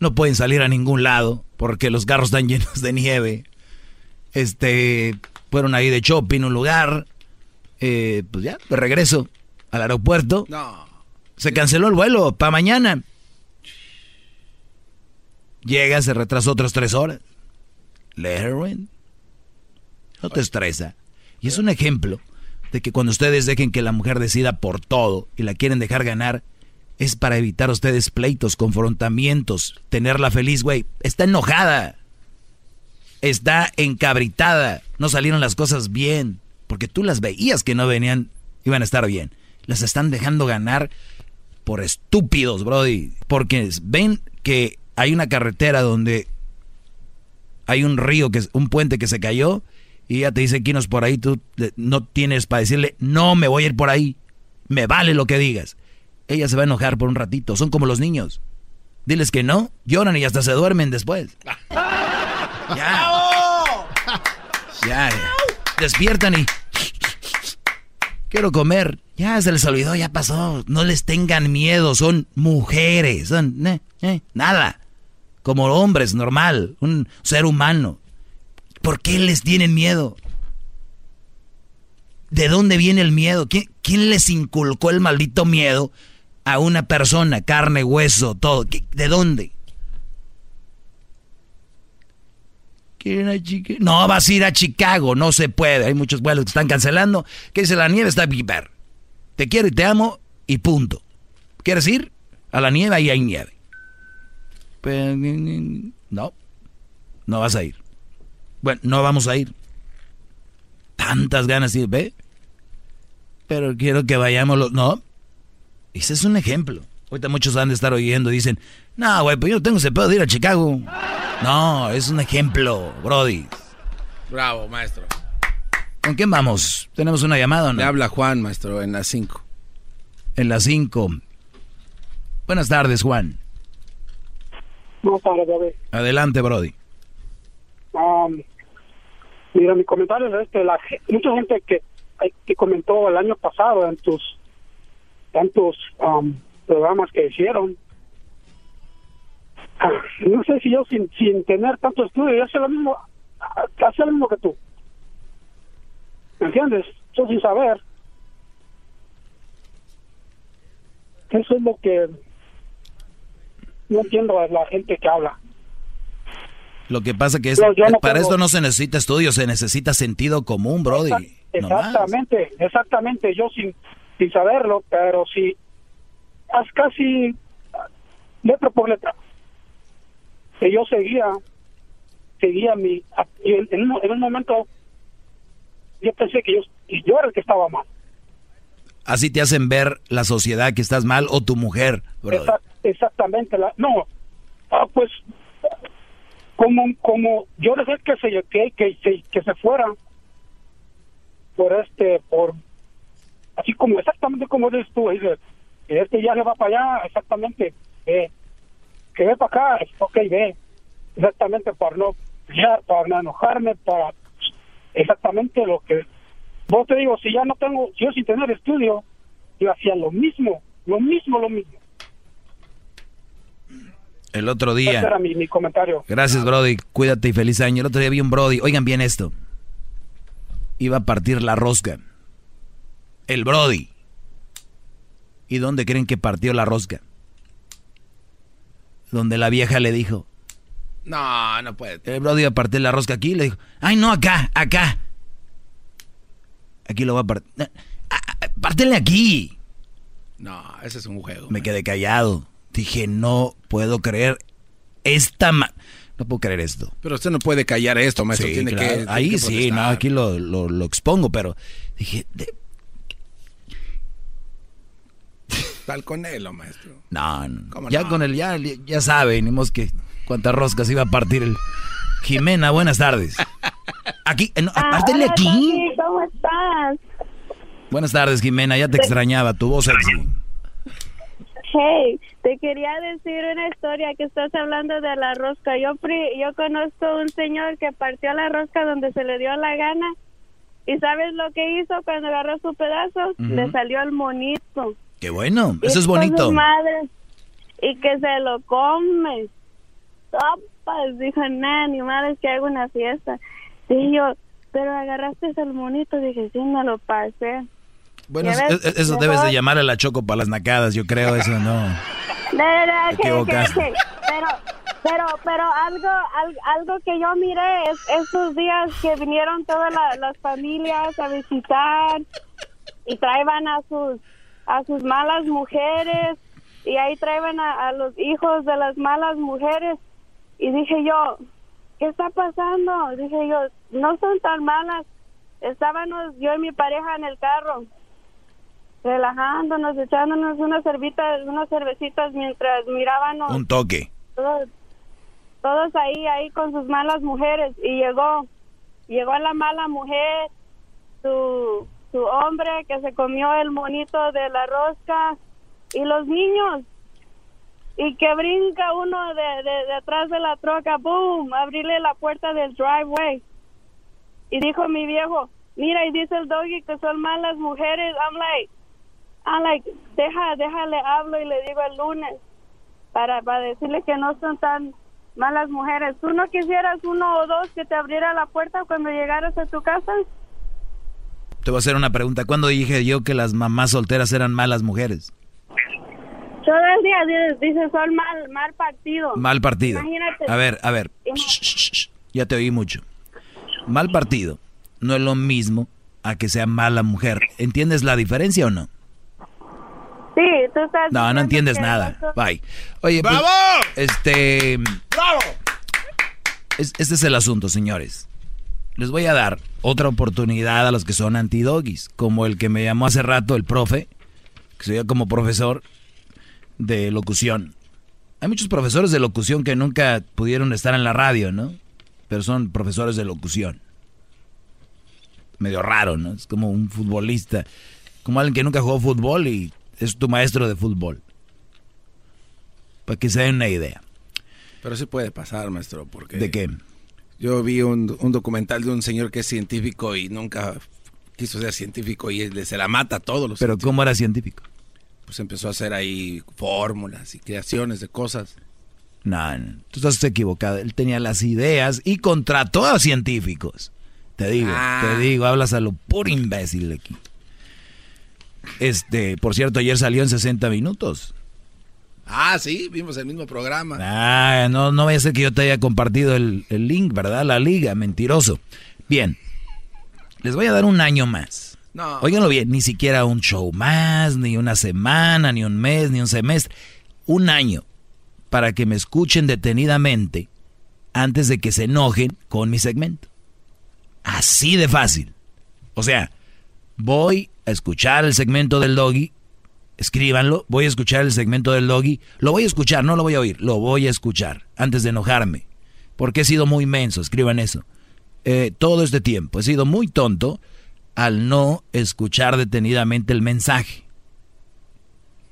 No pueden salir a ningún lado porque los carros están llenos de nieve. Este, fueron ahí de shopping, un lugar. Eh, pues ya, de regreso al aeropuerto. No. Se canceló el vuelo para mañana. Llega, se retrasó otras tres horas. Let her win. No te estresa. Y es un ejemplo de que cuando ustedes dejen que la mujer decida por todo y la quieren dejar ganar, es para evitar ustedes pleitos, confrontamientos, tenerla feliz, güey. Está enojada. Está encabritada. No salieron las cosas bien. Porque tú las veías que no venían, iban a estar bien. Las están dejando ganar por estúpidos, Brody. Porque ven que hay una carretera donde hay un río, que un puente que se cayó y ella te dice, Quinos, por ahí tú no tienes para decirle, no me voy a ir por ahí, me vale lo que digas. Ella se va a enojar por un ratito, son como los niños. Diles que no, lloran y hasta se duermen después. [laughs] Ya. Ya, Despiertan y... Quiero comer. Ya se les olvidó, ya pasó. No les tengan miedo, son mujeres. Son... Eh, eh, nada. Como hombres, normal. Un ser humano. ¿Por qué les tienen miedo? ¿De dónde viene el miedo? ¿Quién, les inculcó el maldito miedo a una persona, carne, hueso, todo? ¿De dónde? No, vas a ir a Chicago, no se puede. Hay muchos vuelos que están cancelando. ¿Qué dice la nieve? Está viper. Te quiero y te amo y punto. ¿Quieres ir? A la nieve ahí hay nieve. No, no vas a ir. Bueno, no vamos a ir. Tantas ganas ir, ve. Pero quiero que vayamos los... No. Ese es un ejemplo. Ahorita muchos han de estar oyendo y dicen, no, güey, pues yo no tengo ese pedo de ir a Chicago. No, es un ejemplo, Brody. Bravo, maestro. ¿Con quién vamos? ¿Tenemos una llamada o no? Le habla Juan, maestro, en las 5. En las 5. Buenas tardes, Juan. Buenas tardes, David. Adelante, Brody. Um, mira, mi comentario es que la, mucha gente que, que comentó el año pasado en tus tantos um, programas que hicieron, ah, no sé si yo sin, sin tener tanto estudio, yo sé lo mismo, lo mismo que tú. ¿Me entiendes? Yo sin saber. Eso es lo que no entiendo a la gente que habla. Lo que pasa que es, para esto no se necesita estudio, se necesita sentdo común, Brody. Exactamente, exactamente, yo sin, sin saberlo, pero si es casi letra por letra, que yo seguía, seguía mi, en, en, un, momento yo pensé que yo, yo era el que estaba mal. Así te hacen ver la sociedad que estás mal o tu mujer, exactamente, la, no, ah, pues como como yo dejé que se que, que, que se fuera por este por así como exactamente como dices tú dice que este ya se va para allá exactamente ve que ve para acá ok ve exactamente para no ya para no enojarme para exactamente lo que vos te digo si ya no tengo si yo sin tener estudio yo hacía lo mismo lo mismo lo mismo el otro día. Ese era mi, comentario. Gracias, Brody. Cuídate y feliz año. El otro día vi un Brody. Oigan bien esto. Iba a partir la rosca. El Brody. ¿Y dónde creen que partió la rosca? Donde la vieja le dijo. No, no puede. El Brody iba a partir la rosca aquí y le dijo. Ay, no, acá, acá. Aquí lo va a partir. Ah, ah, Pártele aquí. No, ese es un juego. Me quedé callado. Dije, no puedo creer esta... no puedo creer esto. Pero usted no puede callar esto, maestro. tiene que, Ahí sí, no, aquí lo, lo, expongo, pero dije... Tal con él, maestro. No, no. ya con él, ya, ya sabe, ni que cuántas roscas iba a partir el... Jimena, buenas tardes. Aquí, no, apártele aquí. ¿Cómo estás? Buenas tardes, Jimena, ya te extrañaba, tu voz sexy. Hey, te quería decir una historia que estás hablando de la rosca. Yo pri- yo conozco un señor que partió la rosca donde se le dio la gana. ¿Y sabes lo que hizo cuando agarró su pedazo? Le salió el monito. Qué bueno, eso es bonito. su madre, y que se lo come. Sopas, dijo, nah, ni madre, que hago una fiesta. Dije yo, pero agarraste el monito. Dije, sí, me lo pasé. Bueno, ves, eso debes de llamar a la Choco para las nacadas, yo creo, eso no. No, no, no, Te que- que- que- pero, pero, pero algo, al- algo que yo miré es esos días que vinieron todas la- las familias a visitar y traían a sus, a sus malas mujeres y ahí traían a, a los hijos de las malas mujeres y dije yo, ¿qué está pasando? Dije yo, no son tan malas. Estábamos yo y mi pareja en el carro relajándonos, echándonos unas cervitas, unas cervecitas mientras mirábamos Un toque. todos, todos ahí, ahí con sus malas mujeres y llegó, llegó la mala mujer, su, su hombre que se comió el monito de la rosca y los niños y que brinca uno de, de, de de la troca, boom, abrirle la puerta del driveway y dijo mi viejo, mira y dice el doggy que son malas mujeres, I'm like, I'm like, deja, déjale hablo y le digo el lunes para, para decirle que no son tan malas mujeres. ¿Tú no quisieras uno o dos que te abriera la puerta cuando llegaras a tu casa? Te voy a hacer una pregunta. ¿Cuándo dije yo que las mamás solteras eran malas mujeres? Todo el día dices, son mal, mal partido. Mal partido. Imagínate. A ver, a ver, ya te oí mucho. Mal partido no es lo mismo a que sea mala mujer. ¿Entiendes la diferencia o no? Sí, tú estás... No, no entiendes nada. Bye. Oye, pues, ¡Bravo! este, ¡Bravo! es- este es el asunto, señores. Les voy a dar otra oportunidad a los que son antidogis, como el que me llamó hace rato el profe, que veía como profesor de locución. Hay muchos profesores de locución que nunca pudieron estar en la radio, ¿no? Pero son profesores de locución. Medio raro, ¿no? Es como un futbolista, como alguien que nunca jugó fútbol y es tu maestro de fútbol. Para que se den una idea. Pero sí puede pasar, maestro, porque... ¿De qué? Yo vi un, un documental de un señor que es científico y nunca quiso ser científico y él se la mata a todos los Pero ¿cómo era científico? Pues empezó a hacer ahí fórmulas y creaciones de cosas. No, no, tú estás equivocado. Él tenía las ideas y contrató a científicos. Te digo, Ah. te digo, hablas a lo puro imbécil aquí. Este, por cierto, ayer salió en 60 minutos. Ah, sí, vimos el mismo programa. Ah, no, no vaya a ser que yo te haya compartido el, el link, ¿verdad? La liga, mentiroso. Bien, les voy a dar un año más. No. Óiganlo bien, ni siquiera un show más, ni una semana, ni un mes, ni un semestre. Un año para que me escuchen detenidamente antes de que se enojen con mi segmento. Así de fácil. O sea, voy a escuchar el segmento del doggy, escríbanlo, voy a escuchar el segmento del doggy, lo voy a escuchar, no lo voy a oír, lo voy a escuchar antes de enojarme. Porque he sido muy menso, escriban eso. Eh, todo este tiempo he sido muy tonto al no escuchar detenidamente el mensaje.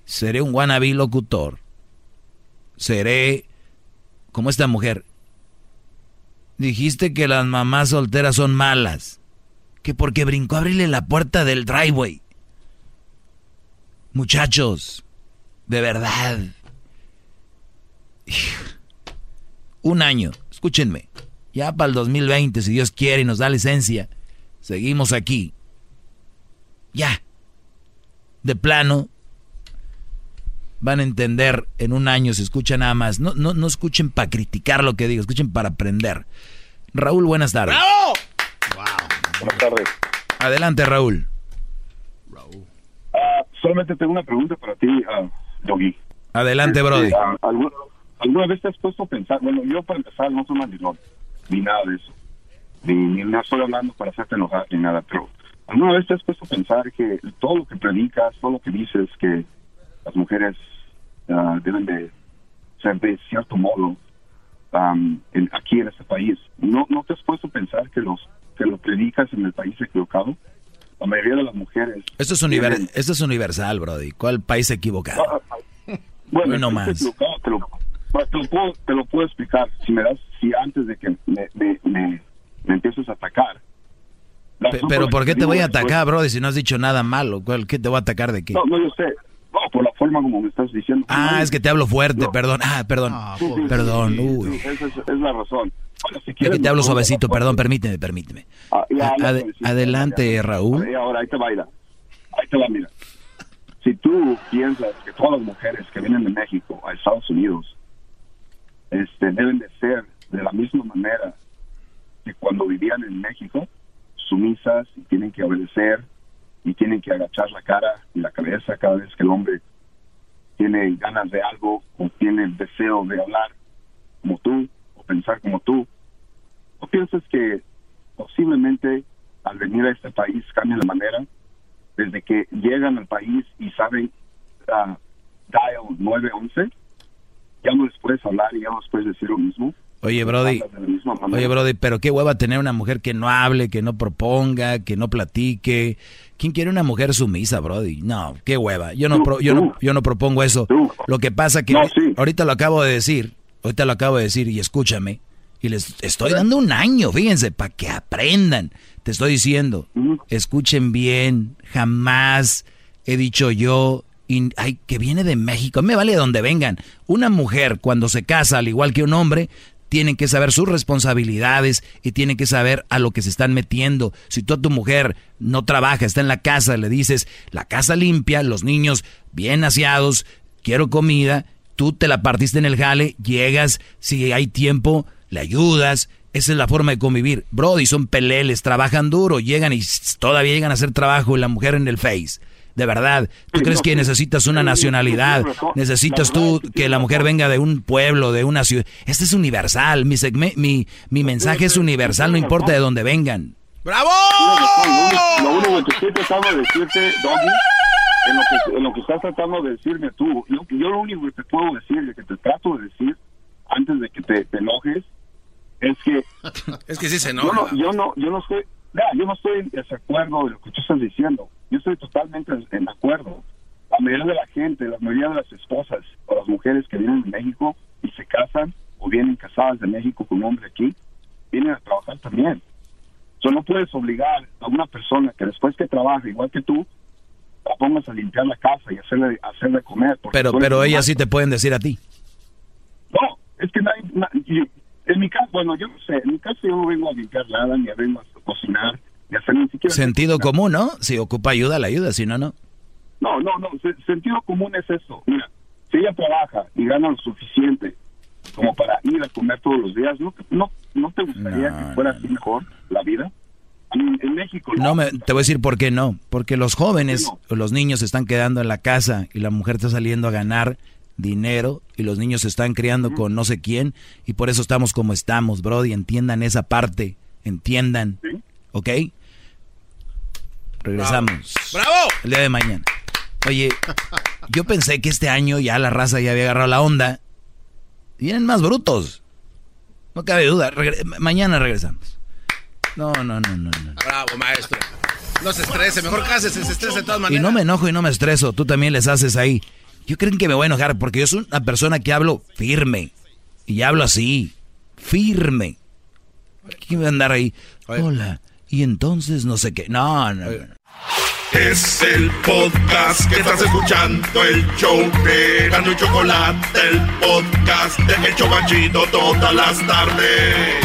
Seré un wannabe locutor. Seré como esta mujer. Dijiste que las mamás solteras son malas. Que porque brincó a abrirle la puerta del driveway. Muchachos, de verdad. Un año, escúchenme. Ya para el 2020, si Dios quiere y nos da licencia, seguimos aquí. Ya. De plano, van a entender en un año si escuchan nada más. No, no, no escuchen para criticar lo que digo, escuchen para aprender. Raúl, buenas tardes. Buenas tardes. Adelante, Raúl. Ah, solamente tengo una pregunta para ti, ah, Doggy. Adelante, Este, Brody. ah, ¿alguna, alguna vez te has puesto a pensar? Bueno, yo para empezar no soy mandilón, ni nada de eso. Ni, ni no estoy hablando para hacerte enojar, ni nada. Pero ¿alguna vez te has puesto a pensar que todo lo que predicas, todo lo que dices, que las mujeres deben de ser de cierto modo en- aquí en este país, ¿no, ¿no te has puesto a pensar que los que lo predicas en el país equivocado? La mayoría de las mujeres Esto es, univer- esto es universal, Brody. ¿Cuál país equivocado? Bueno, no estás más. equivocado, Te lo, pues, te, lo puedo, te lo puedo explicar. Si me das, si antes de que me, me, me, me empieces a atacar. Pe- Pero ¿por qué te voy a atacar, bro? Si no has dicho nada malo, ¿cuál- ¿qué te voy a atacar de qué? No, no, yo sé. No, por la forma como me estás diciendo. Ah, es que te hablo fuerte, perdón. Ah, perdón. Sí, sí, sí, Perdón, sí, uy. esa es, es la razón. Bueno, si Es quieres, que te hablo suavecito, perdón, permíteme, permíteme. Ah, ya, ya, adelante, ya, ya. Raúl. Ahora, ahí te va. Ahí te va, mira. Si tú piensas que todas las mujeres que vienen de México a Estados Unidos este, deben de ser de la misma manera que cuando vivían en México, sumisas y tienen que obedecer y tienen que agachar la cara y la cabeza cada vez que el hombre tiene ganas de algo o tiene el deseo de hablar como tú pensar como tú, ¿o piensas que posiblemente al venir a este país cambian la manera? Desde que llegan al país y saben ah, dial 911, ya no les puedes hablar y ya no les puedes decir lo mismo. Oye, Brody. Oye, Brody, pero qué hueva tener una mujer que no hable, que no proponga, que no platique. ¿Quién quiere una mujer sumisa, Brody? No, qué hueva. Yo no, pro- yo no, yo no propongo eso. Lo que pasa que ahorita lo acabo de decir, ahorita lo acabo de decir y escúchame. Y les estoy dando un año, fíjense, para que aprendan. Te estoy diciendo, escuchen bien, jamás he dicho yo, y, ay, que viene de México, me vale de donde vengan. Una mujer cuando se casa, al igual que un hombre, tienen que saber sus responsabilidades y tienen que saber a lo que se están metiendo. Si tú a tu mujer no trabaja, está en la casa, le dices, la casa limpia, los niños bien aseados, quiero comida, tú te la partiste en el jale, llegas, si hay tiempo, le ayudas. Esa es la forma de convivir. Brody, son peleles, trabajan duro, llegan y todavía llegan a hacer trabajo y la mujer en el face. De verdad, ¿tú crees que necesitas una nacionalidad? ¿Necesitas tú que la mujer venga de un pueblo, de una ciudad? Este es universal, mi, segme- mi, mi mensaje es universal, no importa de dónde vengan. ¡Bravo! Lo único que tratando de decirte, Doggy, en lo que, en lo que estás tratando de decirme tú, yo, yo lo único que te puedo decir, que te trato de decir, antes de que te, te enojes, es que... [laughs] Es que sí se yo enoja. no, yo no, yo no estoy, vea, yo no estoy en desacuerdo de lo que tú estás diciendo. Yo estoy totalmente en acuerdo. La mayoría de la gente, la mayoría de las esposas o las mujeres que vienen de México y se casan o vienen casadas de México con un hombre aquí, vienen a trabajar también. So, no puedes obligar a una persona que después que trabaja igual que tú, pongas a limpiar la casa y hacerle, hacerle comer. Pero, pero el ellas sí te pueden decir a ti. No, es que nadie, na- y- en mi caso, bueno, yo no sé, en mi caso yo no vengo a limpiar nada, ni a vengo a cocinar, ni a hacer ni siquiera... Sentido común, ¿no? Si ocupa ayuda, la ayuda, si no, no. No, no, no, se- sentido común es eso. Mira, si ella trabaja y gana lo suficiente como para ir a comer todos los días, ¿no, no, no te gustaría que fuera así mejor la vida? En México... No, me, te voy a decir por qué no. Porque los jóvenes o los niños se están quedando en la casa y la mujer está saliendo a ganar dinero y los niños se están criando con no sé quién y por eso estamos como estamos, Brody. Entiendan esa parte, entiendan, ¿ok? Regresamos. ¡Bravo! El día de mañana. Oye, yo pensé que este año ya la raza ya había agarrado la onda. Vienen más brutos. No cabe duda. Regre- mañana regresamos. No, no, no, no, no. Bravo, maestro. No se estrese, mejor cásese, se estrese de todas Y maneras. no me enojo y no me estreso. Tú también les haces ahí. Yo creen que me voy a enojar porque yo soy una persona que hablo firme. Y hablo así. Firme. ¿Quién va a andar ahí? Hola. Y entonces no sé qué. No, no. no. Es el podcast que estás escuchando, el show de Gano y Chocolate, el podcast de El Chocachito todas las tardes.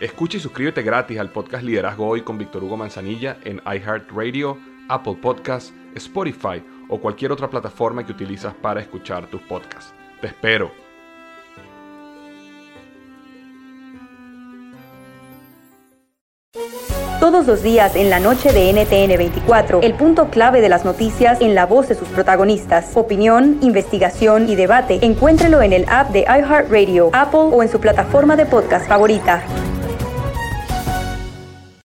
Escucha y suscríbete gratis al podcast Liderazgo Hoy con Víctor Hugo Manzanilla en iHeartRadio, Apple Podcasts, Spotify o cualquier otra plataforma que utilizas para escuchar tus podcasts. Te espero. Todos los días en la noche de NTN 24, el punto clave de las noticias en la voz de sus protagonistas. Opinión, investigación y debate. Encuéntrelo en el app de iHeartRadio, Apple o en su plataforma de podcast favorita.